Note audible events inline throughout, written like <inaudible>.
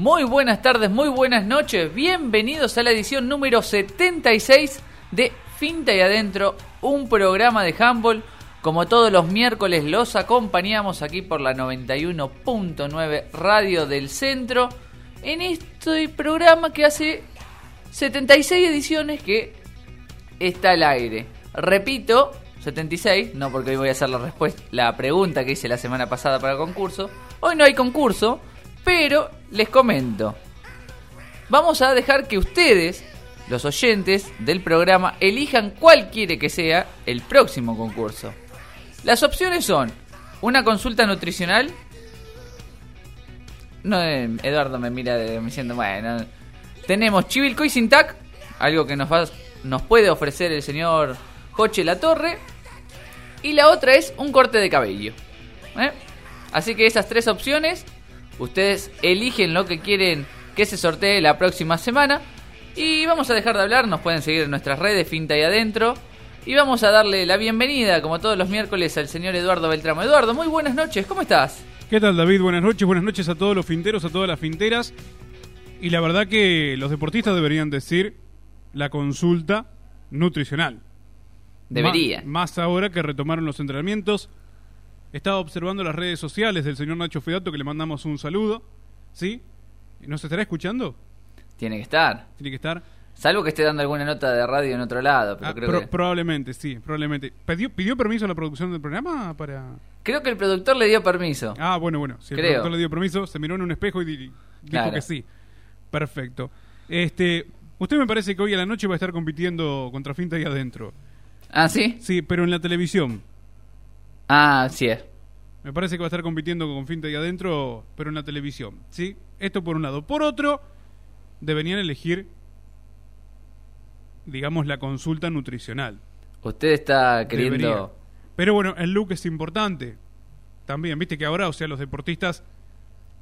Muy buenas tardes, muy buenas noches. Bienvenidos a la edición número 76 de Finta y Adentro, un programa de handball. Como todos los miércoles los acompañamos aquí por la 91.9 Radio del Centro en este programa que hace 76 ediciones que está al aire. Repito, 76, no porque hoy voy a hacer la respuesta, la pregunta que hice la semana pasada para el concurso. Hoy no hay concurso, pero les comento. Vamos a dejar que ustedes, los oyentes del programa, elijan cuál quiere que sea el próximo concurso. Las opciones son una consulta nutricional. No, eh, Eduardo me mira diciendo, bueno, tenemos Chivilcoy sin tac, algo que nos, va, nos puede ofrecer el señor Joche La Torre. Y la otra es un corte de cabello. ¿eh? Así que esas tres opciones, ustedes eligen lo que quieren que se sortee la próxima semana. Y vamos a dejar de hablar, nos pueden seguir en nuestras redes, Finta y Adentro. Y vamos a darle la bienvenida, como todos los miércoles, al señor Eduardo Beltramo. Eduardo, muy buenas noches, ¿cómo estás? ¿Qué tal David? Buenas noches, buenas noches a todos los finteros, a todas las finteras. Y la verdad que los deportistas deberían decir la consulta nutricional. Debería. Más, ahora que retomaron los entrenamientos. Estaba observando las redes sociales del señor Nacho Fedato, que le mandamos un saludo. ¿Sí? ¿Nos estará escuchando? Tiene que estar. Tiene que estar. Salvo que esté dando alguna nota de radio en otro lado, pero Ah, creo pro- que... Probablemente, sí, probablemente. ¿Pidió, ¿Pidió permiso a la producción del programa para...? Creo que el productor le dio permiso. Ah, bueno, bueno. Si el Creo. productor le dio permiso, se miró en un espejo y di- dijo Claro. que sí. Perfecto. Este, usted me parece que hoy a la noche va a estar compitiendo contra Finta y Adentro. ¿Ah, sí? Sí, pero en la televisión. Ah, sí es. Me parece que va a estar compitiendo con Finta y Adentro, pero en la televisión. ¿Sí? Esto por un lado. Por otro, deberían elegir, digamos, la consulta nutricional. Usted está queriendo... Debería. Pero bueno, el look es importante. También, viste que ahora, o sea, los deportistas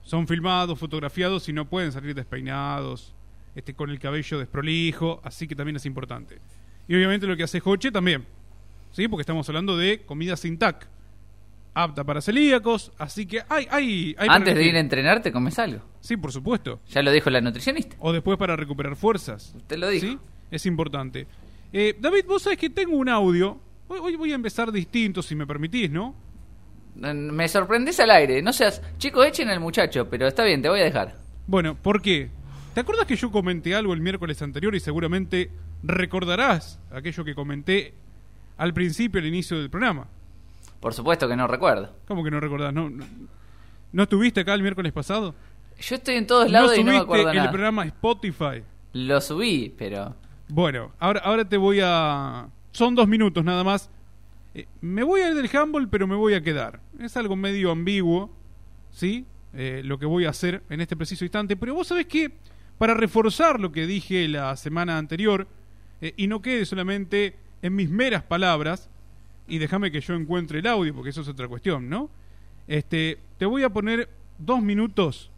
son filmados, fotografiados y no pueden salir despeinados, este, con el cabello desprolijo, así que también es importante. Y obviamente lo que hace Joche también, ¿sí? Porque estamos hablando de comida sin tac, apta para celíacos, así que hay, hay, hay Antes de ir a entrenar, te comes algo. Sí, por supuesto. Ya lo dijo la nutricionista. O después para recuperar fuerzas. Usted lo dijo. ¿Sí? Es importante. Eh, David, vos sabés que tengo un audio. Hoy, hoy voy a empezar distinto, si me permitís, ¿no? Me sorprendes al aire. No seas... Chicos, echen al muchacho, pero está bien, te voy a dejar. Bueno, ¿por qué? ¿Te acuerdas que yo comenté algo el miércoles anterior y seguramente recordarás aquello que comenté al principio, al inicio del programa? Por supuesto que no recuerdo. ¿Cómo que no recordás? ¿No, no, ¿no estuviste acá el miércoles pasado? Yo estoy en todos lados y no me subiste acuerdo el nada. programa Spotify. Lo subí, pero... Bueno, ahora, ahora te voy a... Son dos minutos nada más. Eh, me voy a ir del handball, pero me voy a quedar. Es algo medio ambiguo, ¿sí? Eh, lo que voy a hacer en este preciso instante. Pero vos sabés que, para reforzar lo que dije la semana anterior, eh, y no quede solamente en mis meras palabras, y déjame que yo encuentre el audio, porque eso es otra cuestión, ¿no? Este, te voy a poner dos minutos,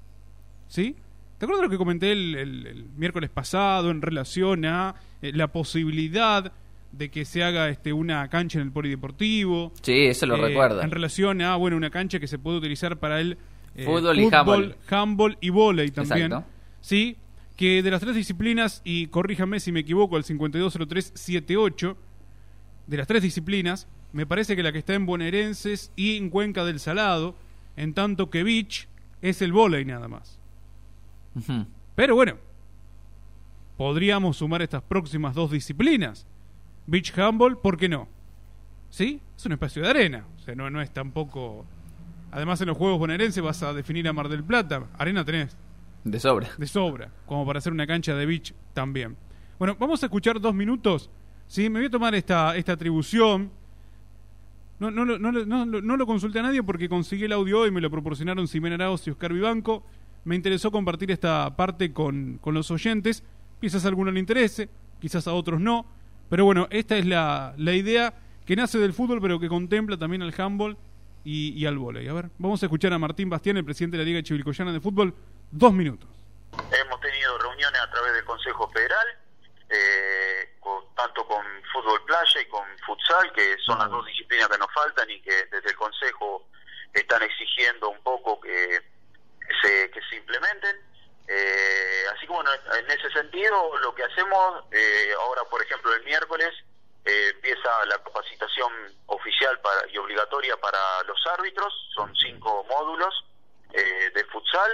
¿sí? ¿Te acuerdas lo que comenté el, el- el miércoles pasado en relación a eh, la posibilidad de que se haga este, una cancha en el polideportivo? Sí, eso lo Eh, recuerdo. En relación a, bueno, una cancha que se puede utilizar para el eh, Fútbol y handball. handball y vóley también. Exacto. Sí, que de las tres disciplinas, y corríjame si me equivoco, el 520378, de las tres disciplinas, me parece que la que está en Bonaerenses y en Cuenca del Salado, en tanto que Beach es el vóley nada más. Pero bueno, podríamos sumar estas próximas dos disciplinas. Beach Handball, ¿por qué no? ¿Sí? Es un espacio de arena. O sea, no, no es tampoco... Además, en los Juegos bonaerenses vas a definir a Mar del Plata. Arena tenés De sobra. de sobra, como para hacer una cancha de beach también. Bueno, vamos a escuchar dos minutos. Sí, me voy a tomar esta, esta atribución. No, no, lo- consulté a nadie porque conseguí el audio hoy, me lo proporcionaron Ximena Arauz y Oscar Vivanco. Me interesó compartir esta parte con, con los oyentes. Quizás a alguno le interese, quizás a otros no. Pero bueno, esta es la, la idea que nace del fútbol, pero que contempla también al handball y, y al vóley. A ver, vamos a escuchar a Martín Bastián, el presidente de la Liga Chivilcoyana de Fútbol. Dos minutos. Hemos tenido reuniones a través del Consejo Federal, eh, tanto con fútbol playa y con futsal, que son las dos disciplinas que nos faltan y que desde el Consejo están exigiendo un poco que se, que se implementen. Eh, así que bueno, en ese sentido lo que hacemos, eh, ahora por ejemplo el miércoles eh, empieza la capacitación oficial para, y obligatoria para los árbitros, son cinco módulos eh, de futsal,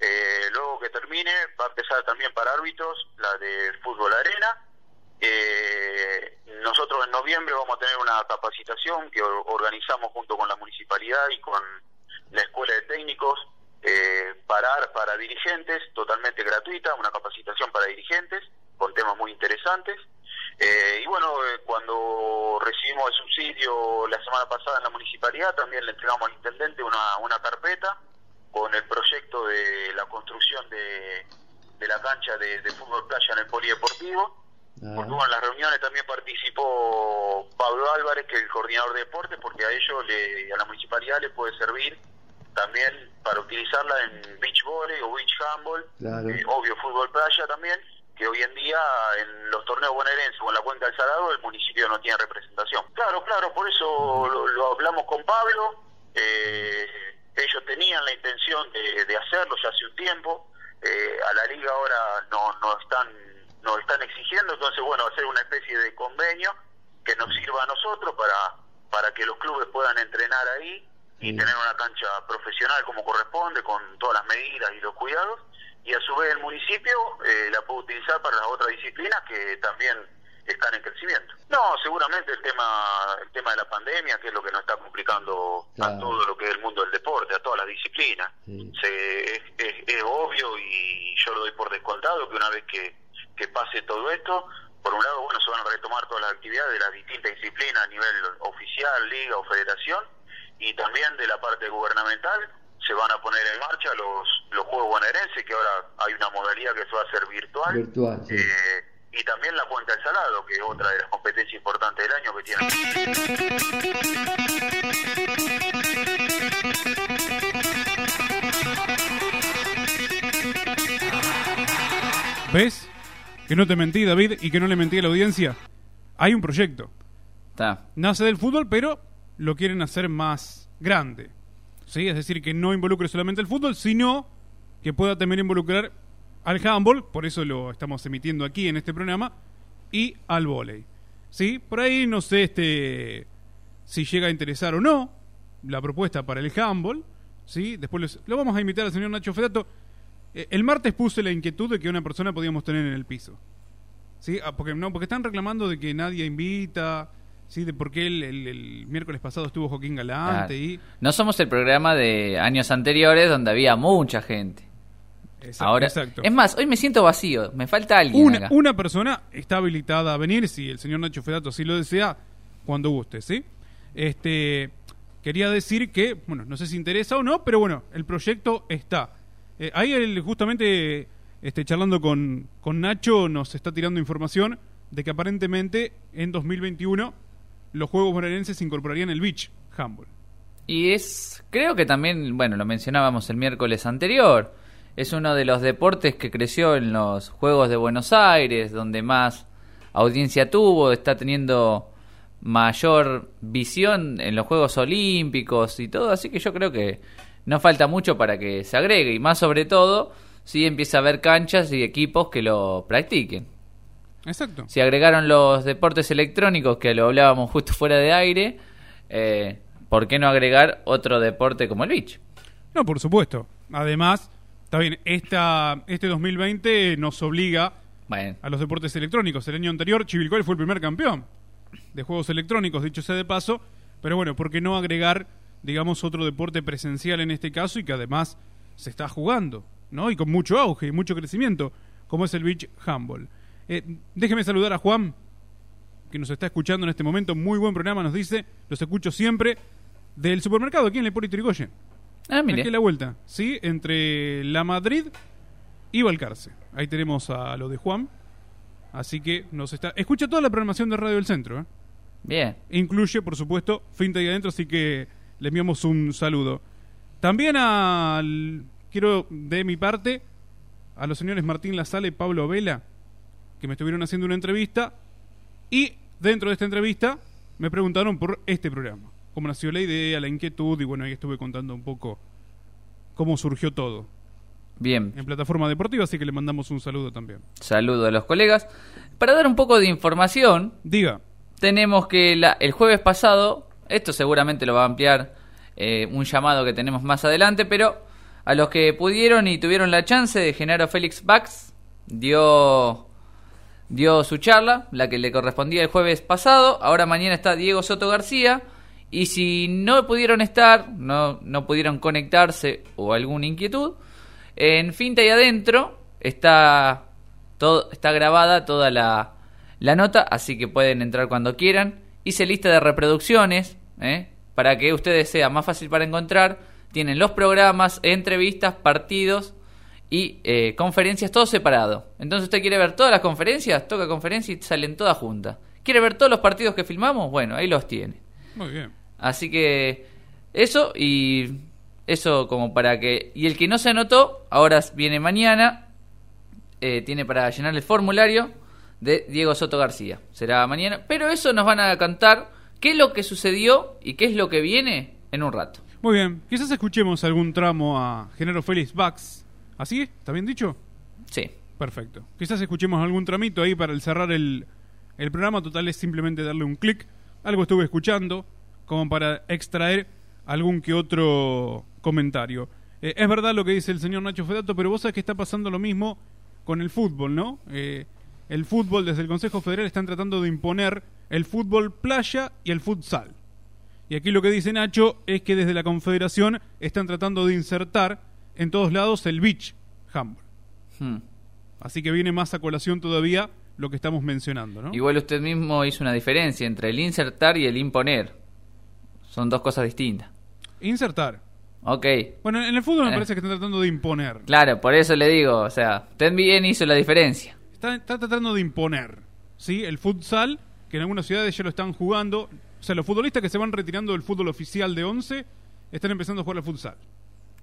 eh, luego que termine va a empezar también para árbitros la de fútbol arena, eh, nosotros en noviembre vamos a tener una capacitación que or- organizamos junto con la municipalidad y con la escuela de técnicos eh, para, para dirigentes, totalmente gratuita, una capacitación para dirigentes con temas muy interesantes. Eh, y bueno, eh, cuando recibimos el subsidio la semana pasada en la municipalidad, también le entregamos al intendente una, una carpeta con el proyecto de la construcción de, la cancha de fútbol playa en el polideportivo. Porque bueno, en las reuniones también participó Pablo Álvarez, que es el coordinador de deportes, porque a ellos, le, a la municipalidad, le puede servir también para utilizarla en beach volley o beach handball, Claro. eh, obvio fútbol playa también, que hoy en día en los torneos bonaerenses o en la cuenca del Salado el municipio no tiene representación. Claro, claro, por eso lo, lo hablamos con Pablo, eh, ellos tenían la intención de, de hacerlo ya hace un tiempo, eh, a la liga ahora no, no están nos están exigiendo, entonces bueno, hacer una especie de convenio que nos sirva a nosotros para, para que los clubes puedan entrenar ahí y tener una cancha profesional como corresponde, con todas las medidas y los cuidados, y a su vez el municipio eh, la puede utilizar para las otras disciplinas que también están en crecimiento. No, seguramente el tema el tema de la pandemia, que es lo que nos está complicando a todo lo que es el mundo del deporte, a todas las disciplinas. Sí. Se- es, es- es obvio y yo lo doy por descontado que una vez que, que pase todo esto, por un lado, bueno, se van a retomar todas las actividades de las distintas disciplinas a nivel oficial, liga o federación, y también de la parte gubernamental se van a poner en marcha los, los Juegos Bonaerenses, que ahora hay una modalidad que se va a hacer virtual. Virtual, sí. Eh, y también la Cuenca del Salado, que es otra de las competencias importantes del año que tiene. ¿Ves? Que no te mentí, David, y que no le mentí a la audiencia. Hay un proyecto. Está. Nace del fútbol, pero lo quieren hacer más grande. ¿Sí? Es decir, que no involucre solamente el fútbol, sino que pueda también involucrar al handball, por eso lo estamos emitiendo aquí en este programa, y al vóley. ¿Sí? Por ahí no sé este si llega a interesar o no la propuesta para el handball, ¿sí? Después les- lo vamos a invitar al señor Nacho Fedato. Eh, el martes puse la inquietud de que una persona podíamos tener en el piso. ¿Sí? Ah, porque, no, porque están reclamando de que nadie invita, ¿sí? De por qué el, el- el miércoles pasado estuvo Joaquín Galante Claro. y... No somos el programa de años anteriores donde había mucha gente. Exacto, Ahora, exacto. es más, hoy me siento vacío, me falta alguien Una, acá. una persona está habilitada a venir, si el señor Nacho Fedato así lo desea, cuando guste, ¿sí? Este, quería decir que, bueno, no sé si interesa o no, pero bueno, el proyecto está. Eh, ahí él, justamente, este, charlando con, con Nacho, nos está tirando información de que aparentemente en 2021 los Juegos Bonaerenses se incorporarían el Beach Handball. Y es, creo que también, bueno, lo mencionábamos el miércoles anterior, es uno de los deportes que creció en los Juegos de Buenos Aires, donde más audiencia tuvo, está teniendo mayor visión en los Juegos Olímpicos y todo, así que yo creo que no falta mucho para que se agregue, y más sobre todo si empieza a haber canchas y equipos que lo practiquen. Exacto. Si agregaron los deportes electrónicos, que lo hablábamos justo fuera de aire, eh, ¿por qué no agregar otro deporte como el beach? No, por supuesto. Además, está bien, esta, este 2020 nos obliga Bueno, a los deportes electrónicos. El año anterior, Chivilcoy fue el primer campeón de juegos electrónicos, dicho sea de paso. Pero bueno, ¿por qué no agregar, digamos, otro deporte presencial en este caso y que además se está jugando, ¿no? Y con mucho auge y mucho crecimiento, como es el beach handball. Eh, déjeme saludar a Juan, que nos está escuchando en este momento. Muy buen programa, nos dice. Los escucho siempre del supermercado aquí en el Hipólito Yrigoyen. ah, mire. Aquí la vuelta, ¿sí? Entre La Madrid y Balcarce. Ahí tenemos a lo de Juan. Así que nos está. Escucha toda la programación de Radio del Centro, ¿eh? Bien. Incluye, por supuesto, Finta ahí adentro, así que le enviamos un saludo. También al. Quiero, de mi parte, a los señores Martín Lazale y Pablo Vela, que me estuvieron haciendo una entrevista. Y dentro de esta entrevista me preguntaron por este programa. Cómo nació la idea, la inquietud, y bueno, ahí estuve contando un poco cómo surgió todo. Bien, en plataforma deportiva, así que le mandamos un saludo también. saludo a los colegas. Para dar un poco de información, Diga, tenemos que la- el jueves pasado, esto seguramente lo va a ampliar eh, un llamado que tenemos más adelante, pero a los que pudieron y tuvieron la chance de Genaro Félix Bax dio dio su charla, la que le correspondía el jueves pasado. Ahora mañana está Diego Soto García. Y si no pudieron estar, no, no pudieron conectarse o alguna inquietud, en Finta y Adentro está, todo, está grabada toda la, la nota, así que pueden entrar cuando quieran. Hice lista de reproducciones, ¿eh? para que ustedes sea más fácil para encontrar. Tienen los programas, entrevistas, partidos y eh, conferencias, todo separado. Entonces usted quiere ver todas las conferencias, toca conferencia y salen todas juntas. ¿Quiere ver todos los partidos que filmamos? Bueno, ahí los tiene. muy bien. Así que eso y eso como para que... Y el que no se anotó, ahora viene mañana, eh, tiene para llenar el formulario de Diego Soto García. Será mañana. Pero eso nos van a cantar qué es lo que sucedió y qué es lo que viene en un rato. Muy bien, quizás escuchemos algún tramo a Genaro Félix Bax. ¿Así? ¿Está bien dicho? Sí. Perfecto. Quizás escuchemos algún tramito ahí para el cerrar el, el programa. Total es simplemente darle un clic. Algo estuve escuchando como para extraer algún que otro comentario. Eh, es verdad lo que dice el señor Nacho Fedato, pero vos sabés que está pasando lo mismo con el fútbol, ¿no? Eh, el fútbol desde el Consejo Federal están tratando de imponer el fútbol playa y el futsal. Y aquí lo que dice Nacho es que desde la Confederación están tratando de insertar en todos lados el beach handball. Hmm. Así que viene más a colación todavía lo que estamos mencionando, ¿no? Igual usted mismo hizo una diferencia entre el insertar y el imponer. Son dos cosas distintas. Insertar. Ok. Bueno, en el fútbol me Eh. parece que están tratando de imponer. Claro, por eso le digo, o sea, usted bien hizo la diferencia. Está, está tratando de imponer, ¿sí? El futsal, que en algunas ciudades ya lo están jugando. O sea, los futbolistas que se van retirando del fútbol oficial de 11 están empezando a jugar al futsal.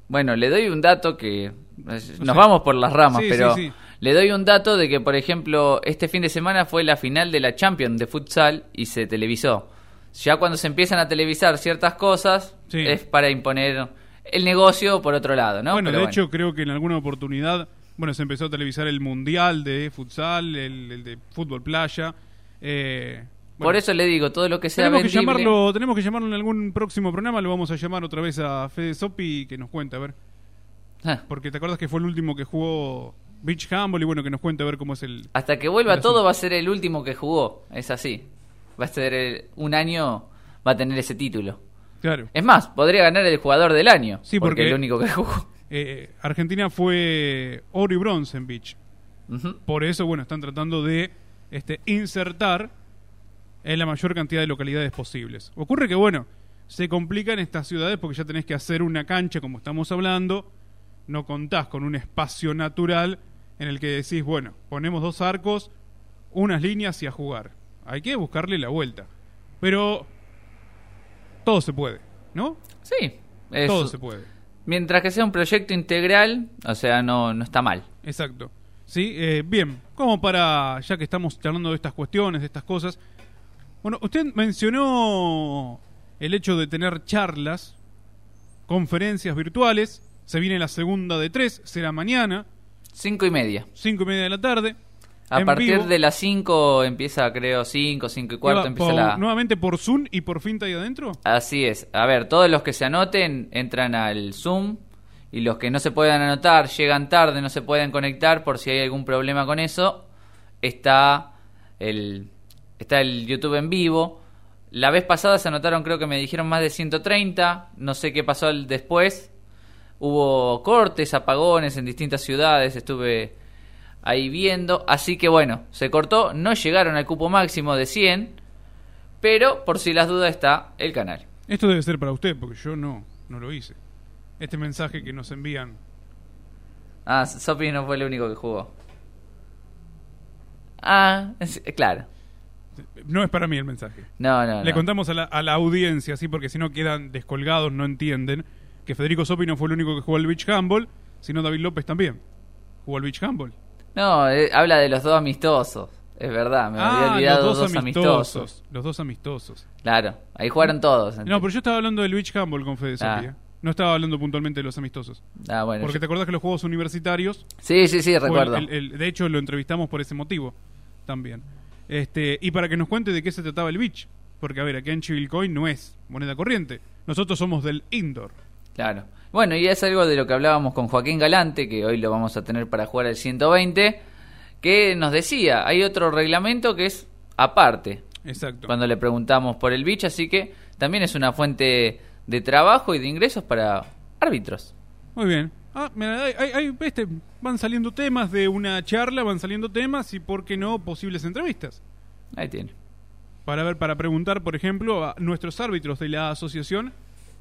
Bueno, le doy un dato que... Nos sé. vamos por las ramas, Sí, pero sí, sí. le doy un dato de que, por ejemplo, este fin de semana fue la final de la Champions de futsal y se televisó. Ya cuando se empiezan a televisar ciertas cosas, es para imponer el negocio por otro lado, ¿no? bueno, Pero de hecho, creo que en alguna oportunidad, bueno, se empezó a televisar el Mundial de futsal, el, el de fútbol playa. Eh, por eso le digo, todo lo que sea tenemos que llamarlo, tenemos que llamarlo en algún próximo programa, lo vamos a llamar otra vez a Fede Sopi que nos cuente, a ver. Ah, Porque te acuerdas que fue el último que jugó Beach Handball y bueno, que nos cuente a ver cómo es el... Hasta que vuelva el todo va a ser el último que jugó, es así. Va a ser el- un año, va a tener ese título. Claro. Es más, podría ganar el jugador del año. Sí, porque porque- es el único que jugó. Eh, Argentina fue oro y bronce en Beach. Por eso, bueno, están tratando de este, insertar en la mayor cantidad de localidades posibles. Ocurre que, bueno, se complica en estas ciudades porque ya tenés que hacer una cancha, como estamos hablando, no contás con un espacio natural en el que decís, bueno, ponemos dos arcos, unas líneas y a jugar. Hay que buscarle la vuelta. Pero todo se puede, ¿no? Sí, Todo se puede. Mientras que sea un proyecto integral, o sea, no, no está mal. Exacto. Sí, eh, bien, como para, ya que estamos charlando de estas cuestiones, de estas cosas, bueno, usted mencionó el hecho de tener charlas, conferencias virtuales, se viene la segunda de tres, será mañana, Cinco y media. cinco y media de la tarde. A en partir vivo. de las 5 empieza, creo, 5, 5 y cuarto empieza por- la... Nuevamente por Zoom y por Finta ahí adentro. Así es. A ver, todos los que se anoten entran al Zoom y los que no se puedan anotar, llegan tarde, no se pueden conectar por si hay algún problema con eso, está el está el YouTube en vivo. La vez pasada se anotaron, creo que me dijeron más de 130, no sé qué pasó después. Hubo cortes, apagones en distintas ciudades, estuve ahí viendo, así que bueno, se cortó, no llegaron al cupo máximo de 100, pero por si las dudas está el canal. Esto debe ser para usted, porque yo no, no lo hice. Este mensaje que nos envían. Ah, Sopi no fue el único que jugó. Ah, es- claro. No es para mí el mensaje. No, no, Le no. contamos a la, a la audiencia, sí, porque si no quedan descolgados, no entienden, que Federico Sopi no fue el único que jugó al beach handball, sino David López también. Jugó al beach handball. No, eh, habla de los dos amistosos. Es verdad, me había olvidado Ah, los dos, dos amistosos. amistosos. Los dos amistosos. Claro, ahí jugaron todos. No, pero yo estaba hablando del beach handball con Fede Ah. No estaba hablando puntualmente de los amistosos. Ah, bueno. Porque yo- te acordás que los juegos universitarios. Sí, sí, sí, recuerdo. el- el- de hecho, lo entrevistamos por ese motivo también. Este, y para que nos cuente de qué se trataba el beach. Porque, a ver, aquí en Chivilcoin no es moneda corriente. Nosotros somos del indoor. Claro. Bueno, y es algo de lo que hablábamos con Joaquín Galante, que hoy lo vamos a tener para jugar el 120, que nos decía, hay otro reglamento que es aparte, Exacto. cuando le preguntamos por el beach, así que también es una fuente de trabajo y de ingresos para árbitros. Muy bien. Ah, mira, hay, hay- este, van saliendo temas de una charla, van saliendo temas y, ¿por qué no, posibles entrevistas? Ahí tiene. Para ver, para preguntar, por ejemplo, a nuestros árbitros de la asociación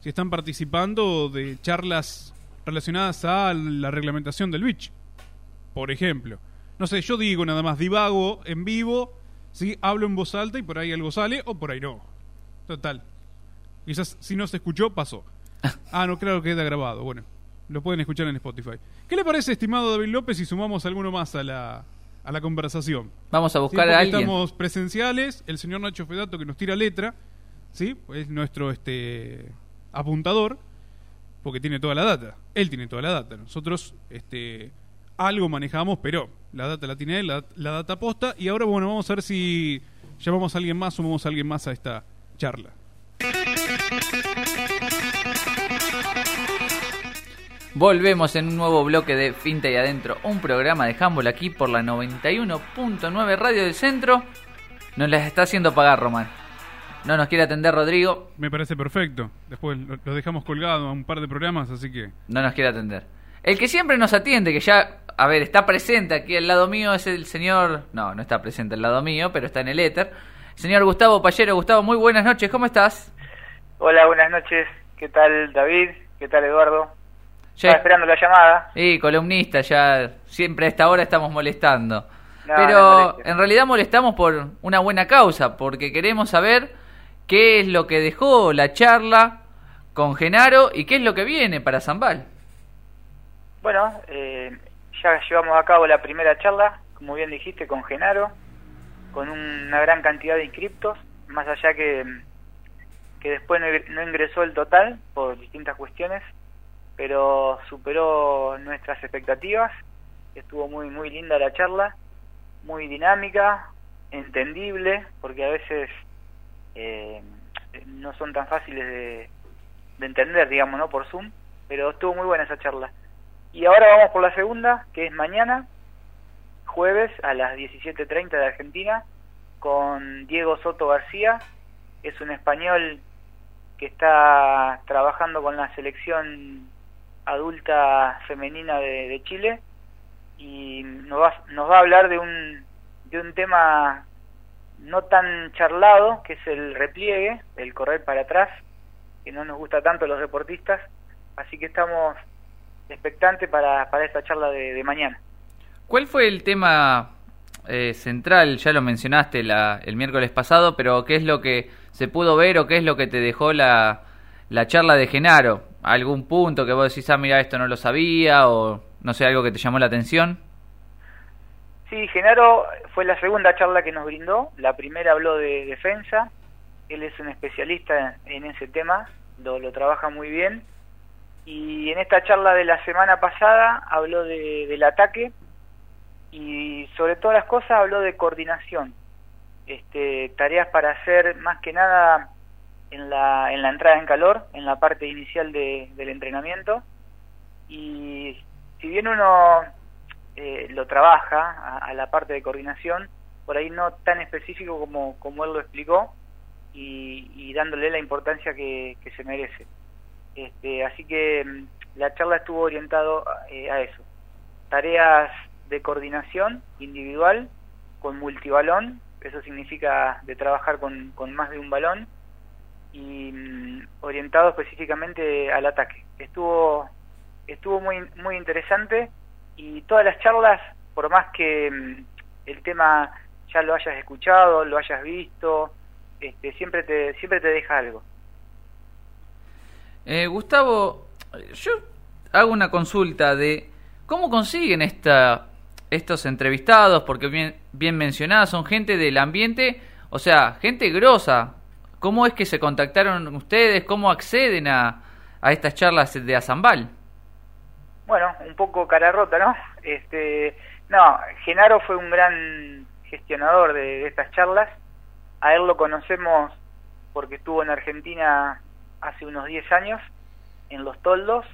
si están participando de charlas relacionadas a la reglamentación del beach. Por ejemplo. No sé, yo digo nada más, divago en vivo, ¿sí? hablo en voz alta y por ahí algo sale o por ahí no. Total. Quizás si no se escuchó, pasó. <laughs> Ah, no, claro que queda grabado. Bueno, lo pueden escuchar en Spotify. ¿Qué le parece, estimado David López, si sumamos alguno más a la, a la conversación? Vamos a Sí, buscar porque a alguien. Estamos presenciales, el señor Nacho Fedato que nos tira letra, ¿sí? Es nuestro este apuntador, porque tiene toda la data. Él tiene toda la data. Nosotros este algo manejamos, pero la data la tiene él, la, la data posta. Y ahora, bueno, vamos a ver si llamamos a alguien más, sumamos a alguien más a esta charla. Volvemos en un nuevo bloque de Finta y Adentro, un programa de handball aquí por la 91.9 Radio del Centro. Nos las está haciendo pagar, Román. No nos quiere atender Rodrigo, Me parece perfecto. Después lo, lo dejamos colgado a un par de programas, así que... no nos quiere atender. El que siempre nos atiende, que ya, a ver, está presente aquí al lado mío, es el señor... No, no está presente al lado mío, pero está en el éter. Señor Gustavo Payero. Gustavo, muy buenas noches, ¿cómo estás? Hola, buenas noches. ¿Qué tal David? ¿Qué tal Eduardo? Ya- Estaba esperando la llamada. Sí, columnista, ya siempre a esta hora estamos molestando. No, Pero en realidad molestamos por una buena causa, porque queremos saber qué es lo que dejó la charla con Genaro y qué es lo que viene para Zambal. Bueno, eh, ya llevamos a cabo la primera charla, como bien dijiste, con Genaro, con una gran cantidad de inscriptos, más allá que, que después no, ingre- no ingresó el total por distintas cuestiones, pero superó nuestras expectativas. Estuvo muy, muy linda la charla, muy dinámica, entendible, porque a veces eh, no son tan fáciles de, de entender, digamos, ¿no? Por Zoom, pero estuvo muy buena esa charla. Y ahora vamos por la segunda, que es mañana, jueves a las 17.30 de Argentina, con Diego Soto García, es un español que está trabajando con la selección adulta femenina de, de Chile y nos va, nos va a hablar de un, de un tema no tan charlado, que es el repliegue, el correr para atrás, que no nos gusta tanto los deportistas, así que estamos expectantes para, para esta charla de, de mañana. ¿Cuál fue el tema eh, central? Ya lo mencionaste la- el miércoles pasado, pero ¿qué es lo que se pudo ver o qué es lo que te dejó la, la charla de Genaro? ¿Algún punto que vos decís, ah, mira, esto no lo sabía o no sé, algo que te llamó la atención? Sí, Genaro fue la segunda charla que nos brindó. La primera habló de defensa. Él es un especialista en ese tema, lo, lo trabaja muy bien. Y en esta charla de la semana pasada habló de, del ataque y sobre todas las cosas habló de coordinación. Este, tareas para hacer más que nada en la, en la entrada en calor, en la parte inicial de- del entrenamiento. Y si bien uno eh, lo trabaja a, a la parte de coordinación, por ahí no tan específico como, como él lo explicó y, dándole la importancia que, que se merece. Este, así que mm, la charla estuvo orientado eh, a eso. Tareas de coordinación individual con multibalón, eso significa de trabajar con, con más de un balón y mm, orientado específicamente al ataque. Estuvo estuvo muy muy interesante y todas las charlas, por más que mm, el tema ya lo hayas escuchado, lo hayas visto, este, siempre te siempre te deja algo. Eh, Gustavo, yo hago una consulta de cómo consiguen esta, estos entrevistados, porque bien, bien mencionadas, son gente del ambiente, o sea, gente grosa. ¿Cómo es que se contactaron ustedes? ¿Cómo acceden a, a estas charlas de Azambal. Bueno, un poco cara rota, ¿no? Este, no, Genaro fue un gran gestionador de, estas charlas. A él lo conocemos porque estuvo en Argentina hace unos 10 años, en Los Toldos.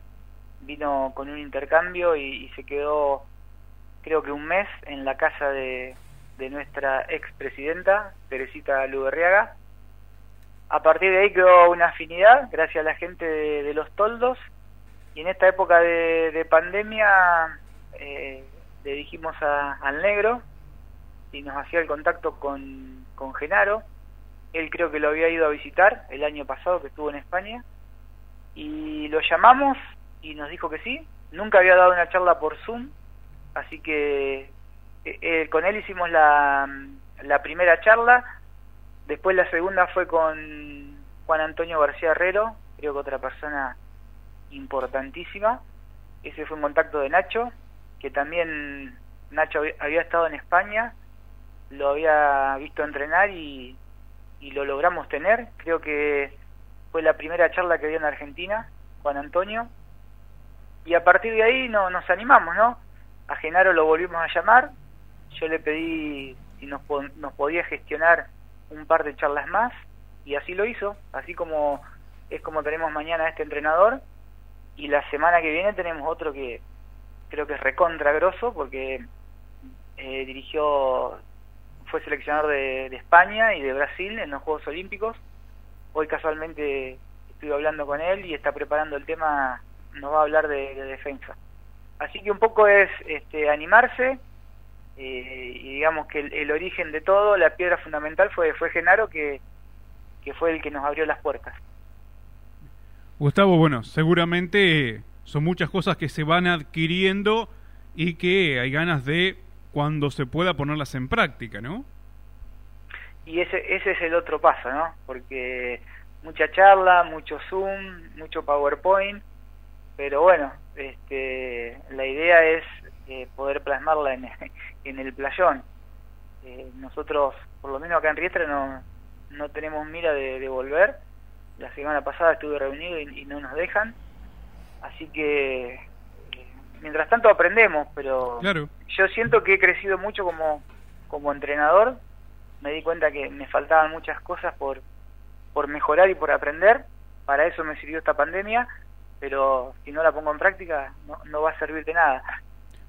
Vino con un intercambio y, se quedó, creo que un mes, en la casa de, de nuestra expresidenta, Teresita Luberriaga. A partir de ahí quedó una afinidad, gracias a la gente de, Los Toldos. Y en esta época de, pandemia eh, le dijimos al negro y nos hacía el contacto con, con Genaro. Él creo que lo había ido a visitar el año pasado que estuvo en España. Y lo llamamos y nos dijo que sí. Nunca había dado una charla por Zoom, así que eh, eh, con él hicimos la, la primera charla. Después la segunda fue con Juan Antonio García Herrero, creo que otra persona importantísima. Ese fue un contacto de Nacho, que también Nacho había estado en España lo había visto entrenar y, y lo logramos tener. Creo que fue la primera charla que dio en Argentina, Juan Antonio. Y a partir de ahí no, nos animamos, ¿no? A Genaro lo volvimos a llamar. Yo le pedí si nos, nos podía gestionar un par de charlas más y así lo hizo. Así como es como tenemos mañana este entrenador y la semana que viene tenemos otro que creo que es recontra grosso porque eh, dirigió fue seleccionador de, España y de Brasil en los Juegos Olímpicos. Hoy casualmente estuve hablando con él y está preparando el tema, nos va a hablar de, defensa. Así que un poco es este, animarse eh, y digamos que el, origen de todo, la piedra fundamental fue, fue Genaro que, que fue el que nos abrió las puertas. Gustavo, bueno, seguramente son muchas cosas que se van adquiriendo y que hay ganas de cuando se pueda ponerlas en práctica, ¿no? Y ese, ese es el otro paso, ¿no? Porque mucha charla, mucho Zoom, mucho PowerPoint, pero bueno, este, la idea es eh, poder plasmarla en, <laughs> el playón. Eh, nosotros, por lo menos acá en Riestra, no, no tenemos mira de, volver. La semana pasada estuve reunido y no nos dejan. Así que mientras tanto aprendemos, pero yo siento que he crecido mucho como, como entrenador, me di cuenta que me faltaban muchas cosas por, por mejorar y por aprender, para eso me sirvió esta pandemia, pero si no la pongo en práctica no, no va a servir de nada.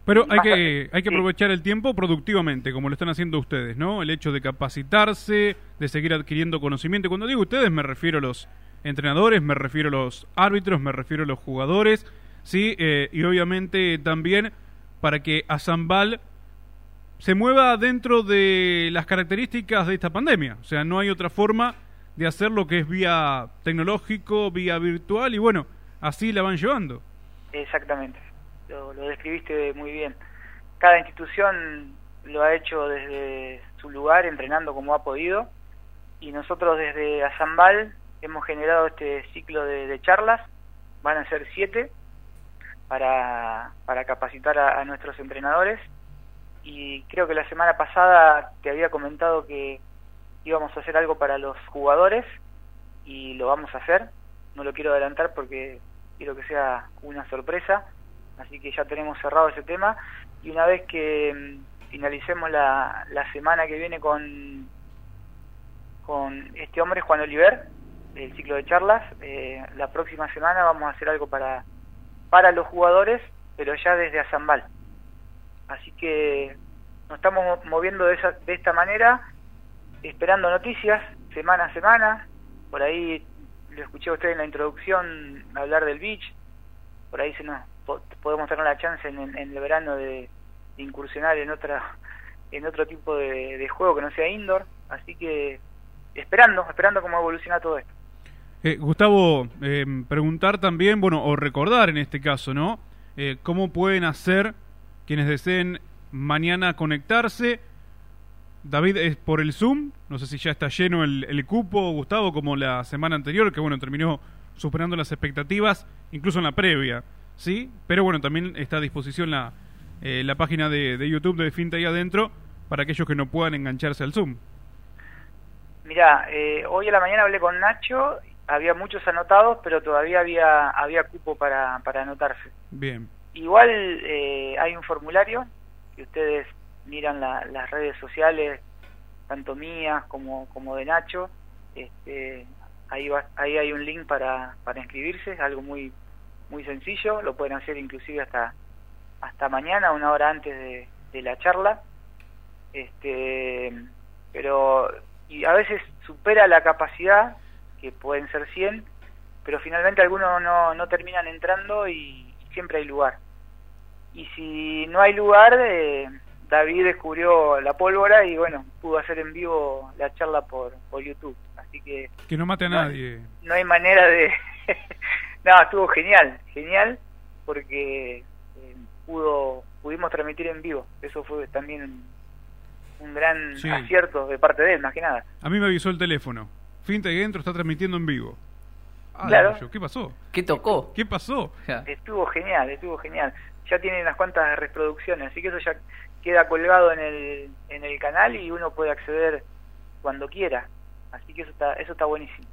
Pero hay que, hay que aprovechar el tiempo productivamente, como lo están haciendo ustedes, ¿no? El hecho de capacitarse, de seguir adquiriendo conocimiento. Cuando digo ustedes me refiero a los entrenadores, me refiero a los árbitros, me refiero a los jugadores, ¿sí? Eh, y obviamente también para que Azambal se mueva dentro de las características de esta pandemia. O sea, no hay otra forma de hacer lo que es vía tecnológico, vía virtual, y bueno, así la van llevando. Exactamente, lo, describiste muy bien. Cada institución lo ha hecho desde su lugar, entrenando como ha podido, y nosotros desde Azambal hemos generado este ciclo de charlas, van a ser siete, para capacitar a, nuestros entrenadores y creo que la semana pasada te había comentado que íbamos a hacer algo para los jugadores y lo vamos a hacer. No lo quiero adelantar porque quiero que sea una sorpresa, así que ya tenemos cerrado ese tema y una vez que mm, finalicemos la, la semana que viene con, con este hombre, Juan Oliver, el ciclo de charlas, eh, la próxima semana vamos a hacer algo para para los jugadores, pero ya desde Azambal. Así que nos estamos moviendo de, esa, de esta manera, esperando noticias semana a semana. Por ahí lo escuché a usted en la introducción hablar del beach. Por ahí se nos podemos tener la chance en, el verano de, incursionar en otra en otro tipo de, juego que no sea indoor. Así que esperando, esperando cómo evoluciona todo esto. Eh, Gustavo, eh, preguntar también, bueno, o recordar en este caso, ¿no? Eh, ¿Cómo pueden hacer quienes deseen mañana conectarse? David, es por el Zoom, no sé si ya está lleno el cupo, Gustavo, como la semana anterior, que bueno, terminó superando las expectativas, incluso en la previa, ¿sí? Pero bueno, también está a disposición la, la página de, de YouTube de Finta ahí adentro para aquellos que no puedan engancharse al Zoom. Mira, hoy a la mañana hablé con Nacho había muchos anotados, pero todavía había, había cupo para, para anotarse. Bien. Igual eh, hay un formulario que ustedes miran las redes sociales, tanto mías como, como de Nacho. Este, ahí, va, ahí hay un link para, para inscribirse, algo muy, muy sencillo, lo pueden hacer inclusive hasta, hasta mañana, una hora antes de, de la charla. Este, pero y a veces supera la capacidad, que pueden ser 100, pero finalmente algunos no, no terminan entrando y, siempre hay lugar. Y si no hay lugar, eh, David descubrió la pólvora y bueno, pudo hacer en vivo la charla por, por YouTube. Así que... Que no mate a nadie. No hay manera de... <laughs> no, estuvo genial, genial, porque eh, pudo pudimos transmitir en vivo. Eso fue también un gran acierto de parte de él, más que nada. A mí me avisó el teléfono. Finta y dentro está transmitiendo en vivo. Ah, claro. ¿Qué pasó? ¿Qué tocó? ¿Qué pasó? Estuvo genial, estuvo genial. Ya tiene unas cuantas reproducciones, así que eso ya queda colgado en el, en el canal y uno puede acceder cuando quiera. Así que eso está, eso está buenísimo.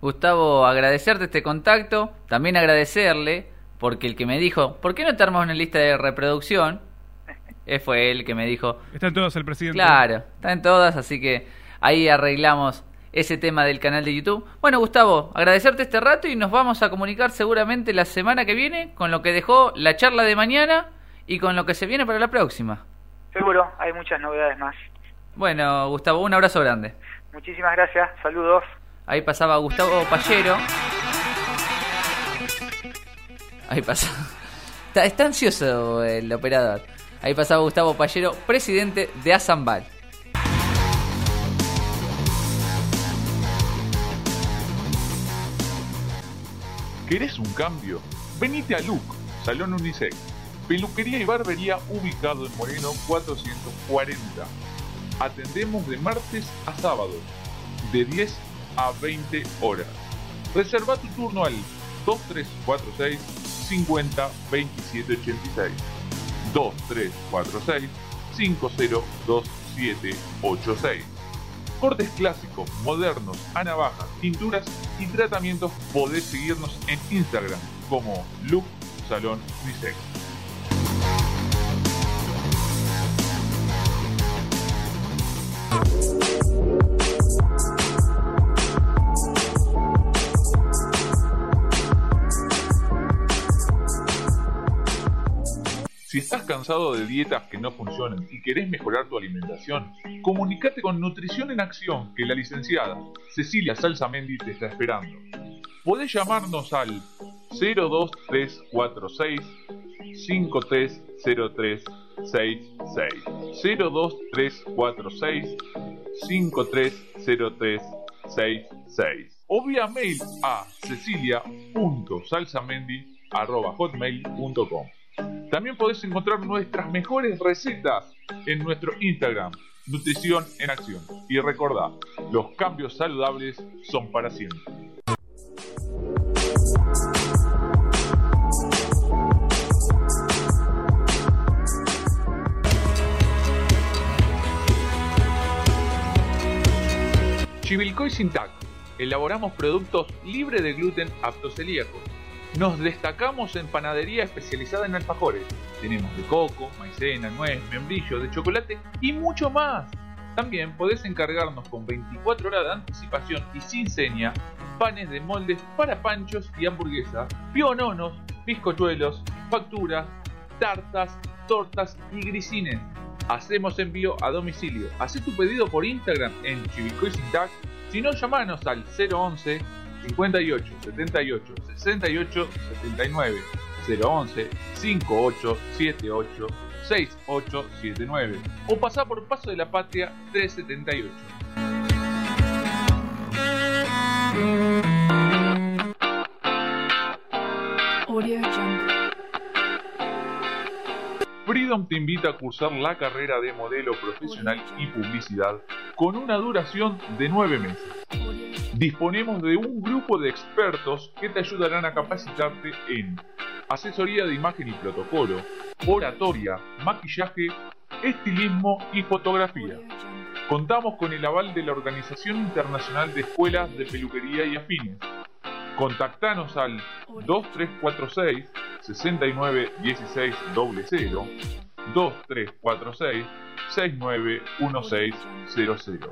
Gustavo, agradecerte este contacto, también agradecerle, porque el que me dijo, ¿por qué no te armas una lista de reproducción? <laughs> Fue él que me dijo. Están todas el presidente. Claro, están todas, así que ahí arreglamos ese tema del canal de YouTube. Bueno, Gustavo, agradecerte este rato y nos vamos a comunicar seguramente la semana que viene con lo que dejó la charla de mañana y con lo que se viene para la próxima. Seguro, hay muchas novedades más. Bueno, Gustavo, un abrazo grande. Muchísimas gracias, saludos. Ahí pasaba Gustavo Pallero. Ahí pasa. Está, ansioso el operador. Ahí pasaba Gustavo Pallero, presidente de Azambal. ¿Querés un cambio? Venite a Luc, Salón Unisex, peluquería y barbería ubicado en Moreno 440. Atendemos de martes a sábado, de 10 a 20 horas. Reserva tu turno al 2346 50 27 86. 2346 502786. Cortes clásicos, modernos, a navajas, pinturas y tratamientos podés seguirnos en Instagram como Look Salón Unisex. Si estás cansado de dietas que no funcionan y querés mejorar tu alimentación, comunícate con Nutrición en Acción, que la licenciada Cecilia Salsamendi te está esperando. Podés llamarnos al 02346 530366 02346 530366 o vía mail a cecilia.salsamendi.hotmail.com también podés encontrar nuestras mejores recetas en nuestro Instagram, Nutrición en Acción. Y recordá, los cambios saludables son para siempre. Chivilcoy Sintac. Elaboramos productos libres de gluten aptos celíacos nos destacamos en panadería especializada en alfajores. Tenemos de coco, maicena, nuez, membrillo, de chocolate y mucho más. También podés encargarnos con 24 horas de anticipación y sin seña panes de moldes para panchos y hamburguesas, piononos, bizcochuelos, facturas, tartas, tortas y grisines. Hacemos envío a domicilio. Haz tu pedido por Instagram en Chivicoy Si no, llamanos al 011 58 78 68 79 011 58 78 6879 o pasá por Paso de la Patria 378. Freedom te invita a cursar la carrera de modelo profesional y publicidad con una duración de 9 meses disponemos de un grupo de expertos que te ayudarán a capacitarte en asesoría de imagen y protocolo, oratoria, maquillaje, estilismo y fotografía. Contamos con el aval de la Organización Internacional de Escuelas de Peluquería y Afines, Contactanos al 2346 6916 00 2346 691600.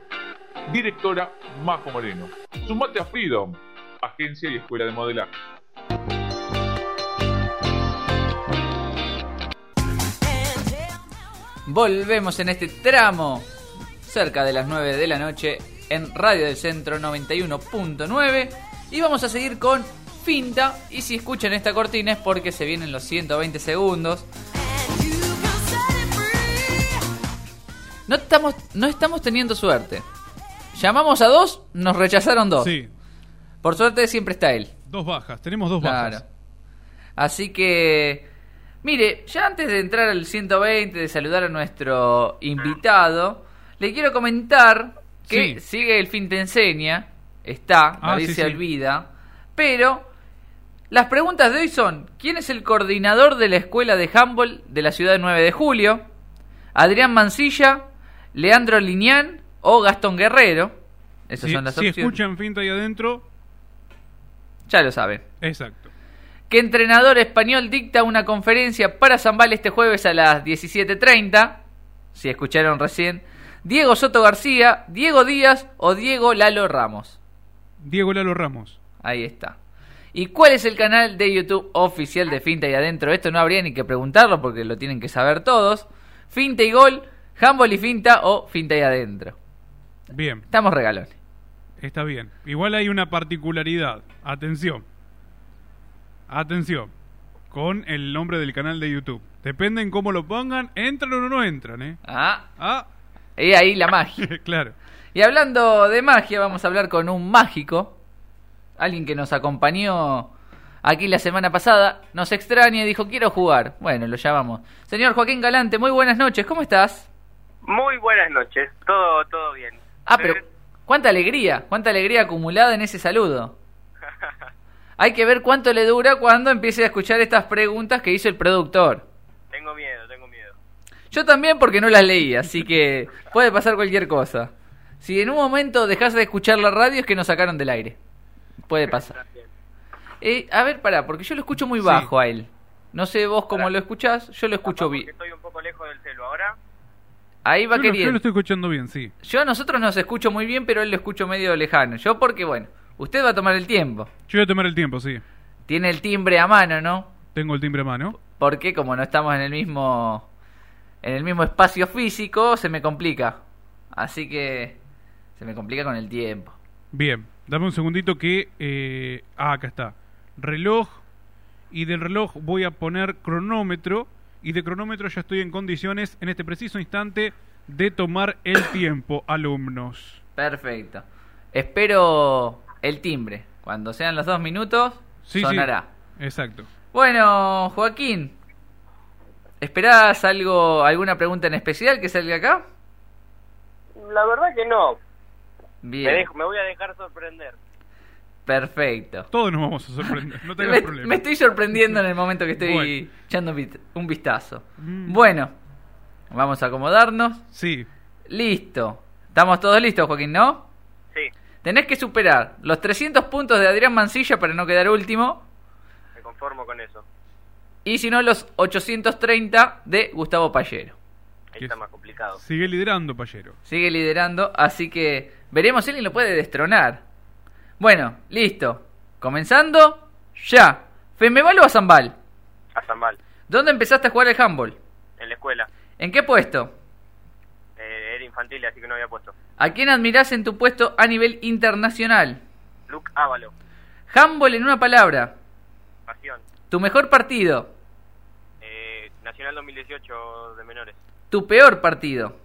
Directora Majo Moreno. Sumate a Freedom, agencia y escuela de modelaje. Volvemos en este tramo cerca de las 9 de la noche en Radio del Centro 91.9 y vamos a seguir con Finta y si escuchan esta cortina es porque se vienen los 120 segundos. No estamos, no estamos teniendo suerte. Llamamos a dos, nos rechazaron dos. Sí, Por suerte siempre está él. dos bajas. Tenemos dos Claro. bajas. Así que, mire, ya antes de entrar al 120, de saludar a nuestro invitado, le quiero comentar que Sí. sigue el fin te enseña, está, Ah, David sí, se sí. olvida, pero las preguntas de hoy son, ¿quién es el coordinador de la escuela de handball de la ciudad de 9 de julio? Adrián Mancilla, Leandro Liñán o Gastón Guerrero. Esas Si, son las si opciones. escuchan finta ahí adentro, Ya lo saben. exacto. ¿Qué entrenador español dicta una conferencia para Zambal este jueves a las 17.30? Si escucharon recién. Diego Soto García, Diego Díaz o Diego Lalo Ramos. Diego Lalo Ramos. Ahí está. ¿Y cuál es el canal de YouTube oficial de Finta y Adentro? Esto no habría ni que preguntarlo porque lo tienen que saber todos. Finta y Gol, Handball y Finta o Finta y Adentro. Bien, Estamos regalones. está bien. Igual hay una particularidad. Atención. Atención. Con el nombre del canal de YouTube. Depende en cómo lo pongan, entran o no entran, ¿eh? Ah, Ah, y ahí la magia. <laughs> claro. Y hablando de magia, vamos a hablar con un mágico, alguien que nos acompañó aquí la semana pasada, nos extraña y dijo, quiero jugar. Bueno, lo llamamos. Señor Joaquín Galante, muy buenas noches, ¿cómo estás? Muy buenas noches, todo todo bien. Ah, pero cuánta alegría, cuánta alegría acumulada en ese saludo. <laughs> Hay que ver cuánto le dura cuando empiece a escuchar estas preguntas que hizo el productor. tengo miedo, tengo miedo. Yo también porque no las leí, así que puede pasar cualquier cosa. Si en un momento dejas de escuchar la radio es que nos sacaron del aire. Puede pasar. Eh, a ver, pará, porque yo lo escucho muy Sí. bajo a él. No sé vos cómo Pará. lo escuchás, yo lo escucho bien. Estoy un poco lejos del celo ahora. Ahí va Yo lo, yo lo queriendo. estoy escuchando bien, sí. Yo a nosotros nos escucho muy bien, pero él lo escucho medio lejano. Yo porque, bueno, usted va a tomar el tiempo. Yo voy a tomar el tiempo, sí. Tiene el timbre a mano, ¿no? Tengo el timbre a mano. Porque como no estamos en el mismo en el mismo espacio físico, se me complica. Así que se me complica con el tiempo. Bien, dame un segundito que... eh, ah, acá está. Reloj. Y del reloj voy a poner cronómetro. Y de cronómetro ya estoy en condiciones en este preciso instante de tomar el <coughs> tiempo, alumnos. Perfecto. Espero el timbre. Cuando sean los dos minutos, Sí, sonará. sí. Exacto. Bueno, Joaquín, ¿esperás algo, alguna pregunta en especial que salga acá? La verdad que no. Me, Bien, dejo- me voy a dejar sorprender. Perfecto. Todos nos vamos a sorprender, no <laughs> tengas Me, problema. me estoy sorprendiendo en el momento que estoy Bueno. echando un vistazo. Mm. Bueno, vamos a acomodarnos. Sí, Listo. Estamos todos listos, Joaquín, ¿no? Sí, Tenés que superar los 300 puntos de Adrián Mancilla para no quedar último. me conformo con eso. Y si no, los 830 de Gustavo Pallero. Ahí está es- más complicado. sigue liderando, Payero. Sigue liderando, así que veremos si alguien lo puede destronar. Bueno, listo. Comenzando ya. ¿Femeval o a Zambal? A Zambal, ¿Dónde empezaste a jugar el handball? en la escuela. ¿En qué puesto? Eh, era infantil, así que no había puesto. ¿A quién admirás en tu puesto a nivel internacional? Luke Ávalo, Handball en una palabra. Pasión. Tu mejor partido. Eh, Nacional 2018 de menores. Tu peor partido.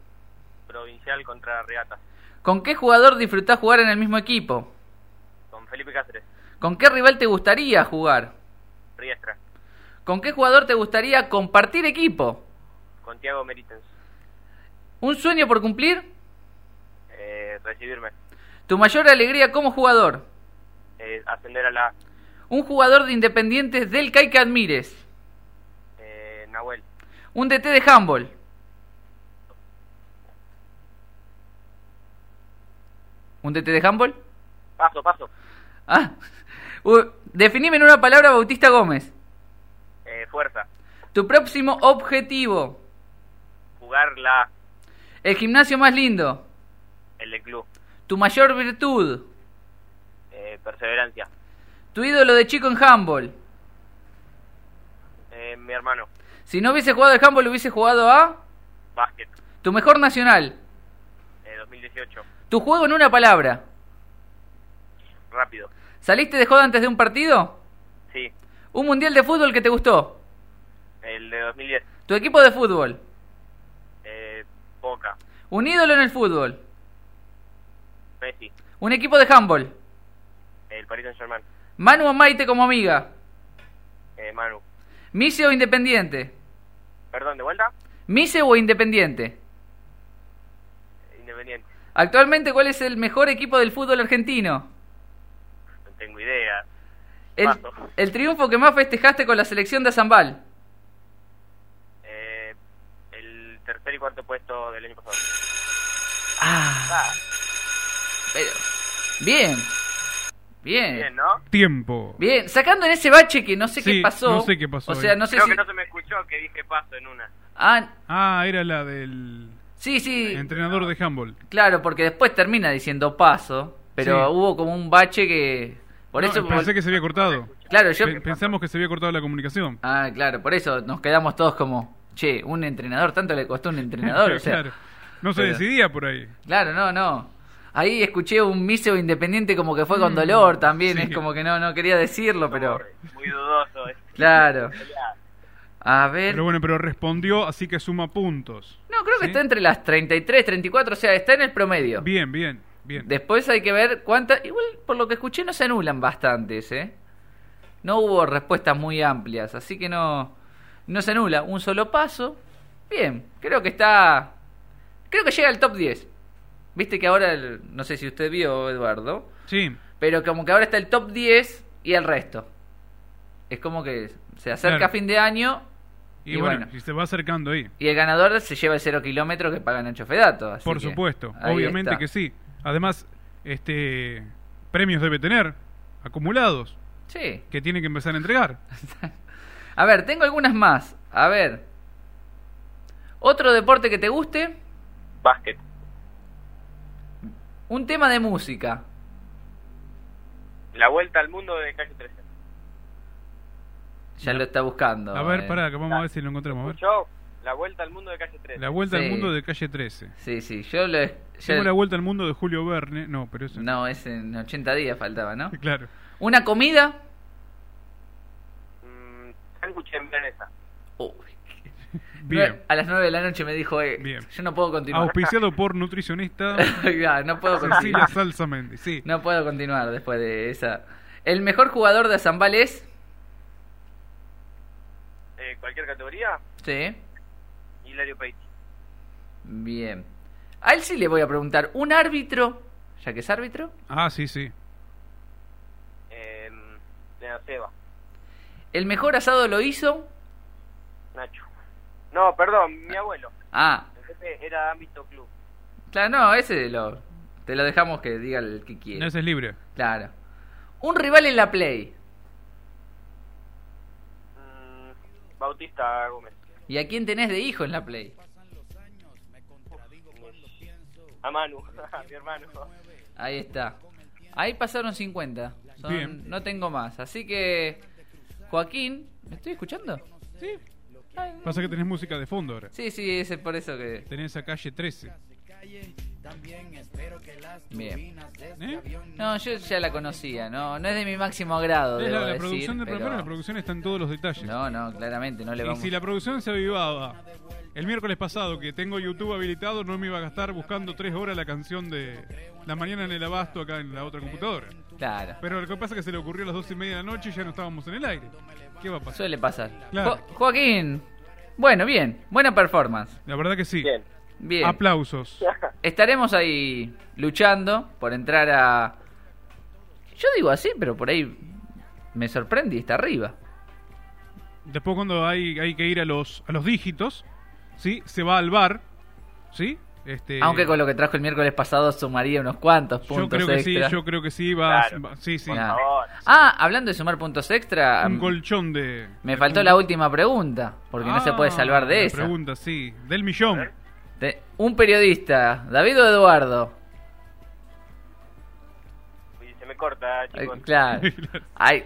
Provincial contra Regatas. ¿Con qué jugador disfrutás jugar en el mismo equipo? Felipe Cáceres. ¿Con qué rival te gustaría jugar? Riestra. ¿Con qué jugador te gustaría compartir equipo? Con Tiago Meritens. ¿Un sueño por cumplir? Eh, recibirme. ¿Tu mayor alegría como jugador? Eh, ascender a la Un jugador de Independientes del CAI que admires. eh, Nahuel. Un DT de handball. ¿Un DT de handball? Paso, paso. Ah. Uh, definime en una palabra Bautista Gómez. Eh, fuerza. Tu próximo objetivo. Jugar la El gimnasio más lindo. el de club. Tu mayor virtud. Eh, perseverancia. Tu ídolo de chico en handball. Eh, mi hermano. Si no hubiese jugado al handball, hubiese jugado a. Básquet. Tu mejor nacional. Eh, 2018. Tu juego en una palabra. Rápido. ¿Saliste de joda antes de un partido? Sí. Un mundial de fútbol que te gustó. El de 2010. Tu equipo de fútbol. Eh, Boca. Un ídolo en el fútbol. Messi. Un equipo de handball. El Paris Saint Germain. Manu o Maite como amiga. Eh, Manu. Mise o Independiente. Perdón, ¿de vuelta? Mise o Independiente. Independiente. Actualmente, ¿cuál es el mejor equipo del fútbol argentino? Tengo idea. El, Paso. el triunfo que más festejaste con la selección de Azambal. Eh, el tercer y cuarto puesto del año pasado. Ah, Ah, pero. Bien. Bien. bien, ¿no? Tiempo. Bien, sacando en ese bache que no sé Sí, qué pasó. no sé qué pasó O sea, no sé Creo si. que no se me escuchó que dije paso en una. Ah, Ah, era la del sí, sí. entrenador de handball. Claro, porque después termina diciendo paso. Pero Sí. hubo como un bache que. Por No, eso. pensé que se había cortado. Claro, yo. Pensamos que se había cortado la comunicación. Ah, claro, por eso nos quedamos todos como. Che, un entrenador, tanto le costó un entrenador. o <laughs> sea, claro. No se pero- decidía por ahí. Claro, no, no. Ahí escuché un miseo independiente como que fue con dolor también. sí. Es como que no, no quería decirlo, pero. Muy dudoso. eh. Claro. A ver. Pero bueno, pero respondió, así que suma puntos. No, creo que está entre las 33, 34, o sea, está en el promedio. Bien, bien, bien. Después hay que ver cuántas. Igual, por lo que escuché, no se anulan bastantes, ¿eh? No hubo respuestas muy amplias, así que no. No se anula. Un solo paso. Bien, creo que está. Creo que llega al top 10. Viste que ahora. el- no sé si usted vio, Eduardo. Sí, Pero como que ahora está el top 10 y el resto. Es como que se acerca Claro. fin de año y, Y bueno, bueno. y se va acercando ahí. y el ganador se lleva el cero kilómetro que paga Nacho Fedato. así Por que supuesto, obviamente está. que sí. Además, este premios debe tener acumulados Sí. que tiene que empezar a entregar. <laughs> A ver, tengo algunas más. A ver. Otro deporte que te guste. Básquet. Un tema de música. La vuelta al mundo de calle 13. Ya lo está buscando. A ver, eh. pará, que vamos a ver si lo encontramos. A ver. La vuelta al mundo de calle 13. La vuelta Sí. al mundo de calle 13. Sí, sí. Yo ya- Tengo la vuelta al mundo de Julio Verne. No, pero eso No, es en 80 días faltaba, ¿no? <laughs> Claro. Una comida. Mm, sándwich en. Uy, <laughs> Bien. A las 9 de la noche me dijo, eh, Bien. yo no puedo continuar. Auspiciado <laughs> por nutricionista Ya, no puedo continuar. Salsa Mendy. Sí. No puedo continuar después de esa. El mejor jugador de Zambal es. Eh, ¿Cualquier categoría? Sí. Hilario Peiti. Bien. A él sí le voy a preguntar. ¿Un árbitro? Ya que es árbitro. Ah, sí, sí. Eh, Seba. ¿El mejor asado lo hizo? Nacho. No, perdón, mi abuelo. Ah, El jefe era ámbito club. claro, no, ese lo. Te lo dejamos que diga el que quiere. Ese es libre. Claro. Un rival en la Play. Mm, Bautista Gómez. ¿Y a quién tenés de hijo en la Play? A Manu, <laughs> a mi hermano. Ahí está. Ahí pasaron 50. Son- Bien. No tengo más. Así que. Joaquín. ¿Me estoy escuchando? Sí. Ay, Pasa que tenés música de fondo ahora. Sí, sí, es por eso que. Tenés a calle 13. Bien. ¿Eh? No, yo ya la conocía, no, no es de mi máximo grado. Es debo la, la decir, producción del pero- la producción está en todos los detalles. No, no, claramente, no le y vamos. si la producción se avivaba el miércoles pasado, que tengo YouTube habilitado, no me iba a gastar buscando tres horas la canción de La Mañana en el Abasto acá en la otra computadora. Claro, Pero lo que pasa es que se le ocurrió a las dos y media de la noche y ya no estábamos en el aire. ¿Qué va a pasar? suele pasar. Claro. Jo- Joaquín, bueno, bien, buena performance. La verdad que sí. Bien. Bien. Aplausos. <laughs> Estaremos ahí luchando por entrar a. Yo digo así, pero por ahí me sorprende y está arriba. Después cuando hay, hay que ir a los, a los dígitos, ¿sí? Se va al bar, ¿sí? Este, Aunque con lo que trajo el miércoles pasado sumaría unos cuantos yo puntos creo que extra. sí, yo creo que sí va, Claro. va- sí, sí. Ah. Ah, hablando de sumar puntos extra, Un colchón de me de faltó puntos. la última pregunta, porque no se puede Ah, salvar de la esa. Pregunta, sí, del millón. Un periodista, David o Eduardo. Y se me corta, chicos. claro. <laughs> Ay,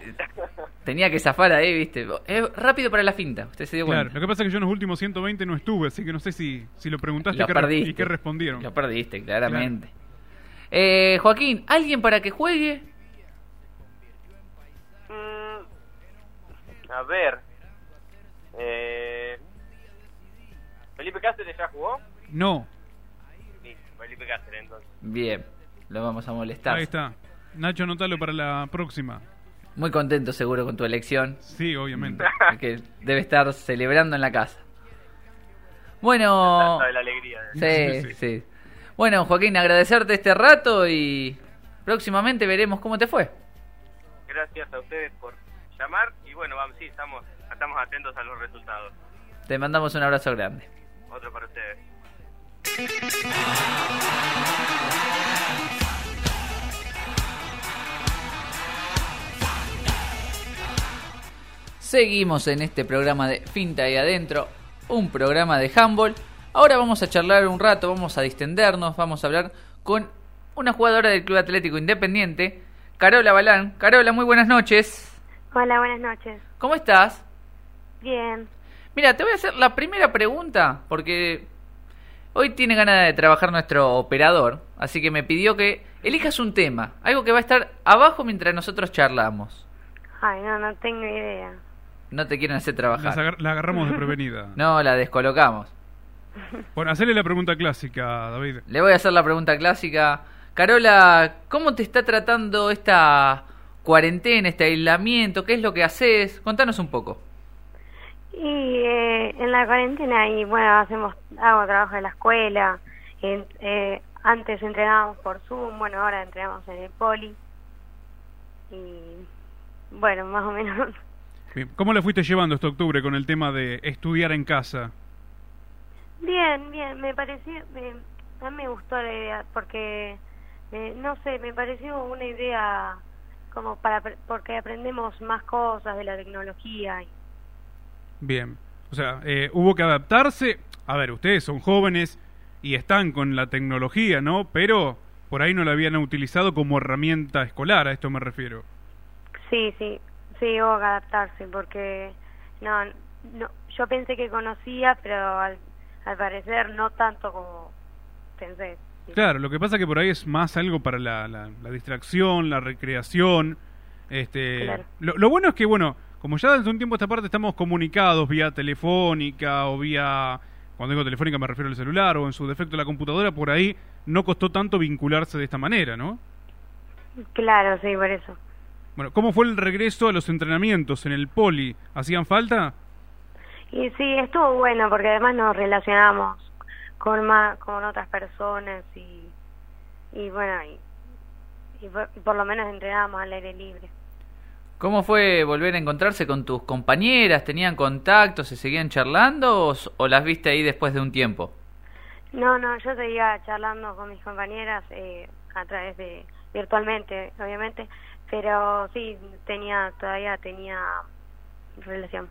tenía que zafar ahí, viste. Es rápido para la finta, usted se dio Claro, cuenta. lo que pasa es que yo en los últimos 120 no estuve, así que no sé si, si lo preguntaste Lo y qué y qué respondieron. Lo perdiste, claramente. Eh, Joaquín, ¿alguien para que juegue? Mm, a ver. Eh, ¿Felipe Cáceres ya jugó? No, Sí, Felipe Cáceres entonces. Bien, lo vamos a molestar. ahí está. Nacho, anotalo para la próxima. Muy contento seguro con tu elección, Sí, obviamente. <laughs> que debe estar celebrando en la casa. Bueno, Sabe la alegría. sí, Sí, sí. sí. Bueno, Joaquín, agradecerte este rato y próximamente veremos cómo te fue. Gracias a ustedes por llamar y bueno, vamos, sí, estamos, estamos atentos a los resultados. Te mandamos un abrazo grande. Otro para ustedes. Seguimos en este programa de Finta y Adentro, un programa de handball. Ahora vamos a charlar un rato, vamos a distendernos, vamos a hablar con una jugadora del Club Atlético Independiente, Carola Balán. Carola, muy buenas noches. Hola, buenas noches. ¿Cómo estás? Bien. Mira, te voy a hacer la primera pregunta porque hoy tiene ganas de trabajar nuestro operador, así que me pidió que elijas un tema, algo que va a estar abajo mientras nosotros charlamos. Ay, no, no tengo idea. No te quieren hacer trabajar. agar- la agarramos de prevenida. <laughs> No, la descolocamos. <laughs> Bueno, hacerle la pregunta clásica, David. Le voy a hacer la pregunta clásica. Carola, ¿cómo te está tratando esta cuarentena, este aislamiento? ¿Qué es lo que haces? Contanos un poco. Y eh, en la cuarentena, y bueno, hacemos, hago trabajo en la escuela. en- eh, antes entrenábamos por Zoom, bueno, ahora entrenamos en el Poli. Y bueno, más o menos. <laughs> ¿Cómo le fuiste llevando este octubre con el tema de estudiar en casa? Bien, bien, me pareció, me, a mí me gustó la idea porque, eh, no sé, me pareció una idea como para, porque aprendemos más cosas de la tecnología. Y, Bien. O sea, eh, hubo que adaptarse. A ver, ustedes son jóvenes y están con la tecnología, ¿no? Pero por ahí no la habían utilizado como herramienta escolar, a esto me refiero. sí, sí, sí, hubo que adaptarse porque, no, no, yo pensé que conocía, pero al, al parecer no tanto como pensé. Sí. Claro, lo que pasa que por ahí es más algo para la, la- la distracción, la recreación. Este, Claro. lo, lo bueno es que, bueno, como ya desde un tiempo a esta parte estamos comunicados vía telefónica o vía, cuando digo telefónica me refiero al celular o en su defecto la computadora, por ahí no costó tanto vincularse de esta manera, ¿no? Claro, sí, por eso. Bueno, ¿cómo fue el regreso a los entrenamientos en el poli? ¿Hacían falta? Y sí, estuvo bueno porque además nos relacionamos con más, con otras personas y, y bueno, y, y por, por lo menos entrenábamos al aire libre. ¿Cómo fue volver a encontrarse con tus compañeras? ¿Tenían contacto? ¿Se seguían charlando o, o las viste ahí después de un tiempo? No, no, yo seguía charlando con mis compañeras eh, a través de virtualmente, obviamente, pero sí tenía todavía tenía relación.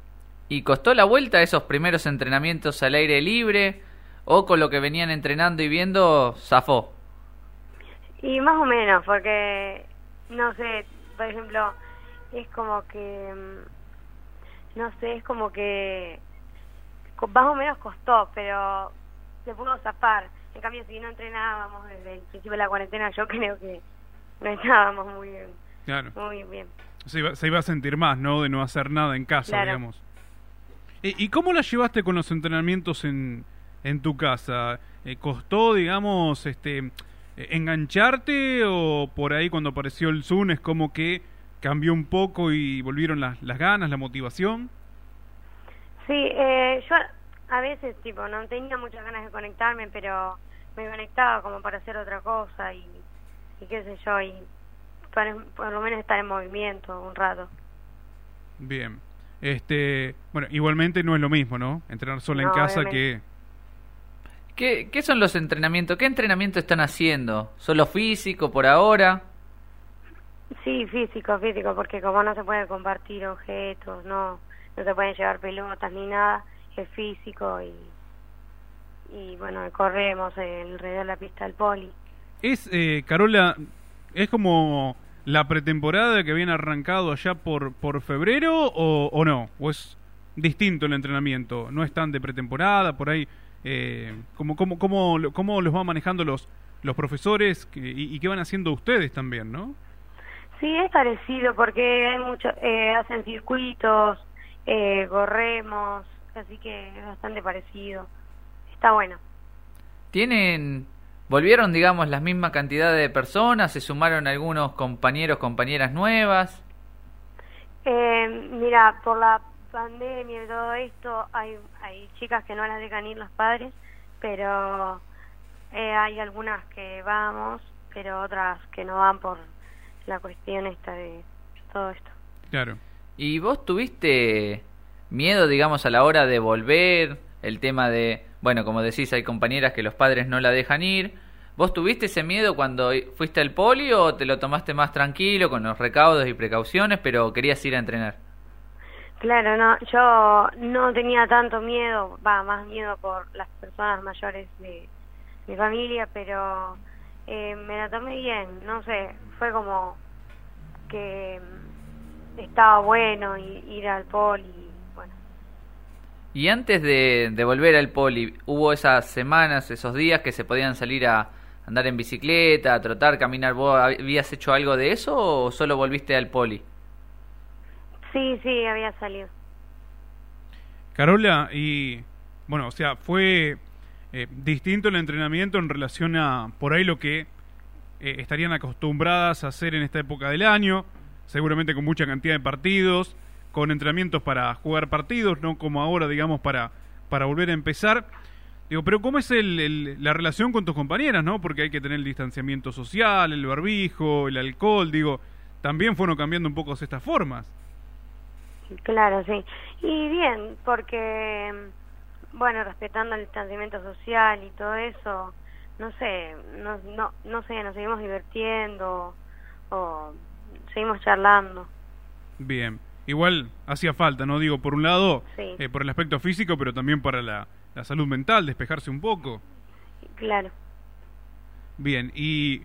¿Y costó la vuelta a esos primeros entrenamientos al aire libre? ¿O con lo que venían entrenando y viendo, zafó? Y más o menos, porque, no sé, por ejemplo, es como que, mm, no sé, es como que más o menos costó, pero se pudo zafar. En cambio, si no entrenábamos desde el principio de la cuarentena, yo <laughs> creo que no estábamos muy bien. Claro. Muy bien. Se iba, se iba a sentir más, ¿no? De no hacer nada en casa, Claro. digamos. ¿Y, y cómo la llevaste con los entrenamientos en, en tu casa? Eh, ¿Costó, digamos, este, engancharte o por ahí cuando apareció el Zoom es como que cambió un poco y volvieron las, las ganas, la motivación? Sí, eh, yo a veces, tipo, no tenía muchas ganas de conectarme, pero me conectaba como para hacer otra cosa y, y qué sé yo, y para, por lo menos estar en movimiento un rato. Bien. Este, bueno, igualmente no es lo mismo, ¿no? Entrenar sola en casa obviamente. que... ¿Qué, ¿Qué son los entrenamientos? ¿Qué entrenamiento están haciendo? ¿Solo físico por ahora? Sí, físico, físico, porque como no se puede compartir objetos, no, no se pueden llevar pelotas ni nada, es físico y, y bueno, corremos alrededor de la pista del poli. Es, eh, Carola, es como la pretemporada que viene arrancado allá por, por febrero o, o no, o es distinto el entrenamiento, no es tan de pretemporada, por ahí, eh, ¿cómo, cómo, cómo, cómo los van manejando los, los profesores que- y, y qué van haciendo ustedes también, ¿no? Sí, es parecido porque hay mucho, eh, hacen circuitos, eh, corremos, así que es bastante parecido. Está bueno. ¿Tienen, volvieron, digamos, la misma cantidad de personas? ¿Se sumaron algunos compañeros, compañeras nuevas? Eh, mira, por la pandemia y todo esto, hay, hay chicas que no las dejan ir los padres, pero eh, hay algunas que vamos, pero otras que no van por la cuestión esta de todo esto. Claro. ¿Y vos tuviste miedo, digamos, a la hora de volver? El tema de, bueno, como decís, hay compañeras que los padres no la dejan ir. ¿Vos tuviste ese miedo cuando fuiste al poli o te lo tomaste más tranquilo con los recaudos y precauciones, pero querías ir a entrenar? Claro, no, yo no tenía tanto miedo, va, más miedo por las personas mayores de mi familia, pero eh, me la tomé bien, no sé, fue como que estaba bueno ir al poli, bueno, Y antes de, de volver al poli, ¿hubo esas semanas, esos días que se podían salir a andar en bicicleta, a trotar, caminar? ¿Vos habías hecho algo de eso o solo volviste al poli? sí, sí, había salido. Carola, y bueno, o sea, fue eh, distinto el entrenamiento en relación a por ahí lo que eh, estarían acostumbradas a hacer en esta época del año, seguramente con mucha cantidad de partidos, con entrenamientos para jugar partidos, no como ahora, digamos, para, para volver a empezar. Digo, pero ¿cómo es el, la relación con tus compañeras, no? Porque hay que tener el distanciamiento social, el barbijo, el alcohol, digo, también fueron cambiando un poco estas formas. Claro, sí. Y bien, porque, bueno, respetando el distanciamiento social y todo eso, no sé, no, no, no sé, nos seguimos divirtiendo o seguimos charlando. Bien, igual hacía falta, ¿no? Digo, por un lado, Sí. eh, por el aspecto físico, pero también para la, la salud mental, despejarse un poco. Claro. Bien, y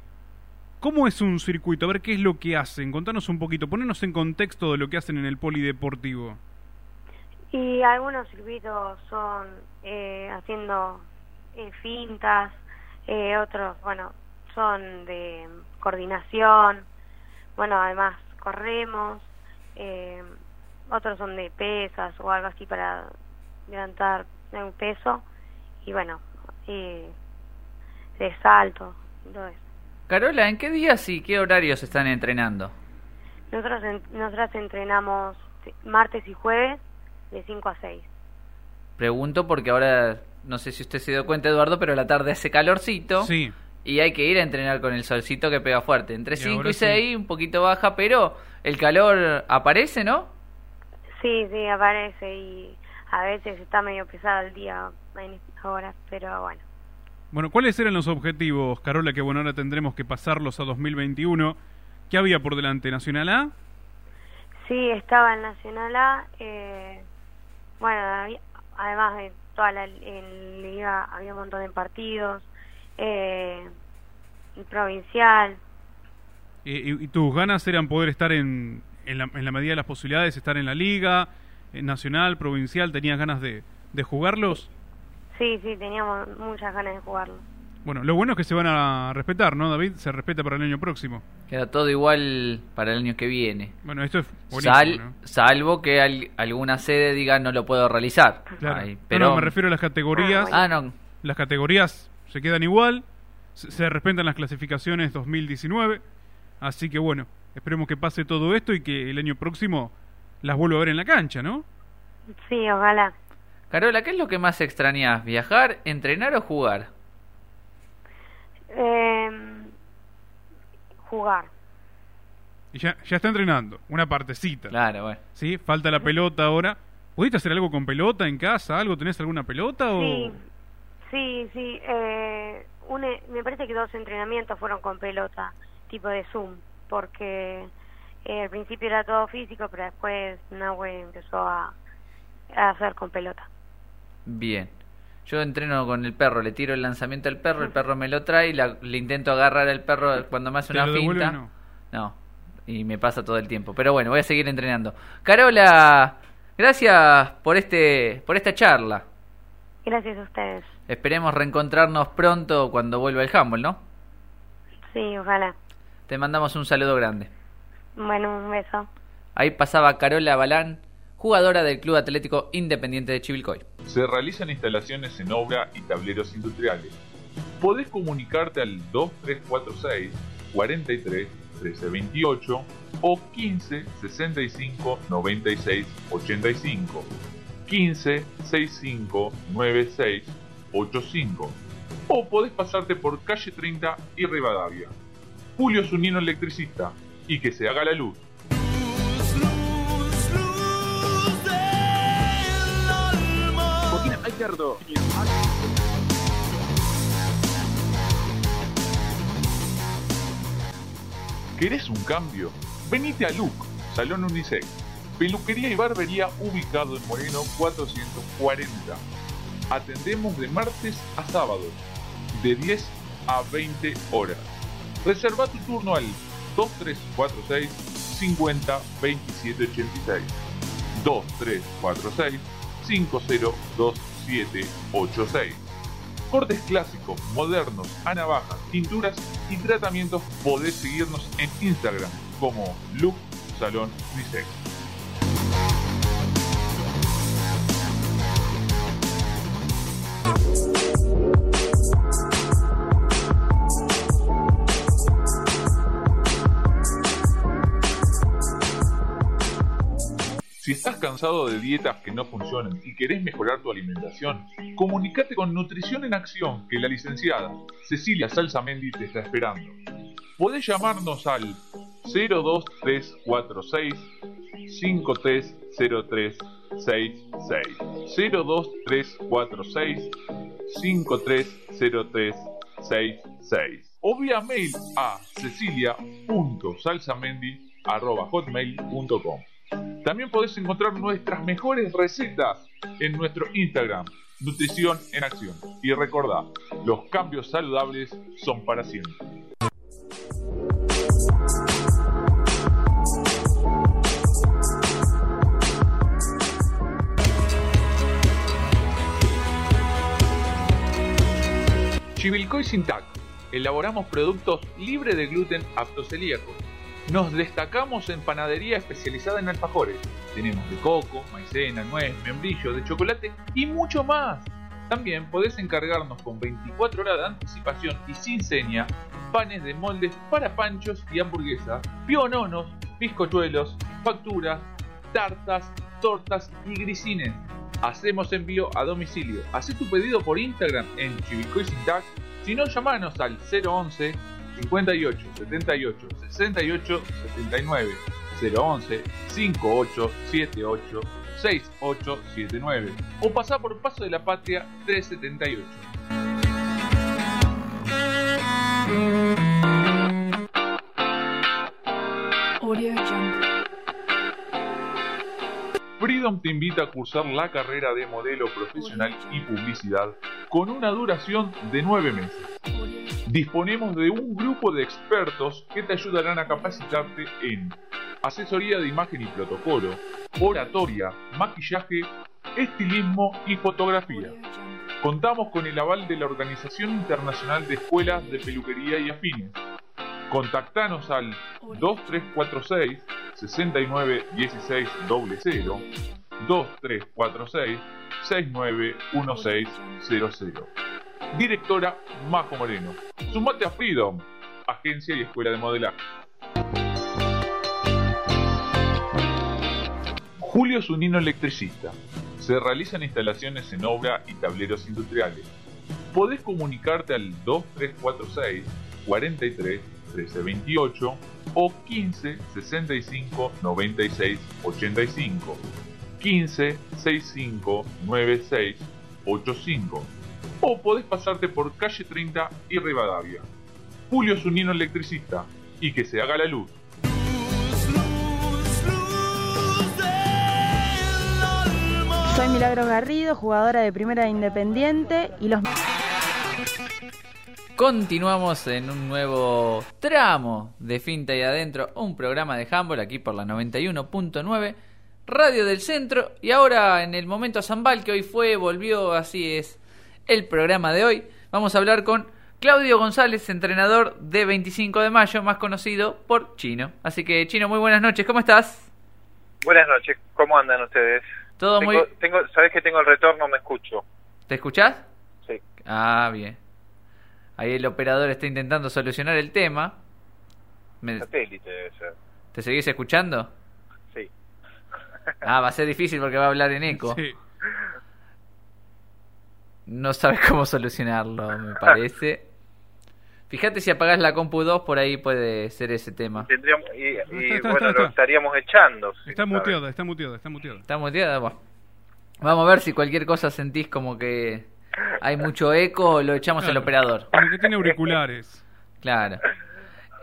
¿cómo es un circuito? A ver qué es lo que hacen. Contanos un poquito, ponernos en contexto de lo que hacen en el polideportivo. Y algunos circuitos son eh, haciendo eh, fintas, eh, otros, bueno, son de coordinación, bueno, además corremos, eh, otros son de pesas o algo así para levantar un peso, y bueno, eh, de salto, todo eso. Carola, ¿en qué días y qué horarios están entrenando? Nosotros en- nosotras entrenamos martes y jueves de 5 a 6. Pregunto porque ahora, no sé si usted se dio cuenta, Eduardo, pero la tarde hace calorcito. Sí, Y hay que ir a entrenar con el solcito que pega fuerte. Entre Y 5 ahora y sí. 6, un poquito baja, pero el calor aparece, ¿no? Sí, sí, aparece y a veces está medio pesado el día en estas horas, pero bueno. Bueno, ¿cuáles eran los objetivos, Carola? Que bueno, ahora tendremos que pasarlos a 2021. ¿Qué había por delante? ¿Nacional A? Sí, estaba en Nacional A, eh, bueno, había- además de toda la en liga había un montón de partidos, eh, el provincial, Eh, y, y tus ganas eran poder estar en, en, la, en la medida de las posibilidades, estar en la liga, en nacional, provincial, ¿tenías ganas de, de jugarlos? sí, sí, teníamos muchas ganas de jugarlo. Bueno, lo bueno es que se van a respetar, ¿no, David? Se respeta para el año próximo. Queda todo igual para el año que viene. Bueno, esto es buenísimo, Sal- ¿no? Salvo que al- alguna sede diga no lo puedo realizar. Claro. Ay, No, pero... no, me refiero a las categorías. Ah, no. Las categorías se quedan igual, se, se respetan las clasificaciones 2019, así que bueno, esperemos que pase todo esto y que el año próximo las vuelva a ver en la cancha, ¿no? Sí, ojalá. Carola, ¿qué es lo que más extrañas? ¿Viajar, entrenar o jugar? Eh, jugar. Y ya, ya está entrenando, una partecita. Claro, bueno. ¿Sí? Falta la pelota ahora. ¿Pudiste hacer algo con pelota en casa? ¿Algo? ¿Tenés alguna pelota? O... Sí, Sí, sí. Eh, un, me parece que dos entrenamientos fueron con pelota, tipo de Zoom, porque eh, al principio era todo físico, pero después Nahue empezó a, a hacer con pelota. Bien. Yo entreno con el perro, le tiro el lanzamiento al perro, el perro me lo trae y la- le intento agarrar al perro cuando me hace ¿Te una finta. no? No, y me pasa todo el tiempo. Pero bueno, voy a seguir entrenando. Carola, gracias por este por esta charla. Gracias a ustedes. Esperemos reencontrarnos pronto cuando vuelva el handball, ¿no? Sí, ojalá. Te mandamos un saludo grande. Bueno, un beso. Ahí pasaba Carola Balán, jugadora del Club Atlético Independiente de Chivilcoy. Se realizan instalaciones en obra y tableros industriales. Podés comunicarte al 2346 43 1328 o 15 65 96 85. 15 65 96 85. O podés pasarte por calle 30 y Rivadavia. Julio Zunino Electricista. Y que se haga la luz. ¿Querés un cambio? Venite a Look, Salón Unisex. Peluquería y barbería ubicado en Moreno 440. Atendemos de martes a sábados, de 10 a 20 horas. Reserva tu turno al 2346 50 27 86. 2346 502786. Cortes clásicos, modernos, a navajas, tinturas y tratamientos podés seguirnos en Instagram como Look Salón Unisex. Si estás cansado de dietas que no funcionan y querés mejorar tu alimentación, comunícate con Nutrición en Acción, que la licenciada Cecilia Salsamendi te está esperando. Podés llamarnos al 02346 530366 02346 530366 o vía mail a cecilia.salsamendi.hotmail.com también podés encontrar nuestras mejores recetas en nuestro Instagram, Nutrición en Acción. Y recordá, los cambios saludables son para siempre. Chivilcoy Sintac. Elaboramos productos libres de gluten aptos celíacos. Nos destacamos en panadería especializada en alfajores. Tenemos de coco, maicena, nuez, membrillo, de chocolate y mucho más. También podés encargarnos con 24 horas de anticipación y sin seña panes de moldes para panchos y hamburguesas, piononos, bizcochuelos, facturas, tartas, tortas y grisines. Hacemos envío a domicilio. Haz tu pedido por Instagram en Chivicoy Sintac. Si no, llamanos al 011 58 78 68 79 011 58 78 6879 o pasá por Paso de la Patria 378. Audio Jungle. Freedom te invita a cursar la carrera de modelo profesional y publicidad con una duración de 9 meses. Disponemos de un grupo de expertos que te ayudarán a capacitarte en asesoría de imagen y protocolo, oratoria, maquillaje, estilismo y fotografía. Contamos con el aval de la Organización Internacional de Escuelas de Peluquería y Afines. Contactanos al 2346 691600 2346 691600 Directora Majo Moreno. Sumate a Freedom, agencia y escuela de modelaje. Julio Zunino Electricista. Se realizan instalaciones en obra y tableros industriales. Podés comunicarte al 2346 43 1328 o 15 65 96 85 15 65 96 85 o podés pasarte por calle 30 y Rivadavia. Julio Zunino electricista y que se haga la luz. Soy Milagros Garrido, jugadora de Primera de Independiente y los Continuamos en un nuevo tramo de Finta y Adentro, un programa de handball aquí por la 91.9, Radio del Centro. Y ahora en el momento Zambal, que hoy fue, volvió, así es el programa de hoy. Vamos a hablar con Claudio González, entrenador de 25 de mayo, más conocido por Chino. Así que, Chino, muy buenas noches, ¿cómo estás? Buenas noches, ¿cómo andan ustedes? Todo tengo, muy. Tengo, Sabés que tengo el retorno, me escucho. ¿Te escuchás? Sí. Ah, bien. Ahí el operador está intentando solucionar el tema. Me- Satélite debe ser. ¿Te seguís escuchando? Sí. Ah, va a ser difícil porque va a hablar en eco. Sí. No sabes <laughs> cómo solucionarlo, me parece. Fíjate si apagás la compu 2, por ahí puede ser ese tema. Tendríamos, y, y, está, está, bueno, está. lo estaríamos echando. si Está muteada, está muteada, está muteada. ¿Está muteada? Bueno. Vamos a ver si cualquier cosa sentís como que hay mucho eco, lo echamos al operador. Como que tiene auriculares. <laughs> Claro.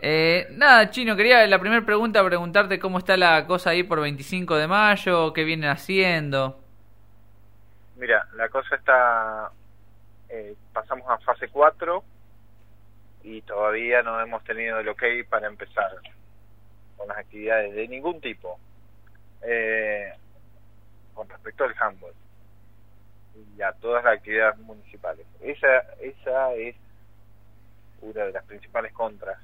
Eh, nada, Chino, quería la primera pregunta preguntarte cómo está la cosa ahí por 25 de mayo, qué vienen haciendo. Mira, la cosa está... eh, pasamos a fase 4 y todavía no hemos tenido el ok para empezar con las actividades de ningún tipo eh, con respecto al handball y a todas las actividades municipales. Esa, esa es una de las principales contras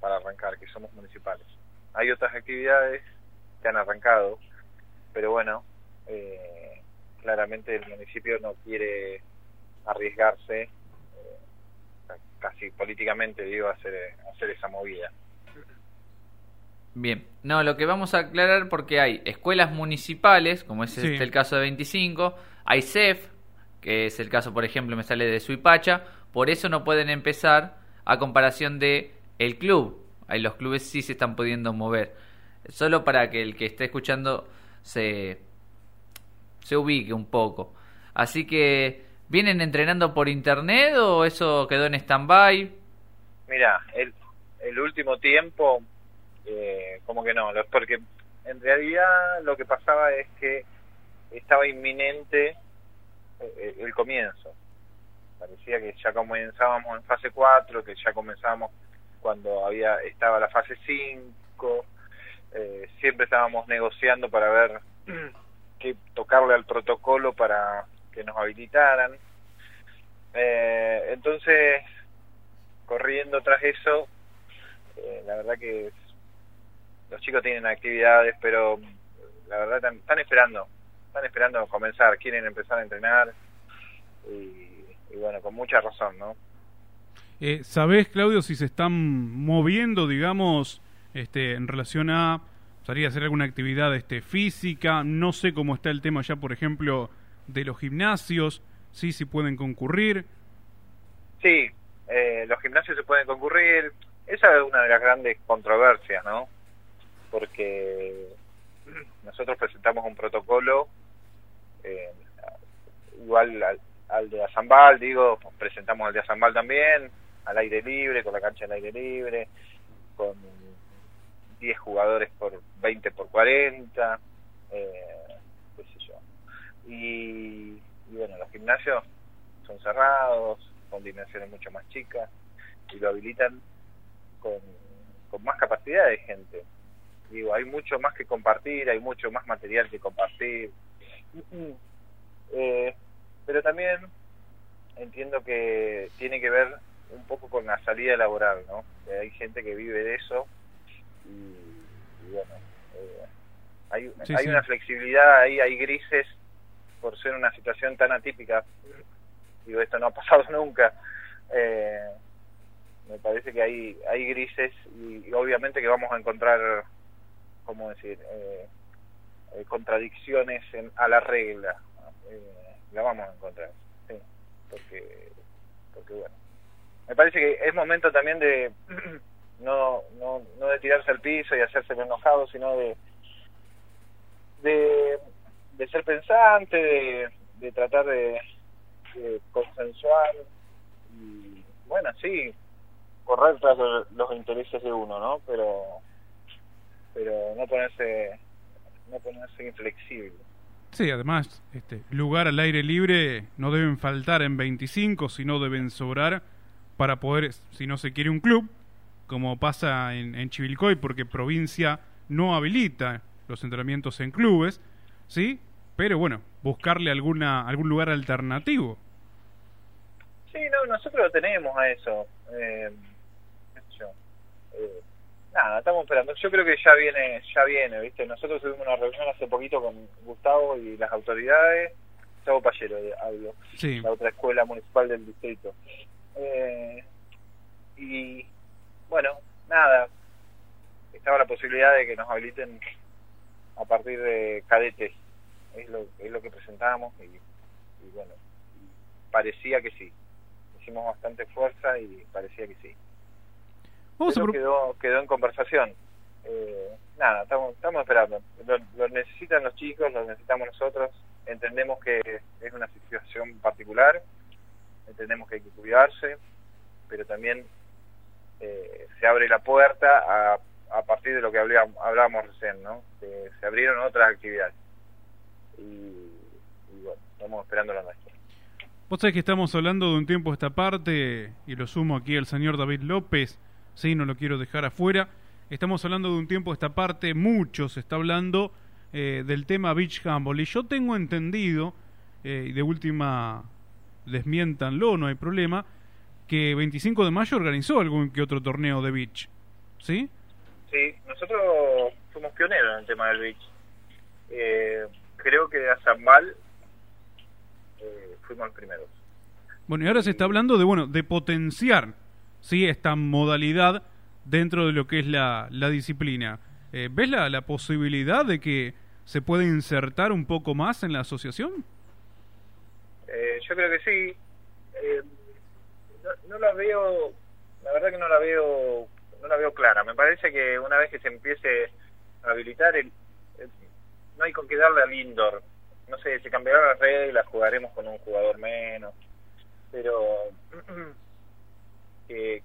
para arrancar, que somos municipales. Hay otras actividades que han arrancado, pero bueno, eh, claramente el municipio no quiere arriesgarse eh, casi políticamente digo hacer hacer esa movida Bien, no, lo que vamos a aclarar porque hay escuelas municipales, como es Sí. este el caso de 25, hay CEF, que es el caso, por ejemplo, me sale de Suipacha, por eso no pueden empezar a comparación de el club. Ahí los clubes sí se están pudiendo mover. Solo para que el que esté escuchando se, se ubique un poco. Así que, ¿vienen entrenando por internet o eso quedó en stand-by? mira el, último tiempo eh, como que no porque en realidad lo que pasaba es que estaba inminente eh, el comienzo parecía que ya comenzábamos en fase 4 que ya comenzábamos cuando había estaba la fase 5 eh, siempre estábamos negociando para ver <clears throat> qué tocarle al protocolo para que nos habilitaran. Eh, entonces corriendo tras eso eh, la verdad que los chicos tienen actividades pero la verdad están, esperando están esperando comenzar quieren empezar a entrenar y, y bueno con mucha razón no Eh, ¿Sabés, Claudio, si se están moviendo, digamos, este, en relación a salir hacer alguna actividad este, física? No sé cómo está el tema ya, por ejemplo, de los gimnasios, sí, si pueden concurrir. Sí, eh, los gimnasios se pueden concurrir. Esa es una de las grandes controversias, ¿no? Porque nosotros presentamos un protocolo eh, igual al, al de Azambal, digo, presentamos al de Azambal también, al aire libre, con la cancha al aire libre, con 10 jugadores por 20 por 40, eh, qué sé yo. Y, bueno, los gimnasios son cerrados, con dimensiones mucho más chicas y lo habilitan con, con más capacidad de gente. Digo, hay mucho más que compartir, hay mucho más material que compartir. <clears throat> Eh, pero también entiendo que tiene que ver un poco con la salida laboral, ¿no? Hay gente que vive de eso y, y bueno, eh, hay, Sí, hay sí. una flexibilidad ahí, hay grises por ser una situación tan atípica. Digo, esto no ha pasado <laughs> nunca. Eh, me parece que hay, hay grises y, y obviamente que vamos a encontrar, ¿cómo decir?, eh, eh, contradicciones en, a la regla. Eh, la vamos a encontrar, sí, porque, porque bueno. Me parece que es momento también de <clears throat> no, no, no de tirarse al piso y hacerse enojado, sino de, de, ser pensante, de, de tratar de, de consen- audiovisual y bueno, sí, correr tras los, los intereses de uno, ¿no? Pero pero no ponerse no ponerse inflexible. Sí, además, este, lugar al aire libre no deben faltar en 25, sino deben sobrar para poder, si no se quiere un club, como pasa en, en Chivilcoy, porque provincia no habilita los entrenamientos en clubes, ¿sí? Pero bueno, buscarle alguna algún lugar alternativo. Sí, no, nosotros lo tenemos a eso. Eh, yo. Eh, nada, estamos esperando. Yo creo que ya viene, ya viene, ¿viste? Nosotros tuvimos una reunión hace poquito con Gustavo y las autoridades. Gustavo Pallero, hablo. Sí. La otra escuela municipal del distrito. Eh, y bueno, nada. Estaba la posibilidad de que nos habiliten a partir de cadetes. Es lo, es lo que presentamos y, y bueno, parecía que sí. Hicimos bastante fuerza y parecía que sí. Vamos Pero quedó, quedó en conversación. Eh, nada, estamos, estamos esperando. Lo, lo necesitan los chicos, lo necesitamos nosotros. Entendemos que es una situación particular, entendemos que hay que cuidarse, pero también eh, se abre la puerta a, a partir de lo que hablamos, hablábamos recién, ¿no? Que se abrieron otras actividades. Y, y bueno, estamos esperando la nuestra. Vos sabés que estamos hablando de un tiempo esta parte, y lo sumo aquí al señor David López, sí, no lo quiero dejar afuera. Estamos hablando de un tiempo esta parte, mucho se está hablando eh, del tema Beach Handball. Y yo tengo entendido, eh, y de última desmiéntanlo, no hay problema, que 25 de mayo organizó algún que otro torneo de beach. ¿Sí? Sí, nosotros fuimos pioneros en el tema del beach. Eh, creo que a Zambal eh, fuimos los primeros. Bueno, y ahora se está hablando de, bueno, de potenciar, ¿sí? Esta modalidad dentro de lo que es la, la disciplina. Eh, ¿Ves la, la posibilidad de que se pueda insertar un poco más en la asociación? Eh, yo creo que sí. Eh, no, no la veo, la verdad que no la veo, no la veo clara. Me parece que una vez que se empiece a habilitar, el, no hay con qué darle al indoor. No sé, se cambiarán las reglas, jugaremos con un jugador menos, pero <clears throat> que,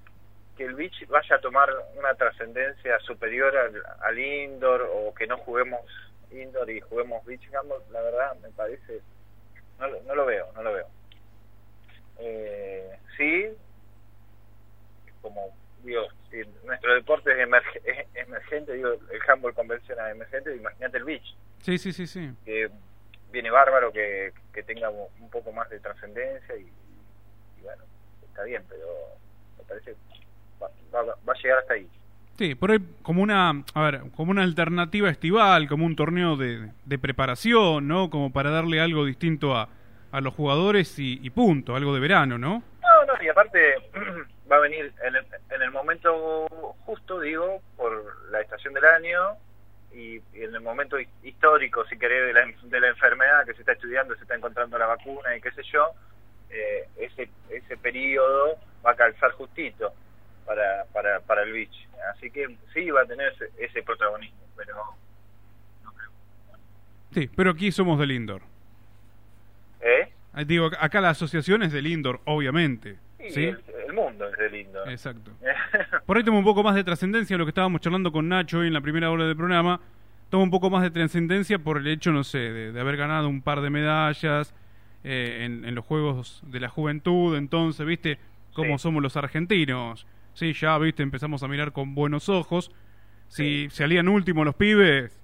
que el beach vaya a tomar una trascendencia superior al, al indoor o que no juguemos indoor y juguemos beach la verdad me parece no, no lo veo, no lo veo. Eh, sí, como digo, si nuestro deporte es, es emergente, digo, el handball convencional es emergente, imagínate el beach, Sí, sí, sí, sí. que viene bárbaro que, que tenga un un poco más de trascendencia y, y bueno, está bien, pero me parece va, va, va a llegar hasta ahí. Sí, por ahí como una, a ver, como una alternativa estival, como un torneo de, de preparación, ¿no? Como para darle algo distinto a, a los jugadores y, y punto, algo de verano, ¿no? No, no, y aparte <clears throat> va a venir en el, en el momento justo, digo, por la estación del año y, y en el momento hi- histórico, si querés, de la, de la enfermedad que se está estudiando, se está encontrando la vacuna y qué sé yo, eh, ese, ese periodo va a calzar justito para, para, para el beach. Así que sí va a tener ese, ese protagonismo, pero Sí, pero aquí somos del indoor. ¿Eh? Digo, acá la asociación es del indoor, obviamente. Sí, ¿Sí? El, el mundo es de lindo. Exacto. <laughs> Por ahí toma un poco más de trascendencia lo que estábamos charlando con Nacho hoy en la primera hora del programa. Toma un poco más de trascendencia por el hecho, no sé, de, de haber ganado un par de medallas eh, en, en los Juegos de la Juventud. Entonces, ¿viste cómo Sí. somos los argentinos? Sí, ya, ¿viste? Empezamos a mirar con buenos ojos. Si salían últimos los pibes,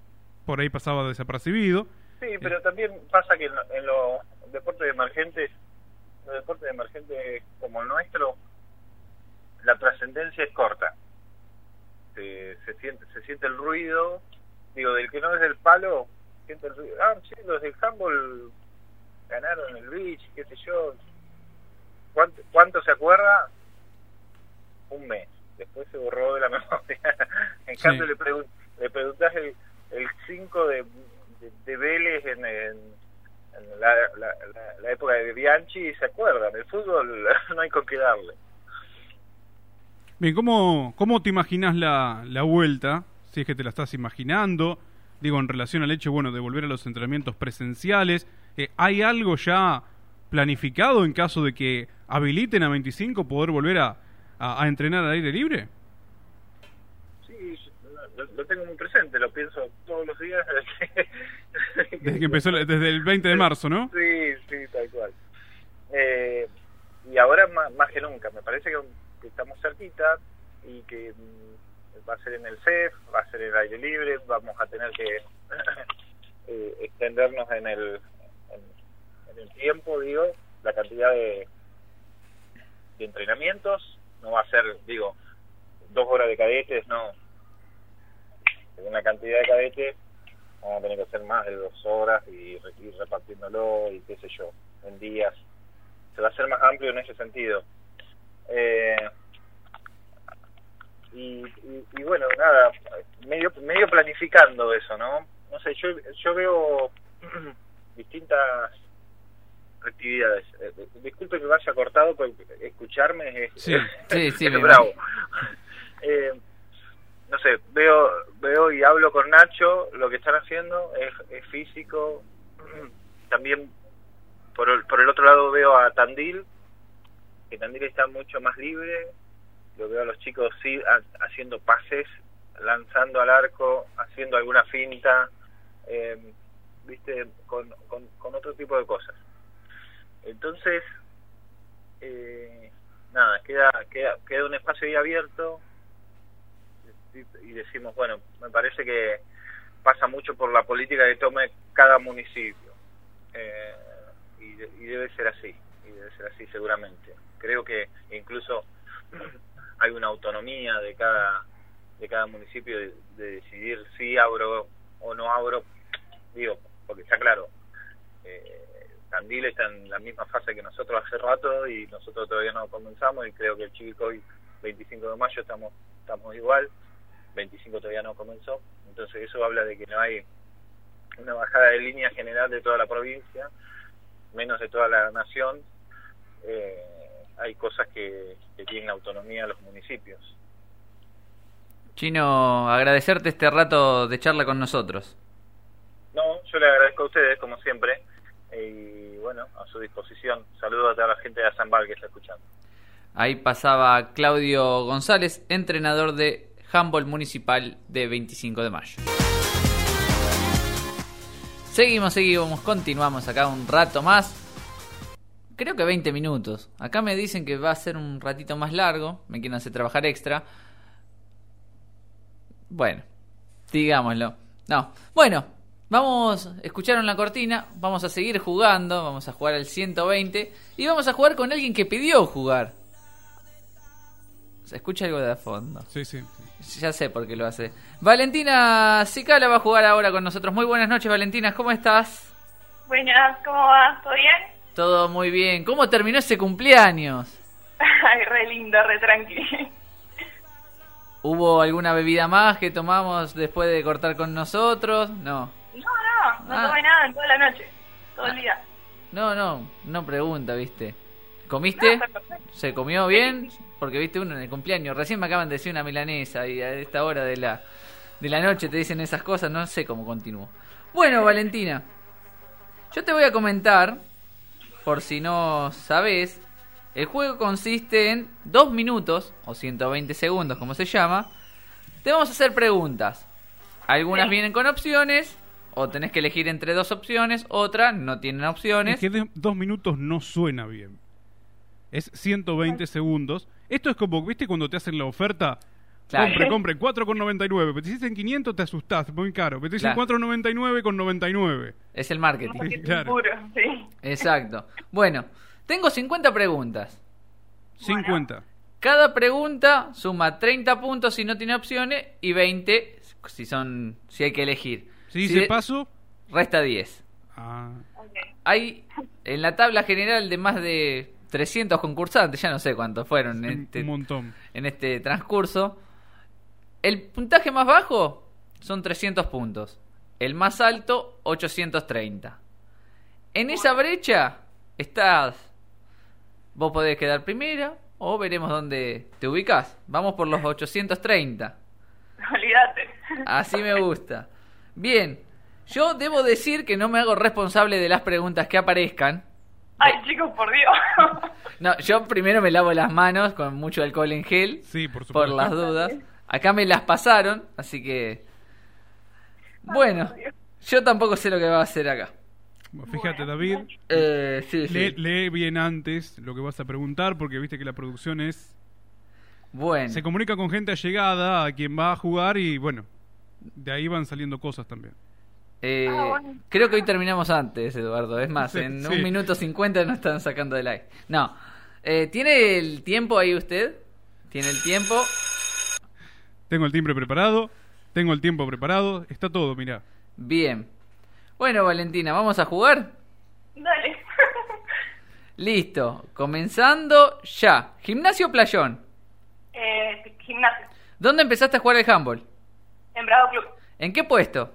por ahí pasaba desapercibido. Sí, pero también pasa que en, lo- en los deportes emergentes, los deportes emergentes como el nuestro, la trascendencia es corta. Se, se siente se siente el ruido, digo, del que no es del palo, siente el ruido. Ah, sí, los del handball ganaron el beach, qué sé yo. ¿Cuánto, cuánto se acuerda? Un mes. Después se borró de la <laughs> memoria. en Sí. cambio, le, pregun le preguntás el 5 de, de, de Vélez en, en, en la, la, la- la época de Bianchi se acuerdan. El fútbol <laughs> no hay con qué darle. Bien, ¿cómo, cómo te imaginas la, la vuelta? Si es que te la estás imaginando. Digo, en relación al hecho, bueno, de volver a los entrenamientos presenciales. Eh, ¿Hay algo ya planificado en caso de que habiliten a 25 poder volver a, a, a entrenar al aire libre? Sí, lo, lo tengo muy presente, lo pienso todos los días. <laughs> <laughs> Desde que empezó, desde el 20 de marzo, ¿no? Sí, sí, tal cual. Eh, y ahora más, más que nunca, me parece que, estamos cerquita y que mm, va a ser en el CEF, va a ser en el aire libre, vamos a tener que <coughs> eh, extendernos en el, en, en el tiempo, digo, la cantidad de, de entrenamientos, no va a ser, digo, dos horas de cadetes, no. La cantidad de cadetes, vamos a tener que hacer más de dos horas y re- ir repartiéndolo y qué sé yo, en días. Se va a hacer más amplio en ese sentido. Eh, y, y, y bueno, nada, medio, medio planificando eso, ¿no? No sé, yo, yo veo <clears throat> distintas actividades. Eh, eh, disculpe que vaya cortado, porque escucharme es, Sí, sí, sí, bravo. <laughs> Eh, no veo veo y hablo con Nacho, lo que están haciendo es, físico. <clears throat> También por el, por el otro lado veo a Tandil, que Tandil está mucho más libre. Lo veo a los chicos sí ha- haciendo pases, lanzando al arco, haciendo alguna finta, eh, viste, con, con, con otro tipo de cosas. Entonces, eh, nada, queda, queda, queda un espacio ahí abierto y, decimos, bueno, me parece que pasa mucho por la política que tome cada municipio. Eh, y, y debe ser así, y debe ser así seguramente. Creo que incluso <clears throat> hay una autonomía de cada de cada municipio de, de decidir si abro o no abro, digo, porque está claro, eh, Tandil está en la misma fase que nosotros hace rato y nosotros todavía no comenzamos y creo que el Chico hoy 25 de mayo estamos estamos igual 25 todavía no comenzó. Entonces eso habla de que no hay una bajada de línea general de toda la provincia menos de toda la nación. Eh, hay cosas que, que tienen autonomía los municipios. Chino, agradecerte este rato de charla con nosotros. no yo le agradezco a ustedes como siempre y bueno a su disposición. Saludos a toda la gente de Azambal que está escuchando. Ahí pasaba Claudio González, entrenador de handball municipal de 25 de mayo. Seguimos, seguimos, continuamos acá un rato más. Creo que 20 minutos. Acá me dicen que va a ser un ratito más largo. Me quieren hacer trabajar extra. Bueno, digámoslo. No. Bueno, vamos, escucharon la cortina. Vamos a seguir jugando. Vamos a jugar al 120. Y vamos a jugar con alguien que pidió jugar. Se escucha algo de fondo. Sí, sí. Ya sé por qué lo hace. Valentina Cicala va a jugar ahora con nosotros. Muy buenas noches, Valentina. ¿Cómo estás? Buenas, ¿cómo va? ¿Todo bien? Todo muy bien. ¿Cómo terminó ese cumpleaños? <laughs> Ay, re lindo, re tranqui. ¿Hubo alguna bebida más que tomamos después de cortar con nosotros? No. No, no, no Ah. tomé nada en toda la noche, todo el día. No, no, no pregunta, ¿viste? ¿Comiste? No. ¿Se comió bien? Porque viste uno en el cumpleaños. Recién me acaban de decir una milanesa y a esta hora de la, de la noche te dicen esas cosas. No sé cómo continúo. Bueno, Valentina, yo te voy a comentar, por si no sabes, el juego consiste en dos minutos, o 120 segundos, como se llama. Te vamos a hacer preguntas. Algunas vienen con opciones, o tenés que elegir entre dos opciones, otra no tienen opciones. Es que dos minutos no suena bien. Es 120 segundos. Esto es como, ¿viste cuando te hacen la oferta? Claro. Compre, compre, 4,99. Pero te dicen 500, te asustás, muy caro. Pero te dicen Claro. 4,99 con 99. Es el marketing. Marketing claro. puro, sí. Exacto. Bueno, tengo 50 preguntas. 50. Cada pregunta suma 30 puntos si no tiene opciones y 20 si son si hay que elegir. Si Si dice de- paso, Resta 10. ah, Ok. Hay en la tabla general de más de 300 concursantes, ya no sé cuántos fueron en un, este, un montón. en este transcurso. El puntaje más bajo son 300 puntos. El más alto, 830. En esa brecha estás. Vos podés quedar primera o veremos dónde te ubicás. Vamos por los 830. Olvídate. Así me gusta. Bien, yo debo decir que no me hago responsable de las preguntas que aparezcan. Ay, chicos, por Dios. <laughs> No, yo primero me lavo las manos con mucho alcohol en gel. Sí, por Por las dudas. Acá me las pasaron, así que. Bueno, yo tampoco sé lo que va a hacer acá. Fíjate, David. Eh, sí, sí. Lee, lee bien antes lo que vas a preguntar, porque viste que la producción es. Bueno. Se comunica con gente allegada a quien va a jugar y bueno, de ahí van saliendo cosas también. Eh, Creo que hoy terminamos antes, Eduardo. Es más, Sí, en sí. un minuto cincuenta nos están sacando del aire. No. Eh, ¿Tiene el tiempo ahí usted? ¿Tiene el tiempo? Tengo el timbre preparado, tengo el tiempo preparado, está todo, mirá. Bien. Bueno, Valentina, ¿vamos a jugar? Dale. <laughs> Listo. Comenzando ya. Gimnasio o Playón. eh, gimnasio. ¿Dónde empezaste a jugar al handball? En Bravo Club. ¿En qué puesto?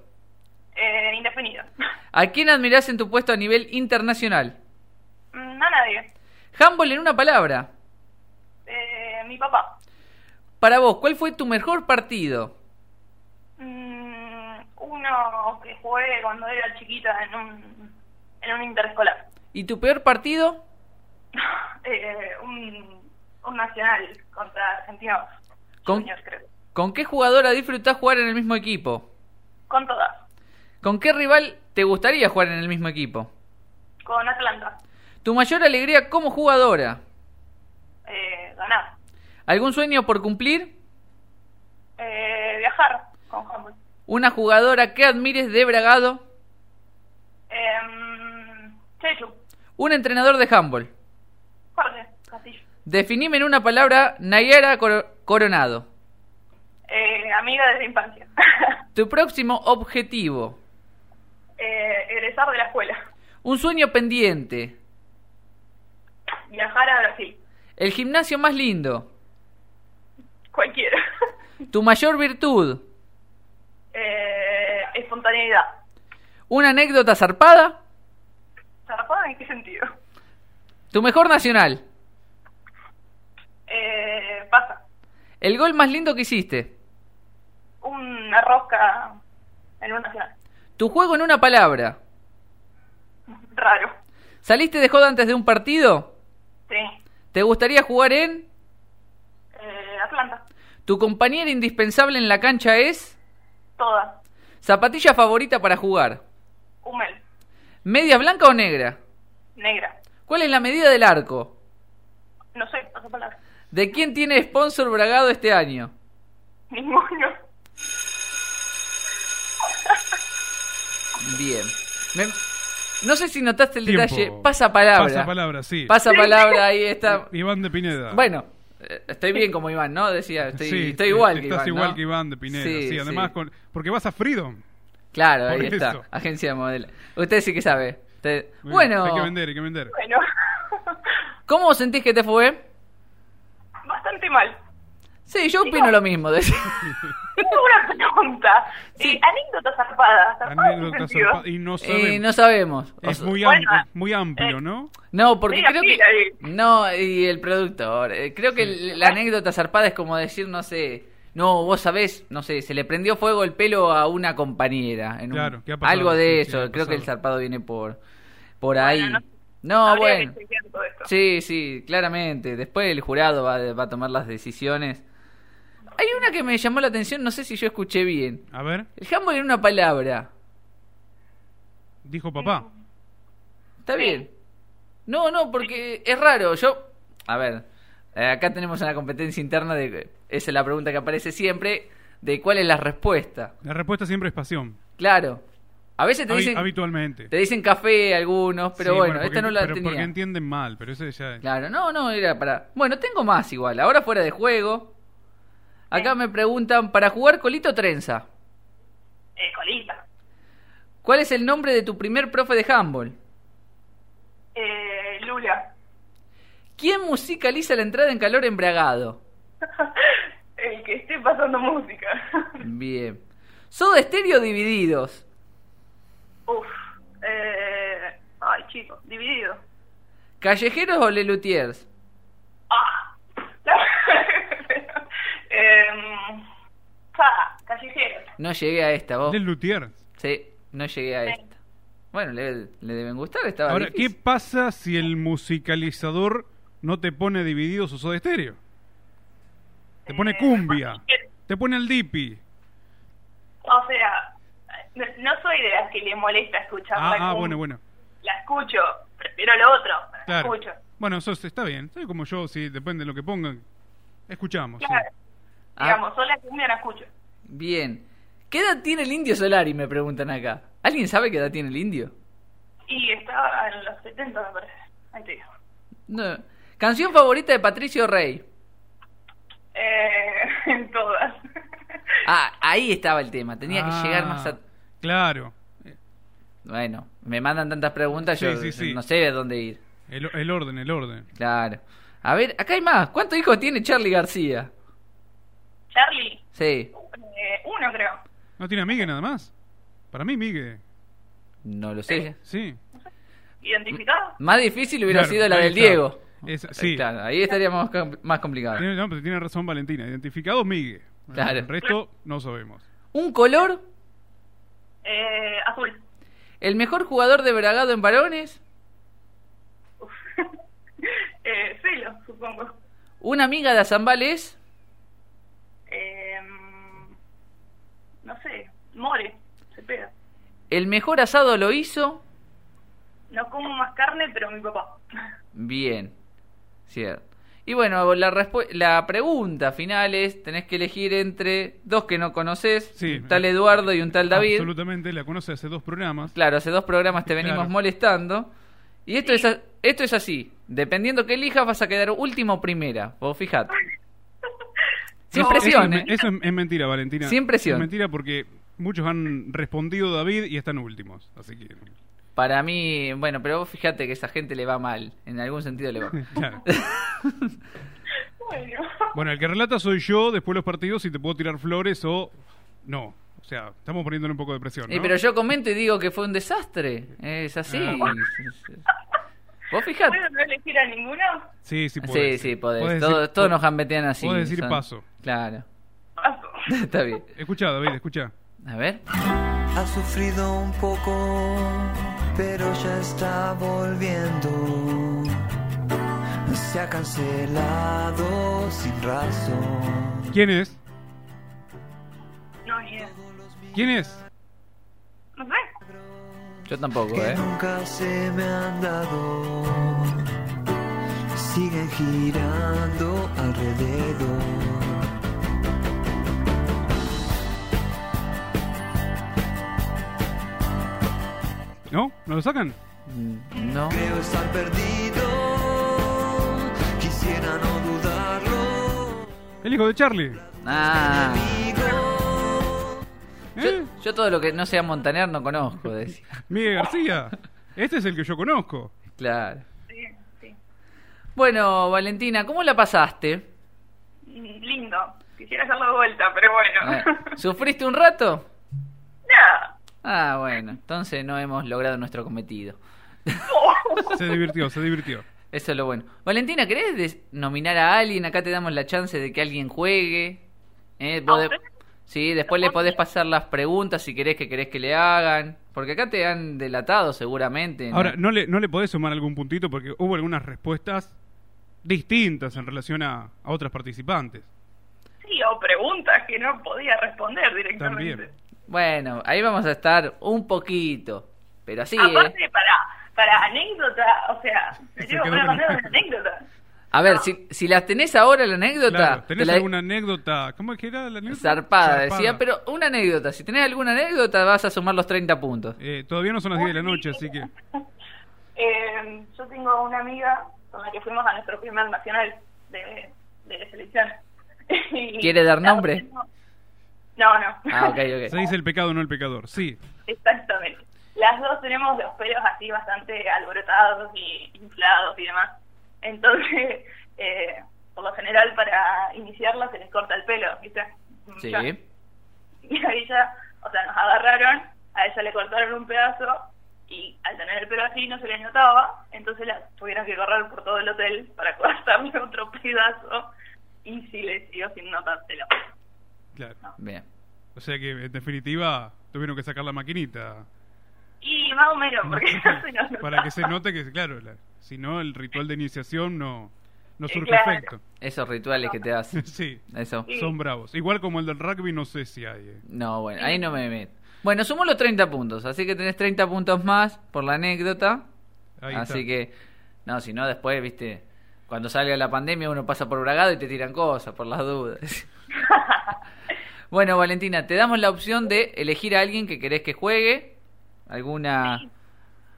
Eh, indefinido. <laughs> ¿A quién admirás en tu puesto a nivel internacional? Mm, a nadie. Handball en una palabra. Eh, mi papá. Para vos, ¿cuál fue tu mejor partido? Mm, uno que jugué cuando era chiquita en un, en un interescolar. ¿Y tu peor partido? <laughs> Eh, un, un nacional contra Argentinos ¿Con, Juniors, creo. ¿Con qué jugadora disfrutás jugar en el mismo equipo? Con todas. ¿Con qué rival te gustaría jugar en el mismo equipo? Con Atlanta. ¿Tu mayor alegría como jugadora? Eh, ganar. ¿Algún sueño por cumplir? Eh, viajar con handball. ¿Una jugadora que admires de Bragado? Eh, Chechu. ¿Un entrenador de handball? Jorge Castillo. Definime en una palabra Nayara Cor- Coronado. Eh, amiga desde la infancia. <laughs> Tu próximo objetivo. Eh, egresar de la escuela. Un sueño pendiente. Viajar a Brasil. El gimnasio más lindo. Cualquiera. Tu mayor virtud. eh, espontaneidad. Una anécdota zarpada. ¿Zarpada en qué sentido? Tu mejor nacional. Eh, pasa. El gol más lindo que hiciste. Una rosca en un nacional. Tu juego en una palabra. Raro. ¿Saliste de joda antes de un partido? Sí. ¿Te gustaría jugar en? Eh, Atlanta. ¿Tu compañera indispensable en la cancha es? Toda. ¿Zapatilla favorita para jugar? Humel. ¿Media blanca o negra? Negra. ¿Cuál es la medida del arco? No sé, paso palabra. ¿De quién tiene sponsor Bragado este año? Ninguno. Bien. Me- No sé si notaste el Tiempo. detalle. Pasa palabra. Pasa palabra, sí. Pasa palabra, ahí está. Iván de Pineda. Bueno, eh, estoy bien como Iván, ¿no? Decía, estoy, Sí, estoy igual que estás Iván. igual ¿no? que Iván de Pineda. Sí, Sí, además, sí. con, porque vas a Freedom. Claro, Por ahí está. Agencia de modelo. Usted sí que sabe. Usted- Bueno, Bueno, Hay que vender, hay que vender. Bueno. <laughs> ¿cómo sentís que te fue? Bastante mal. Sí, yo opino lo mismo. de- <laughs> una pregunta. Eh, anécdota zarpada. ¿Zarpada Anécdota y no sabemos. Eh, no sabemos. Es muy, Bueno, am- muy amplio, ¿no? No, porque creo que... diga. No, y el productor. eh, Creo que el- la anécdota zarpada es como decir, no sé... No, vos sabés, no sé, se le prendió fuego el pelo a una compañera. En un- Claro, ¿qué ha pasado? algo de Sí, sí, eso. Creo que el zarpado viene por, por ahí. no- No, bueno. que chequear todo esto. Sí, sí, claramente. Después el jurado va, va a tomar las decisiones. Una que me llamó la atención, no sé si yo escuché bien. A ver, El handball en una palabra. dijo papá. Está bien. No, no, porque es raro. Yo, a ver, eh, acá tenemos una competencia interna de, esa es la pregunta que aparece siempre, de cuál es la respuesta. La respuesta siempre es pasión. Claro. A veces te Habi- dicen, habitualmente. te dicen café algunos, pero Sí, bueno, porque- esta no la pero Porque tenía. entienden mal, pero ese ya es. Claro, no, no, era para... Bueno, tengo más igual. Ahora fuera de juego. Acá me preguntan, ¿para jugar colito o trenza? Eh, colita. ¿Cuál es el nombre de tu primer profe de handball? Eh, Lula. ¿Quién musicaliza la entrada en calor embriagado? <laughs> El que esté pasando música. <laughs> Bien. ¿Soda estéreo divididos? Uf. Eh, ay, chicos, dividido. ¿Callejeros o lelutiers? Ah. Em, No llegué a esta, vos. Les Luthier. Sí, no llegué a Sí. esta. Bueno, le, le deben gustar, estaba Ahora, ¿qué pasa si el musicalizador no te pone divididos o Soda Estéreo. Te pone cumbia. Te pone el dipi. O sea, no, no soy de las que le molesta escuchar Ah, la ah, bueno, bueno. La escucho, prefiero lo otro, pero la Claro. escucho. Bueno, eso está bien. Soy como yo, sí, depende de lo que pongan. Escuchamos. sí. Ah. Digamos, sola cumbia la escucho. Bien. ¿Qué edad tiene el indio Solari? Me preguntan acá. ¿Alguien sabe qué edad tiene el indio? Y estaba en los 70, me parece. Ahí te digo. No. Canción favorita de Patricio Rey. Eh, <laughs> en todas. Ah, ahí estaba el tema. Tenía Ah, que llegar más a... Claro. Bueno, me mandan tantas preguntas, Sí, yo sí, sí. no sé a dónde ir. El, el orden, el orden. Claro. A ver, acá hay más. ¿Cuántos hijos tiene Charlie García? Charlie, Sí. eh, uno creo. ¿No tiene a Migue nada más? Para mí, Migue. No lo sé. Sí. ¿Identificado? Más difícil hubiera Claro, sido la ahí del está. Diego. Es- sí. Claro, ahí estaría más, com- más complicado. Tiene, no, pero tiene razón Valentina. Identificado, Migue. Claro. El resto no sabemos. ¿Un color? Eh, azul. ¿El mejor jugador de Bragado en varones? <laughs> Eh, celo, supongo. ¿Una amiga de Azambal es? Eh, no sé, more, se pega. ¿El mejor asado lo hizo? No como más carne, pero mi papá. Bien. Cierto. Y bueno, la, la pregunta final es, tenés que elegir entre dos que no conoces, Sí. un tal Eduardo y un tal David. Absolutamente, la conoce hace dos programas. Claro, hace dos programas te venimos Claro. molestando. Y esto es, a- esto es así. Dependiendo que elijas, vas a quedar último o primera. Vos fijate. Sin No, presión, Eso, ¿eh? es, eso es- es mentira, Valentina. Sin presión. Es mentira porque muchos han respondido David y están últimos. Así que. Para mí, bueno, pero vos fíjate que esa gente le va mal. En algún sentido le va mal. <laughs> Claro. <laughs> Bueno. Bueno, el que relata soy yo después de los partidos si te puedo tirar flores o no. O sea, estamos poniéndole un poco de presión. ¿no? Eh, pero yo comento y digo que fue un desastre. Es así. Ah. Vos fijate. ¿Puedo no elegir a ninguno? Sí, sí, Sí, podés. sí, podés. Podés Todos, decir- todos nos gambetean así. podés decir son- paso. Claro. <laughs> Está bien. Escucha, David, escucha. A ver. Ha sufrido un poco, pero ya está volviendo. Se ha cancelado sin razón. ¿Quién es? No, idea. ¿Quién es? No sé. Yo tampoco, Que ¿eh? nunca se me han dado. Siguen girando alrededor. ¿No? ¿No lo sacan? Mm, No. Creo estar perdido. Quisiera no dudarlo. El hijo de Charlie. Ah. Yo, ¿Eh? yo todo lo que no sea Montaner no conozco, decía. <laughs> Miguel García. Este es el que yo conozco. Claro. Sí, sí. Bueno, Valentina, ¿cómo la pasaste? Mm, Lindo. Quisiera hacerlo de vuelta, pero bueno. Eh, <laughs> ¿Sufriste un rato? Nada. Ah, bueno, entonces no hemos logrado nuestro cometido. <laughs> Se divirtió, se divirtió. Eso es lo bueno. Valentina, ¿querés des- nominar a alguien? Acá te damos la chance de que alguien juegue. Eh, vos de- Sí, después le podés pasar las preguntas si querés que querés que le hagan. Porque acá te han delatado seguramente. ¿no? Ahora, ¿no le, ¿no le podés sumar algún puntito? Porque hubo algunas respuestas distintas en relación a, a otras participantes. Sí, o preguntas que no podía responder directamente. También. Bueno, ahí vamos a estar un poquito. Pero así, ¿eh? Aparte, para, para anécdota, o sea, me Se quedó poner con- una anécdota. A ver, si, si las tenés ahora la anécdota, Claro, te ¿tenés la- alguna anécdota? ¿Cómo es que era la anécdota? zarpada, decía, pero una anécdota. Si tenés alguna anécdota, vas a sumar los 30 puntos. Eh, todavía no son las 10 de la noche, así que... <laughs> Eh, yo tengo una amiga con la que fuimos a nuestro primer nacional de, de selección. <laughs> Y- ¿Quiere dar nombre? No, no. Ah, ok, ok. Se dice el pecado, no el pecador. Sí. Exactamente. Las dos tenemos los pelos así bastante alborotados y inflados y demás. Entonces, <laughs> eh, por lo general para iniciarla se les corta el pelo, ¿viste? Sí. Ya. Y a ella, o sea, nos agarraron, a ella le cortaron un pedazo y al tener el pelo así no se le notaba, entonces la tuvieron que correr por todo el hotel para <laughs> cortarle otro pedazo y sí le siguió sin notárselo. Claro. Bien. O sea que, en definitiva, tuvieron que sacar la maquinita Y más o menos, porque <laughs> no se nos para que se note que, claro, la- si no, el ritual de iniciación no, no Sí, surge claro. efecto. Esos rituales que te hacen. <laughs> Sí, Eso. son bravos. Igual como el del rugby, no sé si hay. eh. No, bueno, ahí no me meto. Bueno, sumo los 30 puntos, así que tenés 30 puntos más por la anécdota. Ahí así está. que, no, si no, después, viste, cuando salga la pandemia uno pasa por bragado y te tiran cosas, por las dudas. <laughs> bueno, Valentina, te damos la opción de elegir a alguien que querés que juegue. ¿Alguna...?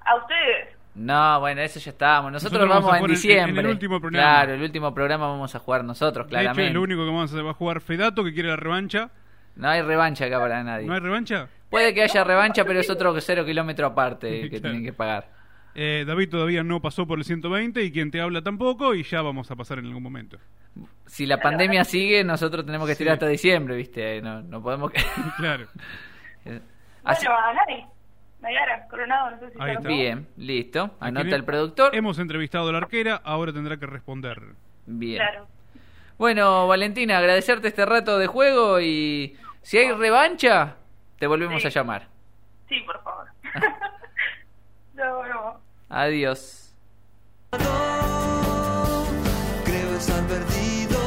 A ustedes. No, bueno, eso ya estábamos. Nosotros, Nosotros vamos vamos, a en jugar en- en diciembre. el último programa. Claro, el último programa vamos a jugar nosotros, De hecho, claramente. lo único que vamos a hacer va a jugar Fedato, que quiere la revancha. No hay revancha acá para nadie. ¿No hay revancha? Puede que haya revancha, pero es otro cero kilómetro aparte <laughs> que Claro. tienen que pagar. Eh, David todavía no pasó por el 120 y quien te habla tampoco, y ya vamos a pasar en algún momento. Si la pandemia sigue, nosotros tenemos que estirar Sí. hasta diciembre, ¿viste? No, no podemos... <laughs> claro. Así- Bueno, a. Nayara, Coronado, no sé si Ahí está. Bien, listo. Anota el productor. Hemos entrevistado a la arquera, ahora tendrá que responder. Bien. Claro. Bueno, Valentina, agradecerte este rato de juego y si hay revancha, te volvemos Sí. a llamar. Sí, por favor. <laughs> <laughs> no, no. Adiós. Creo estar perdido,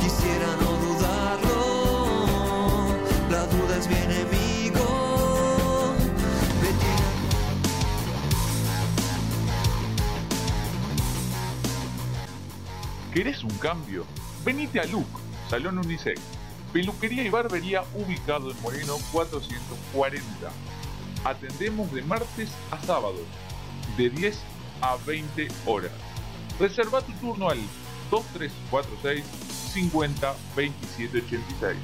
quisiera no dudarlo. La duda es mi enemigo. Me tiene ¿Querés un cambio? Venite a Look, Salón Unisex. Peluquería y barbería ubicado en Moreno 440. Atendemos de martes a sábado, de 10 a 20 horas. Reserva tu turno al 2346 50 27 86.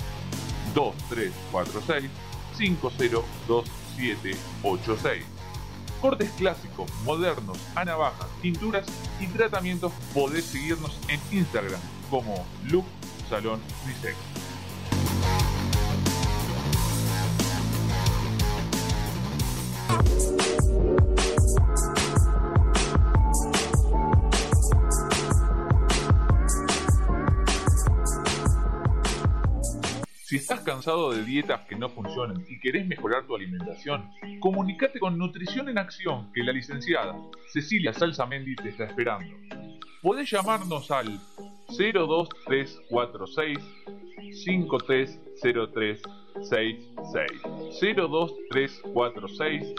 2346 502786. Cortes clásicos, modernos, a navajas, tinturas y tratamientos podés seguirnos en Instagram como Look Salón Unisex. Si estás cansado de dietas que no funcionan y querés mejorar tu alimentación, comunícate con Nutrición en Acción, que la licenciada Cecilia Salsamendi te está esperando. Podés llamarnos al 02346 530366 02346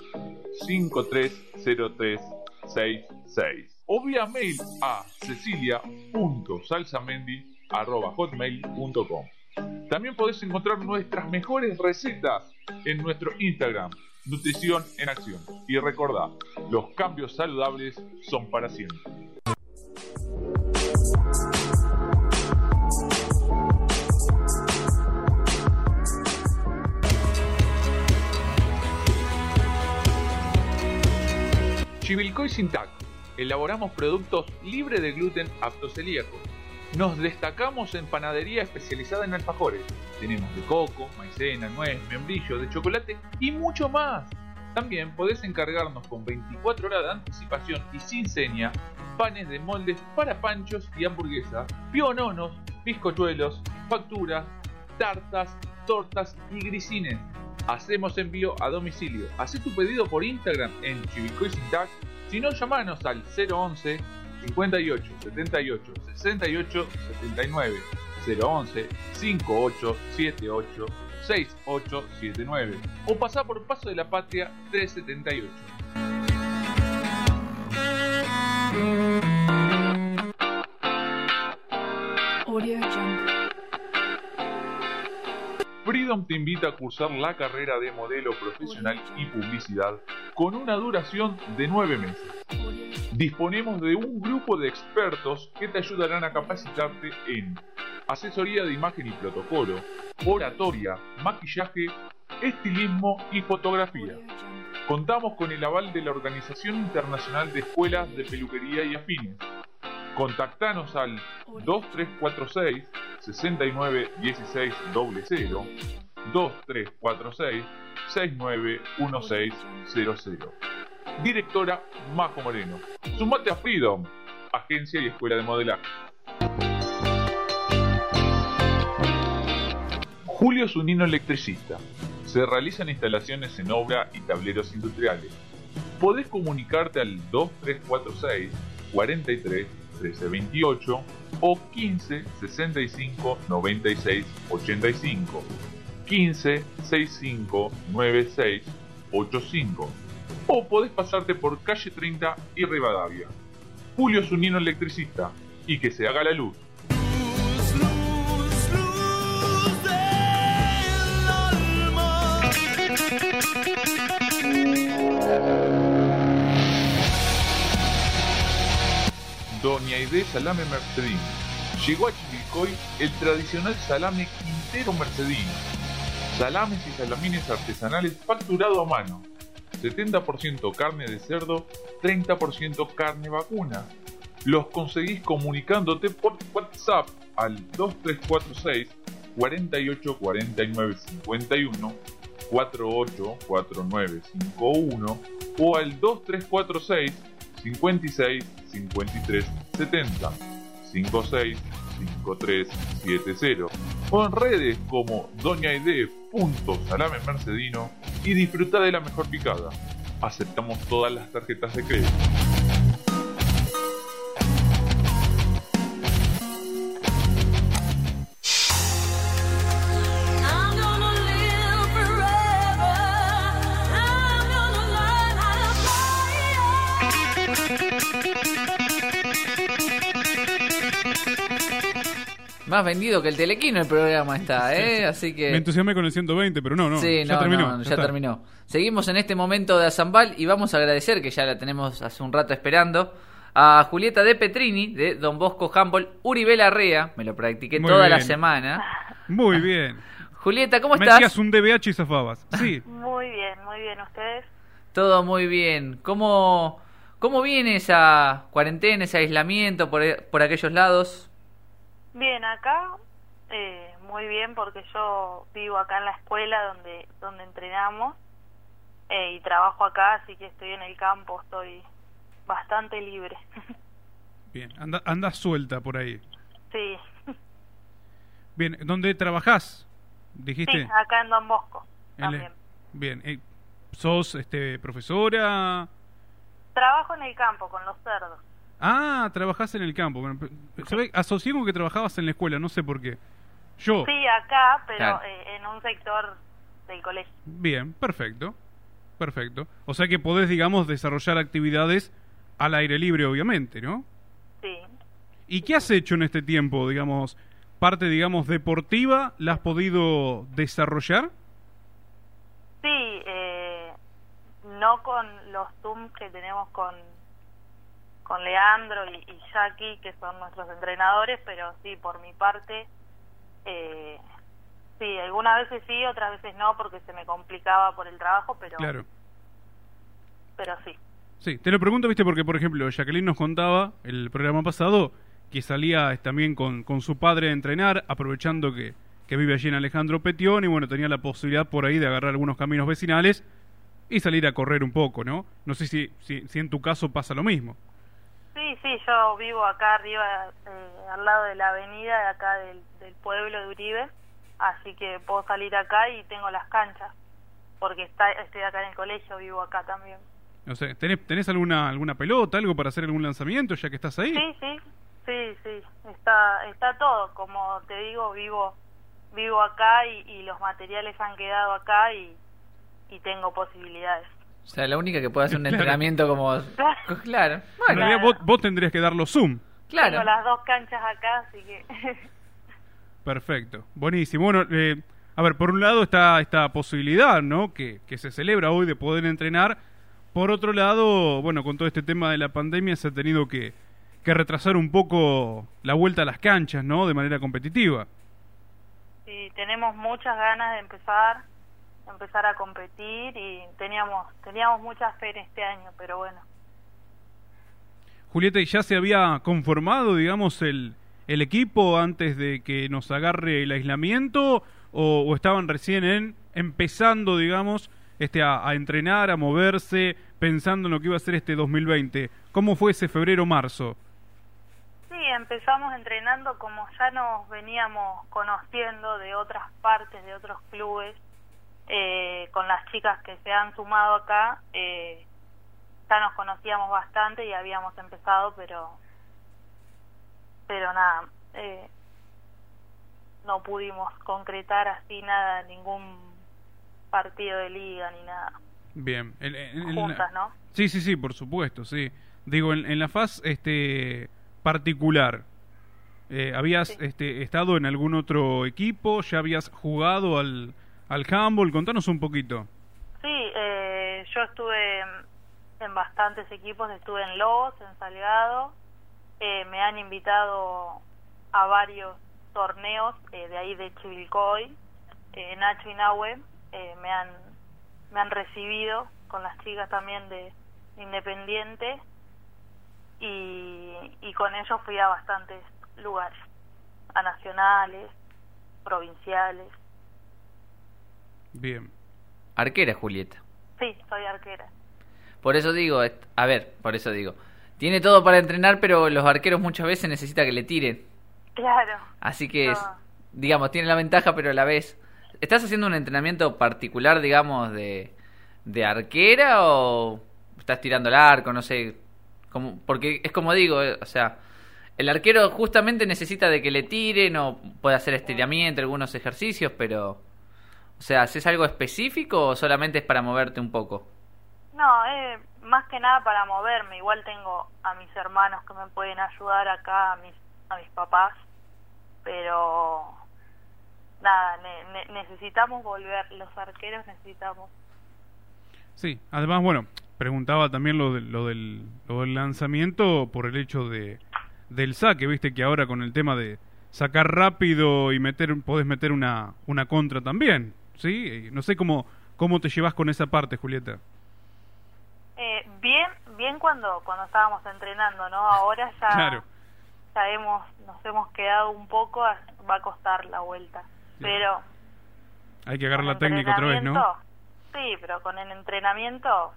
530366 o vía mail a cecilia.salsamendi.hotmail.com también podés encontrar nuestras mejores recetas en nuestro Instagram, Nutrición en Acción. Y recordá, los cambios saludables son para siempre. Chivilcoy Sintac. Elaboramos productos libres de gluten aptos celíacos. Nos destacamos en panadería especializada en alfajores. Tenemos de coco, maicena, nuez, membrillo, de chocolate y mucho más. También podés encargarnos con 24 horas de anticipación y sin seña panes de moldes para panchos y hamburguesas, piononos, bizcochuelos, facturas, tartas, tortas y grisines. Hacemos envío a domicilio. Haz tu pedido por Instagram en Chivicoy Sintac. Si no, llamanos al 011 58 78 68 79 011 58 78 6879 o pasá por Paso de la Patria 378. Audio Jungle. Freedom te invita a cursar la carrera de modelo profesional y publicidad con una duración de 9 meses. Disponemos de un grupo de expertos que te ayudarán a capacitarte en asesoría de imagen y protocolo, oratoria, maquillaje, estilismo y fotografía. Contamos con el aval de la Organización Internacional de Escuelas de Peluquería y Afines. Contactanos al 2346 691600 2346 691600 Directora Majo Moreno. Sumate a Freedom, agencia y escuela de modelaje. Julio Zunino Electricista. Se realizan instalaciones en obra y tableros industriales. Podés comunicarte al 2346 43 1328 o 15 65 96 85. 15 65 96 85. O podés pasarte por calle 30 y Rivadavia. Julio Zunino Electricista. Y que se haga la luz. Doña Aide Salame Mercedino. Llegó a Chivilcoy el tradicional salame Quintero Mercedino. Salames y salamines artesanales facturado a mano. 70% carne de cerdo, 30% carne vacuna. Los conseguís comunicándote por WhatsApp al 2346 48 49 51 48 49 51 o al 2346 56 53 70 56 53 70 o en redes como doñaide.salame mercedino y disfruta de la mejor picada. Aceptamos todas las tarjetas de crédito. Más vendido que el telequino el programa está, ¿eh? Así que... Me entusiasmé con el 120, pero no, no. Sí, ya no, terminó. no, ya, está. terminó. Seguimos en este momento de Azambal y vamos a agradecer, que ya la tenemos hace un rato esperando, a Julieta de Petrini, de Don Bosco Humboldt, Uribe Larrea, me lo practiqué Muy toda la semana. Muy bien. <laughs> Julieta, ¿cómo Me estás? un DBH y zafabas. Sí. <laughs> Muy bien, muy bien. ¿Ustedes? Todo muy bien. ¿Cómo, cómo viene esa cuarentena, ese aislamiento por, por aquellos lados? Bien, acá eh, muy bien porque yo vivo acá en la escuela donde donde entrenamos eh, y trabajo acá, así que estoy en el campo, estoy bastante libre. <laughs> Bien. Anda, anda suelta por ahí. sí, Bien. ¿Dónde trabajás? Dijiste. sí, acá en Don Bosco En también. Bien. eh, ¿Sos este, profesora? Trabajo en el campo con los cerdos. Ah, trabajás en el campo. Bueno, ve- asocié con que trabajabas en la escuela, no sé por qué. Yo. Sí, acá, pero Claro. eh, en un sector del colegio. Bien, perfecto. Perfecto. O sea que podés, digamos, desarrollar actividades al aire libre, obviamente, ¿no? Sí. ¿Y qué has hecho en este tiempo, digamos, parte, digamos, deportiva, la has podido desarrollar? Sí, eh, no con los Zooms que tenemos con, con Leandro y, y Jackie, que son nuestros entrenadores, pero sí, por mi parte, eh, sí, algunas veces sí, otras veces no, porque se me complicaba por el trabajo, pero, Claro. pero sí. Sí, te lo pregunto, viste, porque, por ejemplo, Jacqueline nos contaba el programa pasado que salía también con, con su padre a entrenar, aprovechando que, que vive allí en Alejandro Petión, y bueno, tenía la posibilidad por ahí de agarrar algunos caminos vecinales y salir a correr un poco, ¿no? No sé si, si, si en tu caso pasa lo mismo. Sí, sí, yo vivo acá arriba, eh, al lado de la avenida de acá del, del pueblo de Uribe, así que puedo salir acá y tengo las canchas, porque está, estoy acá en el colegio, vivo acá también. No sé, ¿tenés, tenés alguna, alguna pelota, algo para hacer algún lanzamiento ya que estás ahí? Sí, sí, sí, sí, está, está todo, como te digo, vivo, vivo acá y, y los materiales han quedado acá y, y tengo posibilidades. O sea, la única que puede hacer un <laughs> Claro. entrenamiento como... <laughs> Claro. En Bueno, realidad vos, vos tendrías que dar los zoom. claro. Tengo las dos canchas acá, así que <laughs> Perfecto, buenísimo. Bueno, eh, a ver, por un lado está esta posibilidad, ¿no? Que, que se celebra hoy de poder entrenar. Por otro lado, bueno, con todo este tema de la pandemia se ha tenido que, que retrasar un poco la vuelta a las canchas, ¿no? De manera competitiva. sí, tenemos muchas ganas de empezar, empezar a competir y teníamos, teníamos mucha fe en este año, pero bueno. Julieta, ¿y ya se había conformado, digamos, el, el equipo antes de que nos agarre el aislamiento? ¿O, o estaban recién en, empezando, digamos, este, a, a entrenar, a moverse, pensando en lo que iba a ser este 2020? ¿Cómo fue ese febrero-marzo? Sí, empezamos entrenando como ya nos veníamos conociendo de otras partes, de otros clubes, eh, con las chicas que se han sumado acá, eh, ya nos conocíamos bastante y habíamos empezado, pero pero nada, eh, no pudimos concretar así nada, ningún partido de liga ni nada. Bien. En- en- en la- Juntas, ¿no? Sí, sí, sí, por supuesto, sí. Digo, en, en la faz este, particular, eh, ¿habías este, estado en algún otro equipo? ¿Ya habías jugado al, al handball? Contanos un poquito. Sí, eh, yo estuve en- bastantes equipos, estuve en Lobos, en Salgado, eh, me han invitado a varios torneos eh, de ahí de Chivilcoy, eh, Nacho y Nahue, eh, me han me han recibido con las chicas también de Independiente y, y con ellos fui a bastantes lugares, a nacionales, provinciales, Bien. Arquera, Julieta. sí, soy arquera. Por eso digo, a ver, por eso digo. Tiene todo para entrenar, pero los arqueros muchas veces necesita que le tiren. Claro. Así que, es- digamos, tiene la ventaja, pero a la vez... ¿Estás haciendo un entrenamiento particular, digamos, de, de arquera o estás tirando el arco? No sé. Como, porque es como digo, eh, o sea, el arquero justamente necesita de que le tiren o puede hacer estiramiento, algunos ejercicios, pero... O sea, ¿haces algo específico o solamente es para moverte un poco? No, eh, más que nada para moverme. Igual tengo a mis hermanos que me pueden ayudar acá, a mis, a mis papás. Pero nada, ne- ne- necesitamos volver. Los arqueros necesitamos. Sí, además, bueno, preguntaba también lo, de- lo, del, lo del lanzamiento por el hecho de del saque, viste que ahora con el tema de sacar rápido y meter podés meter una, una contra también, ¿sí? No sé cómo, cómo te llevas con esa parte, Julieta. Eh, bien, bien cuando cuando estábamos entrenando, ¿no? Ahora ya, Claro. ya hemos nos hemos quedado un poco, va a costar la vuelta. Pero Hay que agarrar la técnica otra vez, ¿no? Sí, pero con el entrenamiento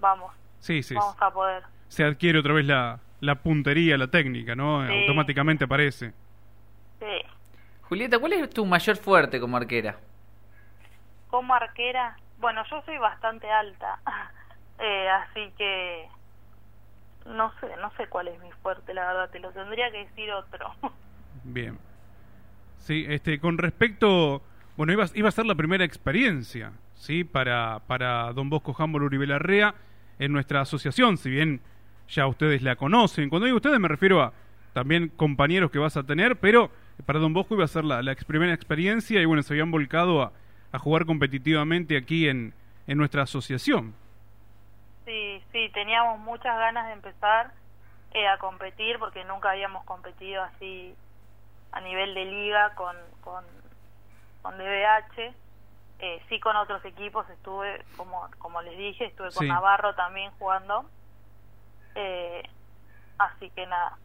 vamos, Sí, sí. vamos a poder. Se adquiere otra vez la, la puntería, la técnica, ¿no? Sí. Automáticamente aparece. Sí. Julieta, ¿cuál es tu mayor fuerte como arquera? Como arquera, bueno, yo soy bastante alta, <laughs> eh, así que no sé, no sé cuál es mi fuerte, la verdad, te lo tendría que decir otro. <laughs> Bien. Sí, este, con respecto, bueno, iba, iba a ser la primera experiencia, ¿sí? Para, para Don Bosco Humboldt Uribe Larrea en nuestra asociación, si bien ya ustedes la conocen. Cuando digo ustedes me refiero a también compañeros que vas a tener, pero para Don Bosco iba a ser la, la primera experiencia y bueno, se habían volcado a, a jugar competitivamente aquí en, en nuestra asociación. Sí, sí, teníamos muchas ganas de empezar eh, a competir porque nunca habíamos competido así a nivel de liga con, con, con DBH. Eh, sí con otros equipos estuve, como, como les dije, estuve con Sí. Navarro también jugando. Eh, así que nada,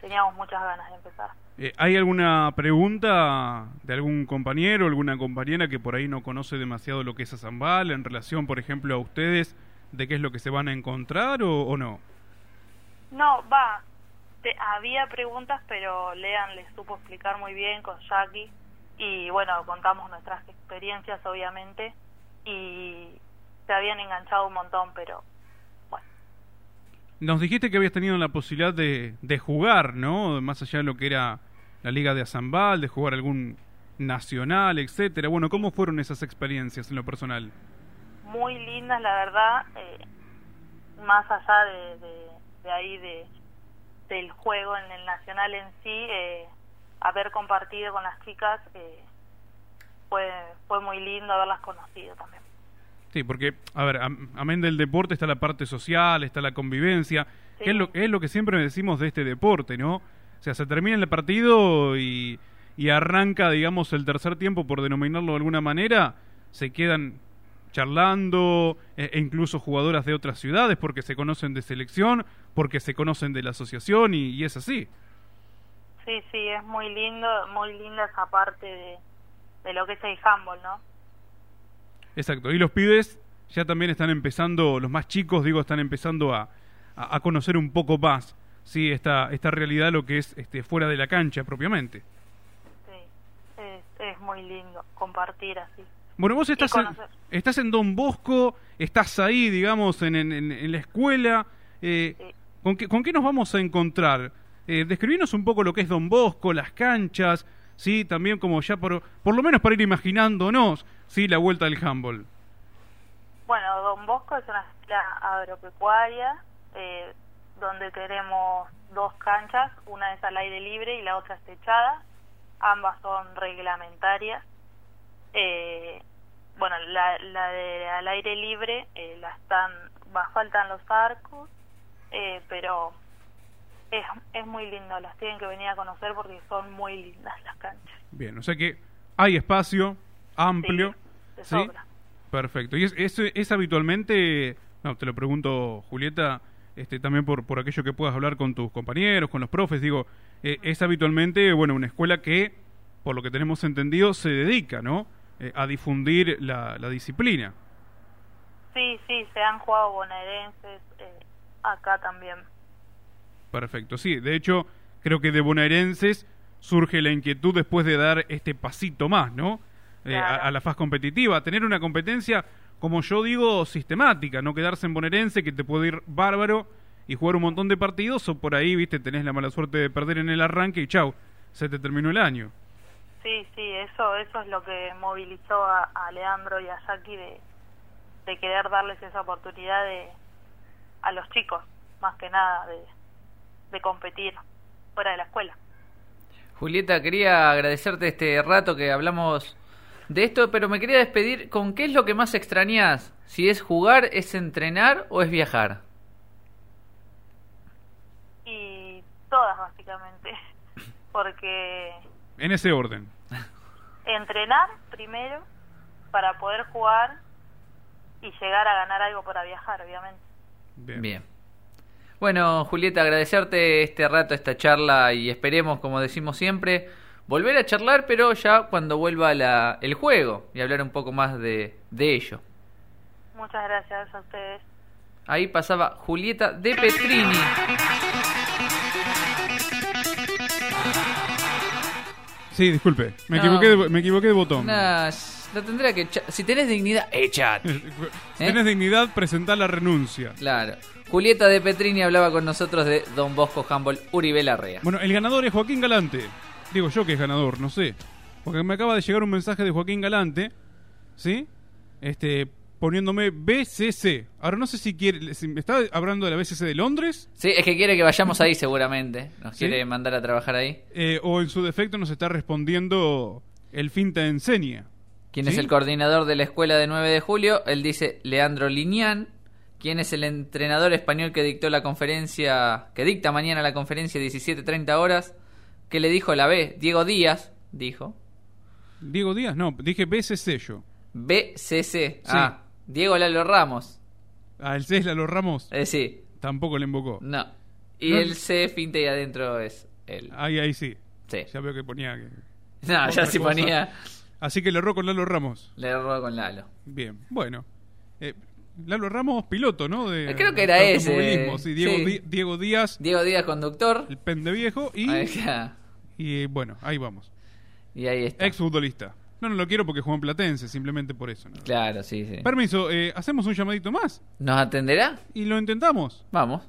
teníamos muchas ganas de empezar. Eh, ¿Hay alguna pregunta de algún compañero, alguna compañera que por ahí no conoce demasiado lo que es Azambal en relación, por ejemplo, a ustedes, de qué es lo que se van a encontrar o, o no? No, va. Te- había preguntas, pero Lean les supo explicar muy bien con Jackie. Y bueno, contamos nuestras experiencias, obviamente. Y se habían enganchado un montón, pero Nos dijiste que habías tenido la posibilidad de, de jugar, ¿no? Más allá de lo que era la Liga de Azambal, de jugar algún nacional, etcétera. Bueno, ¿cómo fueron esas experiencias en lo personal? muy lindas, la verdad. eh, más allá de, de, de ahí, de, del juego en el nacional en sí, eh, haber compartido con las chicas eh, fue, fue muy lindo haberlas conocido también. Sí, porque, a ver, am- amén del deporte está la parte social, está la convivencia, que es lo, es lo que siempre decimos de este deporte, ¿no? O sea, se termina el partido y, y arranca, digamos, el tercer tiempo, por denominarlo de alguna manera, se quedan charlando, e, e incluso jugadoras de otras ciudades, porque se conocen de selección, porque se conocen de la asociación, y, y es así. Sí, sí, es muy lindo, muy linda esa parte de, de lo que es el handball, ¿no? Exacto. Y los pibes ya también están empezando, los más chicos, digo, están empezando a, a, a conocer un poco más, sí, esta, esta realidad, lo que es este, fuera de la cancha propiamente. Sí, es, es muy lindo compartir así. Bueno, vos estás en, estás en Don Bosco, estás ahí, digamos, en, en, en- la escuela. eh, ¿con, qué, ¿Con qué nos vamos a encontrar? Eh, describinos un poco lo que es Don Bosco, las canchas, sí, también como ya por, por lo menos para ir imaginándonos, sí, la vuelta del handball. Bueno, Don Bosco es una escuela agropecuaria eh, donde tenemos dos canchas, una es al aire libre y la otra es techada. Ambas son reglamentarias. Eh, bueno, la, la de al aire libre eh, la están, va, faltan los arcos, eh, pero es, es muy lindo, las tienen que venir a conocer porque son muy lindas las canchas. Bien, o sea que hay espacio amplio. ¿sí? Perfecto. ¿Y es, es, es habitualmente, no, te lo pregunto, Julieta, este, también por, por aquello que puedas hablar con tus compañeros, con los profes, digo, eh, es habitualmente, bueno, una escuela que, por lo que tenemos entendido, se dedica, ¿no? Eh, a difundir la, la disciplina. Sí, sí, se han jugado bonaerenses eh, acá también. Perfecto, sí. De hecho, creo que de bonaerenses surge la inquietud después de dar este pasito más, ¿no? A la faz competitiva, tener una competencia, como yo digo, sistemática, no quedarse en bonaerense que te puede ir bárbaro y jugar un montón de partidos o por ahí, viste, tenés la mala suerte de perder en el arranque y chau, se te terminó el año. Sí, sí, eso, eso es lo que movilizó a, a Leandro y a Jackie de, de querer darles esa oportunidad de, a los chicos, más que nada, de, de competir fuera de la escuela. Julieta, quería agradecerte este rato que hablamos de esto, pero me quería despedir con qué es lo que más extrañas. Si es jugar, es entrenar o es viajar. Y todas, básicamente, <laughs> porque En ese orden. entrenar primero para poder jugar y llegar a ganar algo para viajar, obviamente. Bien. Bueno, Julieta, agradecerte este rato, esta charla y esperemos, como decimos siempre, volver a charlar, pero ya cuando vuelva la, el juego y hablar un poco más de, de ello. Muchas gracias a ustedes. Ahí pasaba Julieta de Petrini. Sí, disculpe, me, No. equivoqué, de, me equivoqué de botón. Nah, lo tendría que echar. Si tenés dignidad, echate. <laughs> Si tenés dignidad, presentá la renuncia. Claro. Julieta de Petrini hablaba con nosotros de Don Bosco Humboldt Uribe Larrea. Bueno, el ganador es Joaquín Galante. Digo yo que es ganador, no sé. Porque me acaba de llegar un mensaje de Joaquín Galante, ¿sí? Este, poniéndome BCC. Ahora no sé si quiere. Si está hablando de la BCC de Londres Sí, es que quiere que vayamos ahí seguramente. Nos ¿Sí? quiere mandar a trabajar ahí. eh, o en su defecto nos está respondiendo el Finta Enseña. ¿Quién ¿Sí? es el coordinador de la escuela de 9 de julio? Él dice Leandro Linian. ¿Quién es el entrenador español que dictó la conferencia, que dicta mañana la conferencia 17.30 horas? ¿Qué le dijo la B? Diego Díaz, dijo. Diego Díaz, no, dije BCC yo. BCC. Ah, Diego Lalo Ramos. Ah, el C es Lalo Ramos. Eh, sí. Tampoco le invocó. No. Y No. el C, finta y adentro es él. Ahí, ahí sí. Sí. Ya veo que ponía. que- No, ya sí cosa. ponía. Así que le erró con Lalo Ramos. Le erró con Lalo. Bien, bueno. Eh, Lalo Ramos, piloto, ¿no? De, Eh, Creo que era ese. Sí, Diego, Sí. Di- Diego Díaz, Diego Díaz, conductor. el pende viejo. Y, Ahí está. Y bueno, ahí vamos. Y ahí está. Ex futbolista. No, no lo quiero porque jugó en Platense, simplemente por eso. ¿no? Claro, sí, sí. Permiso, eh, hacemos un llamadito más ¿Nos atenderá? y lo intentamos. Vamos.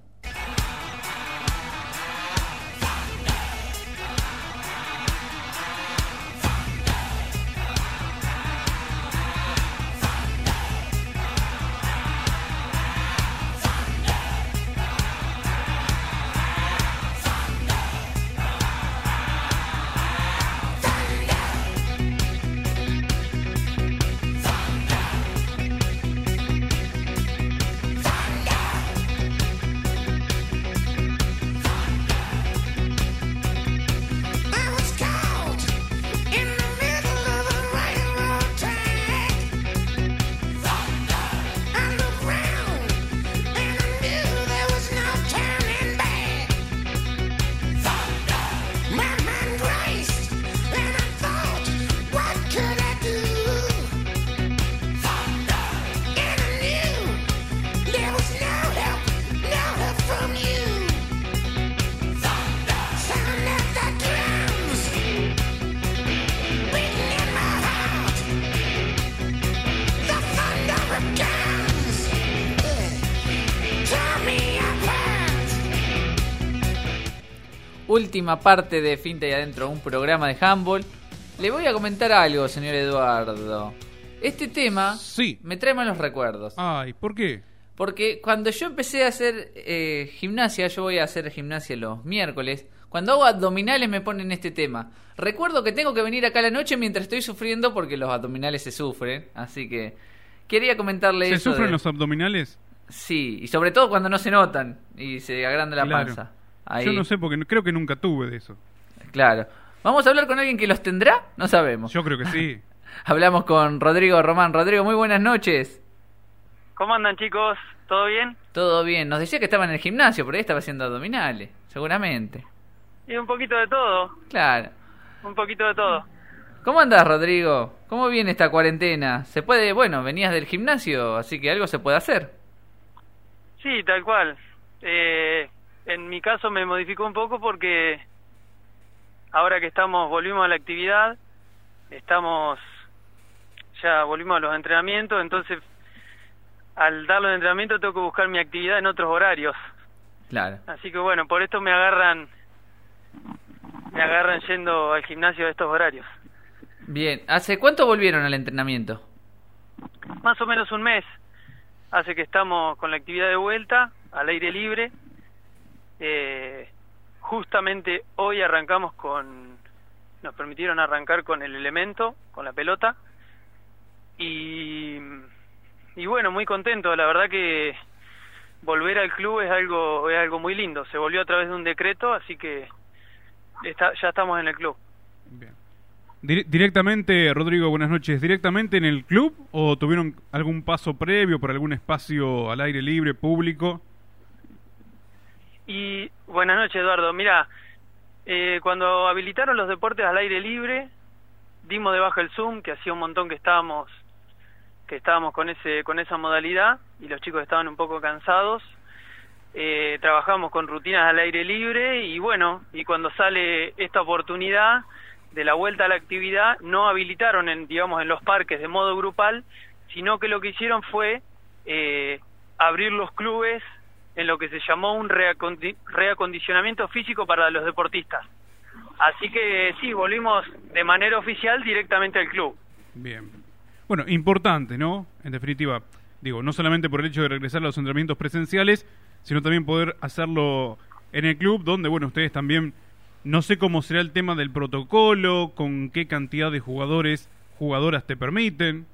Última parte de Finta y Adentro, un programa de handball. Le voy a comentar algo, señor Eduardo. Este tema sí. me trae malos recuerdos. Ay, ¿por qué? Porque cuando yo empecé a hacer eh, gimnasia, yo voy a hacer gimnasia los miércoles, cuando hago abdominales me ponen este tema. Recuerdo que tengo que venir acá a la noche mientras estoy sufriendo porque los abdominales se sufren, así que quería comentarle ¿Se eso. sufren de- los abdominales? Sí, y sobre todo cuando no se notan y se agranda la Claro. panza. Ahí. Yo no sé porque creo que nunca tuve de eso. Claro. ¿Vamos a hablar con alguien que los tendrá? No sabemos. Yo creo que sí. <laughs> Hablamos con Rodrigo Román. Rodrigo, muy buenas noches. ¿Cómo andan chicos? ¿Todo bien? Todo bien. Nos decía que estaba en el gimnasio, por ahí estaba haciendo abdominales, seguramente. Y un poquito de todo, Claro. un poquito de todo. ¿Cómo andás, Rodrigo? ¿Cómo viene esta cuarentena? Se puede, bueno, venías del gimnasio, así que algo se puede hacer. Sí, tal cual. Eh, en mi caso me modificó un poco porque ahora que estamos, volvimos a la actividad, estamos, ya volvimos a los entrenamientos, entonces al dar los entrenamientos tengo que buscar mi actividad en otros horarios. Claro. Así que bueno, por esto me agarran, me agarran yendo al gimnasio a estos horarios. Bien. ¿Hace cuánto volvieron al entrenamiento? Más o menos un mes hace que estamos con la actividad de vuelta al aire libre. Eh, justamente hoy arrancamos con, nos permitieron arrancar con el elemento, con la pelota. Y, y bueno, muy contento. La verdad que volver al club es algo, es algo muy lindo. Se volvió a través de un decreto, así que está, ya estamos en el club. Dire- directamente, Rodrigo, buenas noches. ¿Directamente en el club o tuvieron algún paso previo por algún espacio al aire libre, público? Y buenas noches, Eduardo. Mira, eh, cuando habilitaron los deportes al aire libre, dimos de baja el Zoom, que hacía un montón que estábamos que estábamos con ese con esa modalidad y los chicos estaban un poco cansados. Eh, trabajamos con rutinas al aire libre y bueno, y cuando sale esta oportunidad de la vuelta a la actividad, no habilitaron en digamos en los parques de modo grupal, sino que lo que hicieron fue eh, abrir los clubes en lo que se llamó un reacondi- reacondicionamiento físico para los deportistas. Así que sí, volvimos de manera oficial directamente al club. Bien. Bueno, importante, ¿no? En definitiva, digo, no solamente por el hecho de regresar a los entrenamientos presenciales, sino también poder hacerlo en el club, donde, bueno, ustedes también, no sé cómo será el tema del protocolo, con qué cantidad de jugadores, jugadoras te permiten.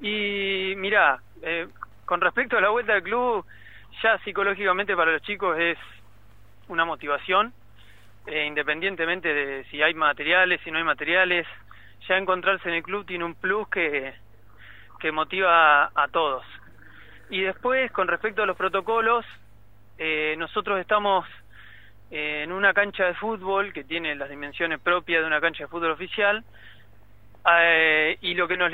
Y mira, eh, con respecto a la vuelta al club, ya psicológicamente para los chicos es una motivación, eh, independientemente de si hay materiales, si no hay materiales, ya encontrarse en el club tiene un plus que, que motiva a, todos. Y después, con respecto a los protocolos, eh, nosotros estamos eh, en una cancha de fútbol que tiene las dimensiones propias de una cancha de fútbol oficial, eh, y lo que nos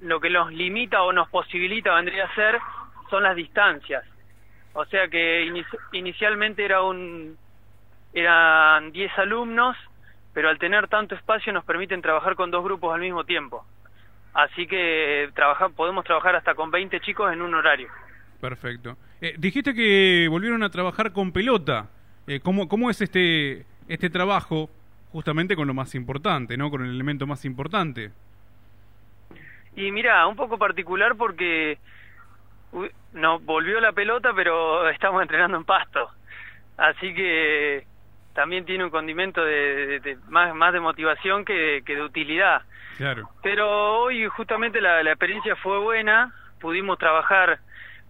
lo que nos limita o nos posibilita vendría a ser son las distancias o sea que inici- inicialmente era un eran 10 alumnos pero al tener tanto espacio nos permiten trabajar con dos grupos al mismo tiempo así que trabajar podemos trabajar hasta con 20 chicos en un horario Perfecto. Eh, dijiste que volvieron a trabajar con pelota. Eh, ¿cómo, ¿Cómo es este, este trabajo justamente con lo más importante, ¿no? Con el elemento más importante. Y mira, un poco particular porque no volvió la pelota, pero <laughs> estamos entrenando en pasto. Así que también tiene un condimento de, de- de- más, más de motivación que, que de utilidad. Claro. Pero hoy justamente la, la experiencia fue buena, pudimos trabajar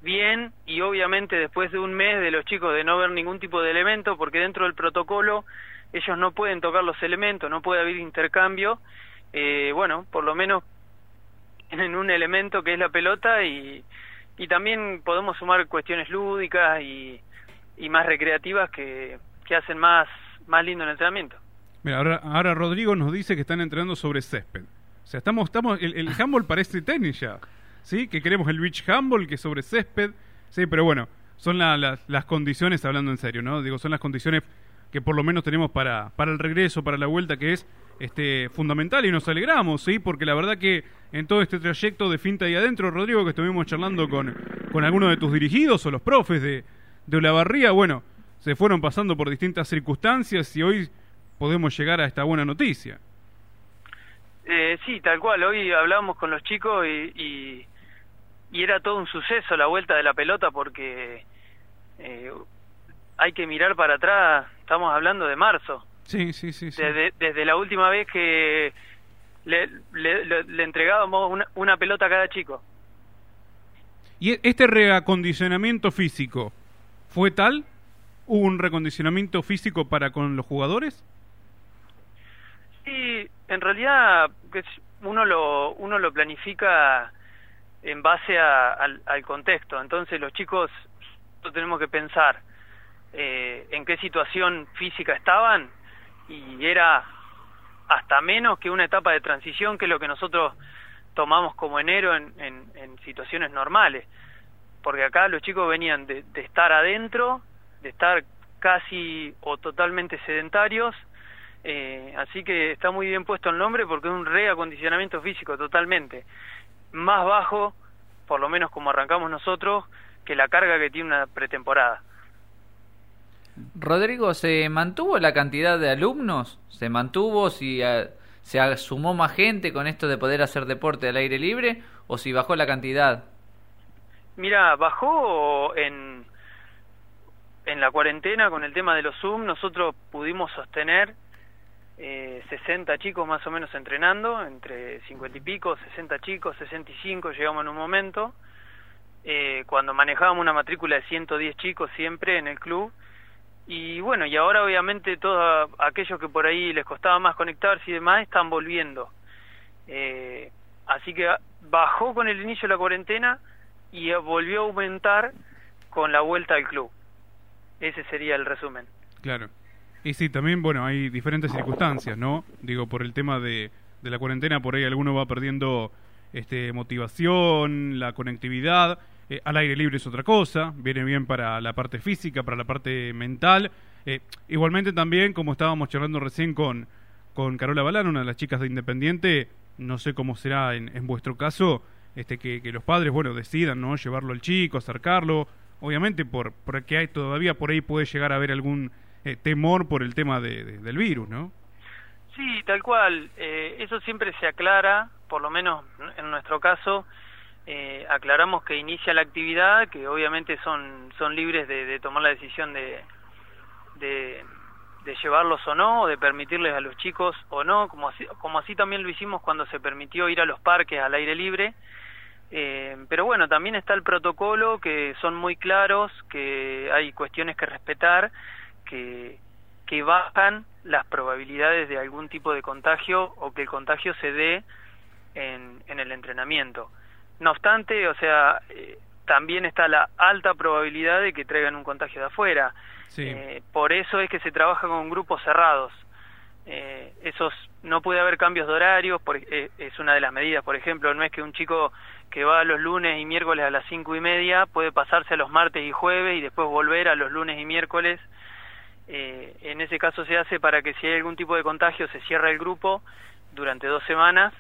bien y obviamente después de un mes de los chicos de no ver ningún tipo de elemento, porque dentro del protocolo ellos no pueden tocar los elementos, no puede haber intercambio, eh, bueno, por lo menos en un elemento que es la pelota y, y también podemos sumar cuestiones lúdicas y, y más recreativas que, que hacen más, más lindo el entrenamiento. Mira, ahora, ahora Rodrigo nos dice que están entrenando sobre césped. O sea, estamos, estamos, el, el handball parece tenis ya. ¿Sí? Que queremos el beach handball, que sobre césped. Sí, pero bueno, son la- las condiciones, hablando en serio, ¿no? Digo, son las condiciones que por lo menos tenemos para, para el regreso, para la vuelta, que es este fundamental y nos alegramos, ¿sí? Porque la verdad que en todo este trayecto de finta y adentro, Rodrigo, que estuvimos charlando con, con algunos de tus dirigidos o los profes de, de Olavarría, bueno, se fueron pasando por distintas circunstancias y hoy podemos llegar a esta buena noticia. Eh, sí, tal cual. Hoy hablábamos con los chicos y, y, era todo un suceso la vuelta de la pelota porque eh, hay que mirar para atrás. Estamos hablando de marzo. Sí, sí, sí. sí. Desde, desde la última vez que le, le, le- le entregábamos una, una pelota a cada chico. ¿Y e- este reacondicionamiento físico fue tal? ¿Hubo un reacondicionamiento físico para con los jugadores? Sí, en realidad que es- uno lo uno lo planifica en base a- al, al contexto. Entonces los chicos tenemos que pensar eh, en qué situación física estaban y era hasta menos que una etapa de transición que lo que nosotros tomamos como enero en, en, en situaciones normales. Porque acá los chicos venían de, de estar adentro, de estar casi o totalmente sedentarios, eh, así que está muy bien puesto el nombre porque es un reacondicionamiento físico totalmente. Más bajo, por lo menos como arrancamos nosotros, que la carga que tiene una pretemporada. Rodrigo, ¿se mantuvo la cantidad de alumnos? ¿Se mantuvo? ¿Si se sumó más gente con esto de poder hacer deporte al aire libre? ¿O si bajó la cantidad? Mira, bajó en, en la cuarentena con el tema de los Zoom, nosotros pudimos sostener eh, 60 chicos más o menos entrenando, entre 50 y pico, 60 chicos, 65 llegamos en un momento, eh, cuando manejábamos una matrícula de 110 chicos siempre en el club, y bueno, y ahora obviamente todos aquellos que por ahí les costaba más conectarse y demás están volviendo. Eh, así que bajó con el inicio de la cuarentena y volvió a aumentar con la vuelta al club. Ese sería el resumen. Claro. Y sí, también, bueno, hay diferentes circunstancias, ¿no? Digo, por el tema de, de la cuarentena, por ahí alguno va perdiendo este, motivación, la conectividad. Eh, al aire libre es otra cosa, viene bien para la parte física, para la parte mental. Eh, igualmente también, como estábamos charlando recién con, con Carola Balán, una de las chicas de Independiente, no sé cómo será en, en vuestro caso, este, que, que los padres, bueno, decidan, ¿no? Llevarlo al chico, acercarlo. Obviamente, por, porque hay todavía por ahí puede llegar a haber algún eh, temor por el tema de, de- del virus, ¿no? Sí, tal cual. Eh, eso siempre se aclara, por lo menos en nuestro caso, eh, aclaramos que inicia la actividad, que obviamente son, son libres de, de tomar la decisión de, de, llevarlos o no, o de permitirles a los chicos o no, como así, como así también lo hicimos cuando se permitió ir a los parques al aire libre. Eh, pero bueno, también está el protocolo, que son muy claros, que hay cuestiones que respetar, que, que bajan las probabilidades de algún tipo de contagio o que el contagio se dé en, en el entrenamiento. No obstante, o sea, eh, también está la alta probabilidad de que traigan un contagio de afuera. Sí. Eh, por eso es que se trabaja con grupos cerrados. Eh, esos no puede haber cambios de horarios, por- eh, es una de las medidas, por ejemplo, no es que un chico que va los lunes y miércoles a las cinco y media puede pasarse a los martes y jueves y después volver a los lunes y miércoles. Eh, en ese caso se hace para que si hay algún tipo de contagio se cierra el grupo durante dos semanas.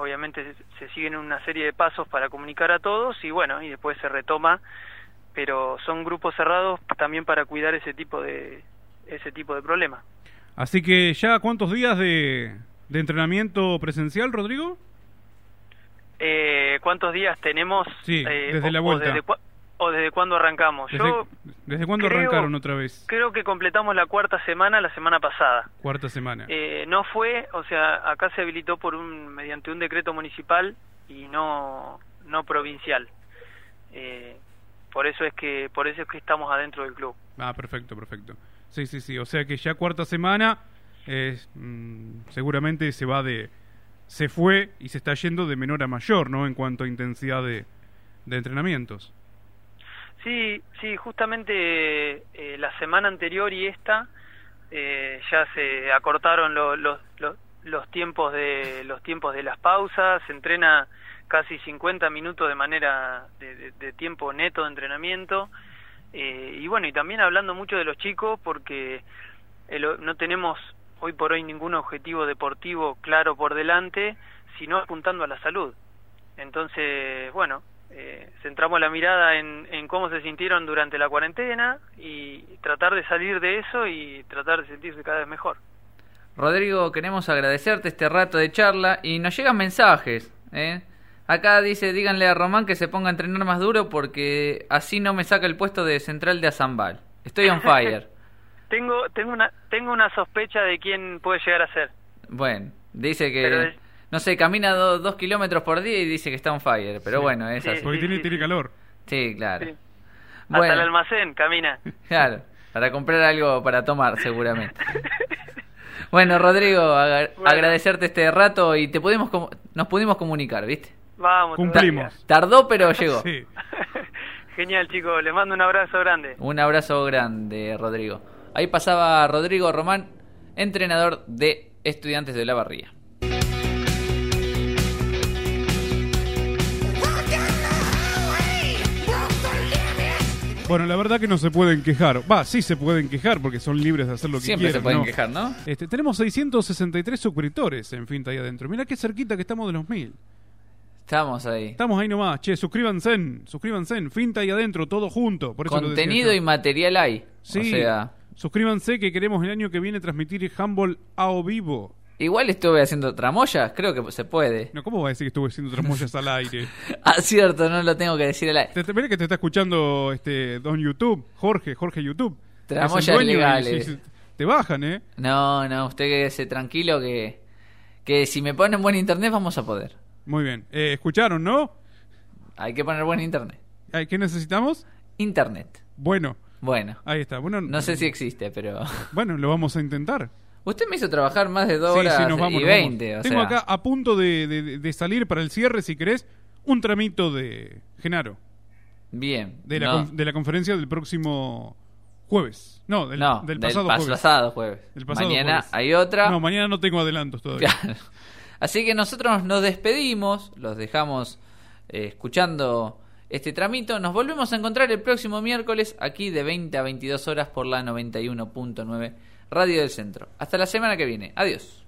Obviamente se, siguen una serie de pasos para comunicar a todos y bueno, y después se retoma, pero son grupos cerrados también para cuidar ese tipo de ese tipo de problemas. Así que ya, ¿cuántos días de, de entrenamiento presencial, Rodrigo? Eh, ¿Cuántos días tenemos? Sí, eh, desde la vuelta. desde, o desde cuándo arrancamos? ¿Desde, Yo ¿desde cuándo creo- arrancaron otra vez? creo que completamos la cuarta semana la semana pasada. Cuarta semana. Eh, no fue, o sea, acá se habilitó por un mediante un decreto municipal y no no provincial. Eh, por eso es que por eso es que estamos adentro del club. Ah, perfecto, perfecto. Sí, sí, sí. O sea que ya cuarta semana, eh, mm, seguramente se va de... Se fue y se está yendo de menor a mayor, ¿no? En cuanto a intensidad de, de entrenamientos. Sí, sí, justamente eh, la semana anterior y esta eh, ya se acortaron lo- los, los, los tiempos de los tiempos de las pausas, se entrena casi 50 minutos de manera de, de- tiempo neto de entrenamiento. Eh, y bueno y también hablando mucho de los chicos porque el- no tenemos hoy por hoy ningún objetivo deportivo claro por delante sino apuntando a la salud. Entonces bueno eh, centramos la mirada en, en cómo se sintieron durante la cuarentena y tratar de salir de eso y tratar de sentirse cada vez mejor. Rodrigo, queremos agradecerte este rato de charla y nos llegan mensajes. ¿eh? Acá dice, díganle a Román que se ponga a entrenar más duro porque así no me saca el puesto de central de Azambal. Estoy on fire. <laughs> Tengo tengo una tengo una sospecha de quién puede llegar a ser. bueno, dice que... Pero No sé, camina do- dos kilómetros por día y dice que está on fire. Pero Sí. bueno, es Sí, así. Porque tiene, tiene calor. Sí, claro. Sí. Hasta el almacén camina. <laughs> claro. Para comprar algo para tomar, seguramente. <laughs> Bueno, Rodrigo, Bueno. agradecerte este rato y te pudimos nos pudimos comunicar, ¿viste? Vamos. Cumplimos. Tardó, pero <laughs> llegó. Sí. Genial, chicos. Les mando un abrazo grande. Un abrazo grande, Rodrigo. Ahí pasaba Rodrigo Román, entrenador de Estudiantes de la Barría. Bueno, la verdad que no se pueden quejar. Va, sí se pueden quejar porque son libres de hacer lo que Siempre quieran. se pueden ¿no? quejar, ¿no? Este, tenemos 663 suscriptores en Finta ahí adentro. Mira qué cerquita que estamos de los mil. Estamos ahí. Estamos ahí nomás. Che, suscríbanse, suscríbanse en Finta ahí adentro, todo junto. Por eso Contenido y material hay. Sí, O sea, suscríbanse que queremos el año que viene transmitir Humble a o vivo. Igual estuve haciendo tramoyas, creo que se puede. No, ¿cómo va a decir que estuve haciendo tramoyas al <laughs> aire? Ah, cierto, no lo tengo que decir al aire. Te, que te está escuchando este don YouTube, Jorge, Jorge YouTube. Tramoyas y- legales. sí, te bajan, ¿eh? No, no, usted quédese tranquilo que, que si me ponen buen internet vamos a poder. Muy bien. Eh, ¿Escucharon, no? Hay que poner buen internet. Ay, ¿Qué necesitamos? Internet. Bueno, Bueno, ahí está. Bueno, no sé si existe, pero... Bueno, lo vamos a intentar. Usted me hizo trabajar más de dos Sí, horas sí, nos vamos, y nos veinte, vamos. o Tengo sea... acá a punto de, de- de salir para el cierre, si querés, un tramito de Genaro. Bien. De la, no, de la conferencia del próximo jueves. No, del, no, del pasado pas- jueves. pasado jueves. Del pasado Mañana jueves. hay otra. No, mañana no tengo adelantos todavía. Claro. Así que nosotros nos despedimos, los dejamos eh, escuchando este tramito. Nos volvemos a encontrar el próximo miércoles aquí de 20 a 22 horas por la 91.9 Radio del Centro. Hasta la semana que viene. Adiós.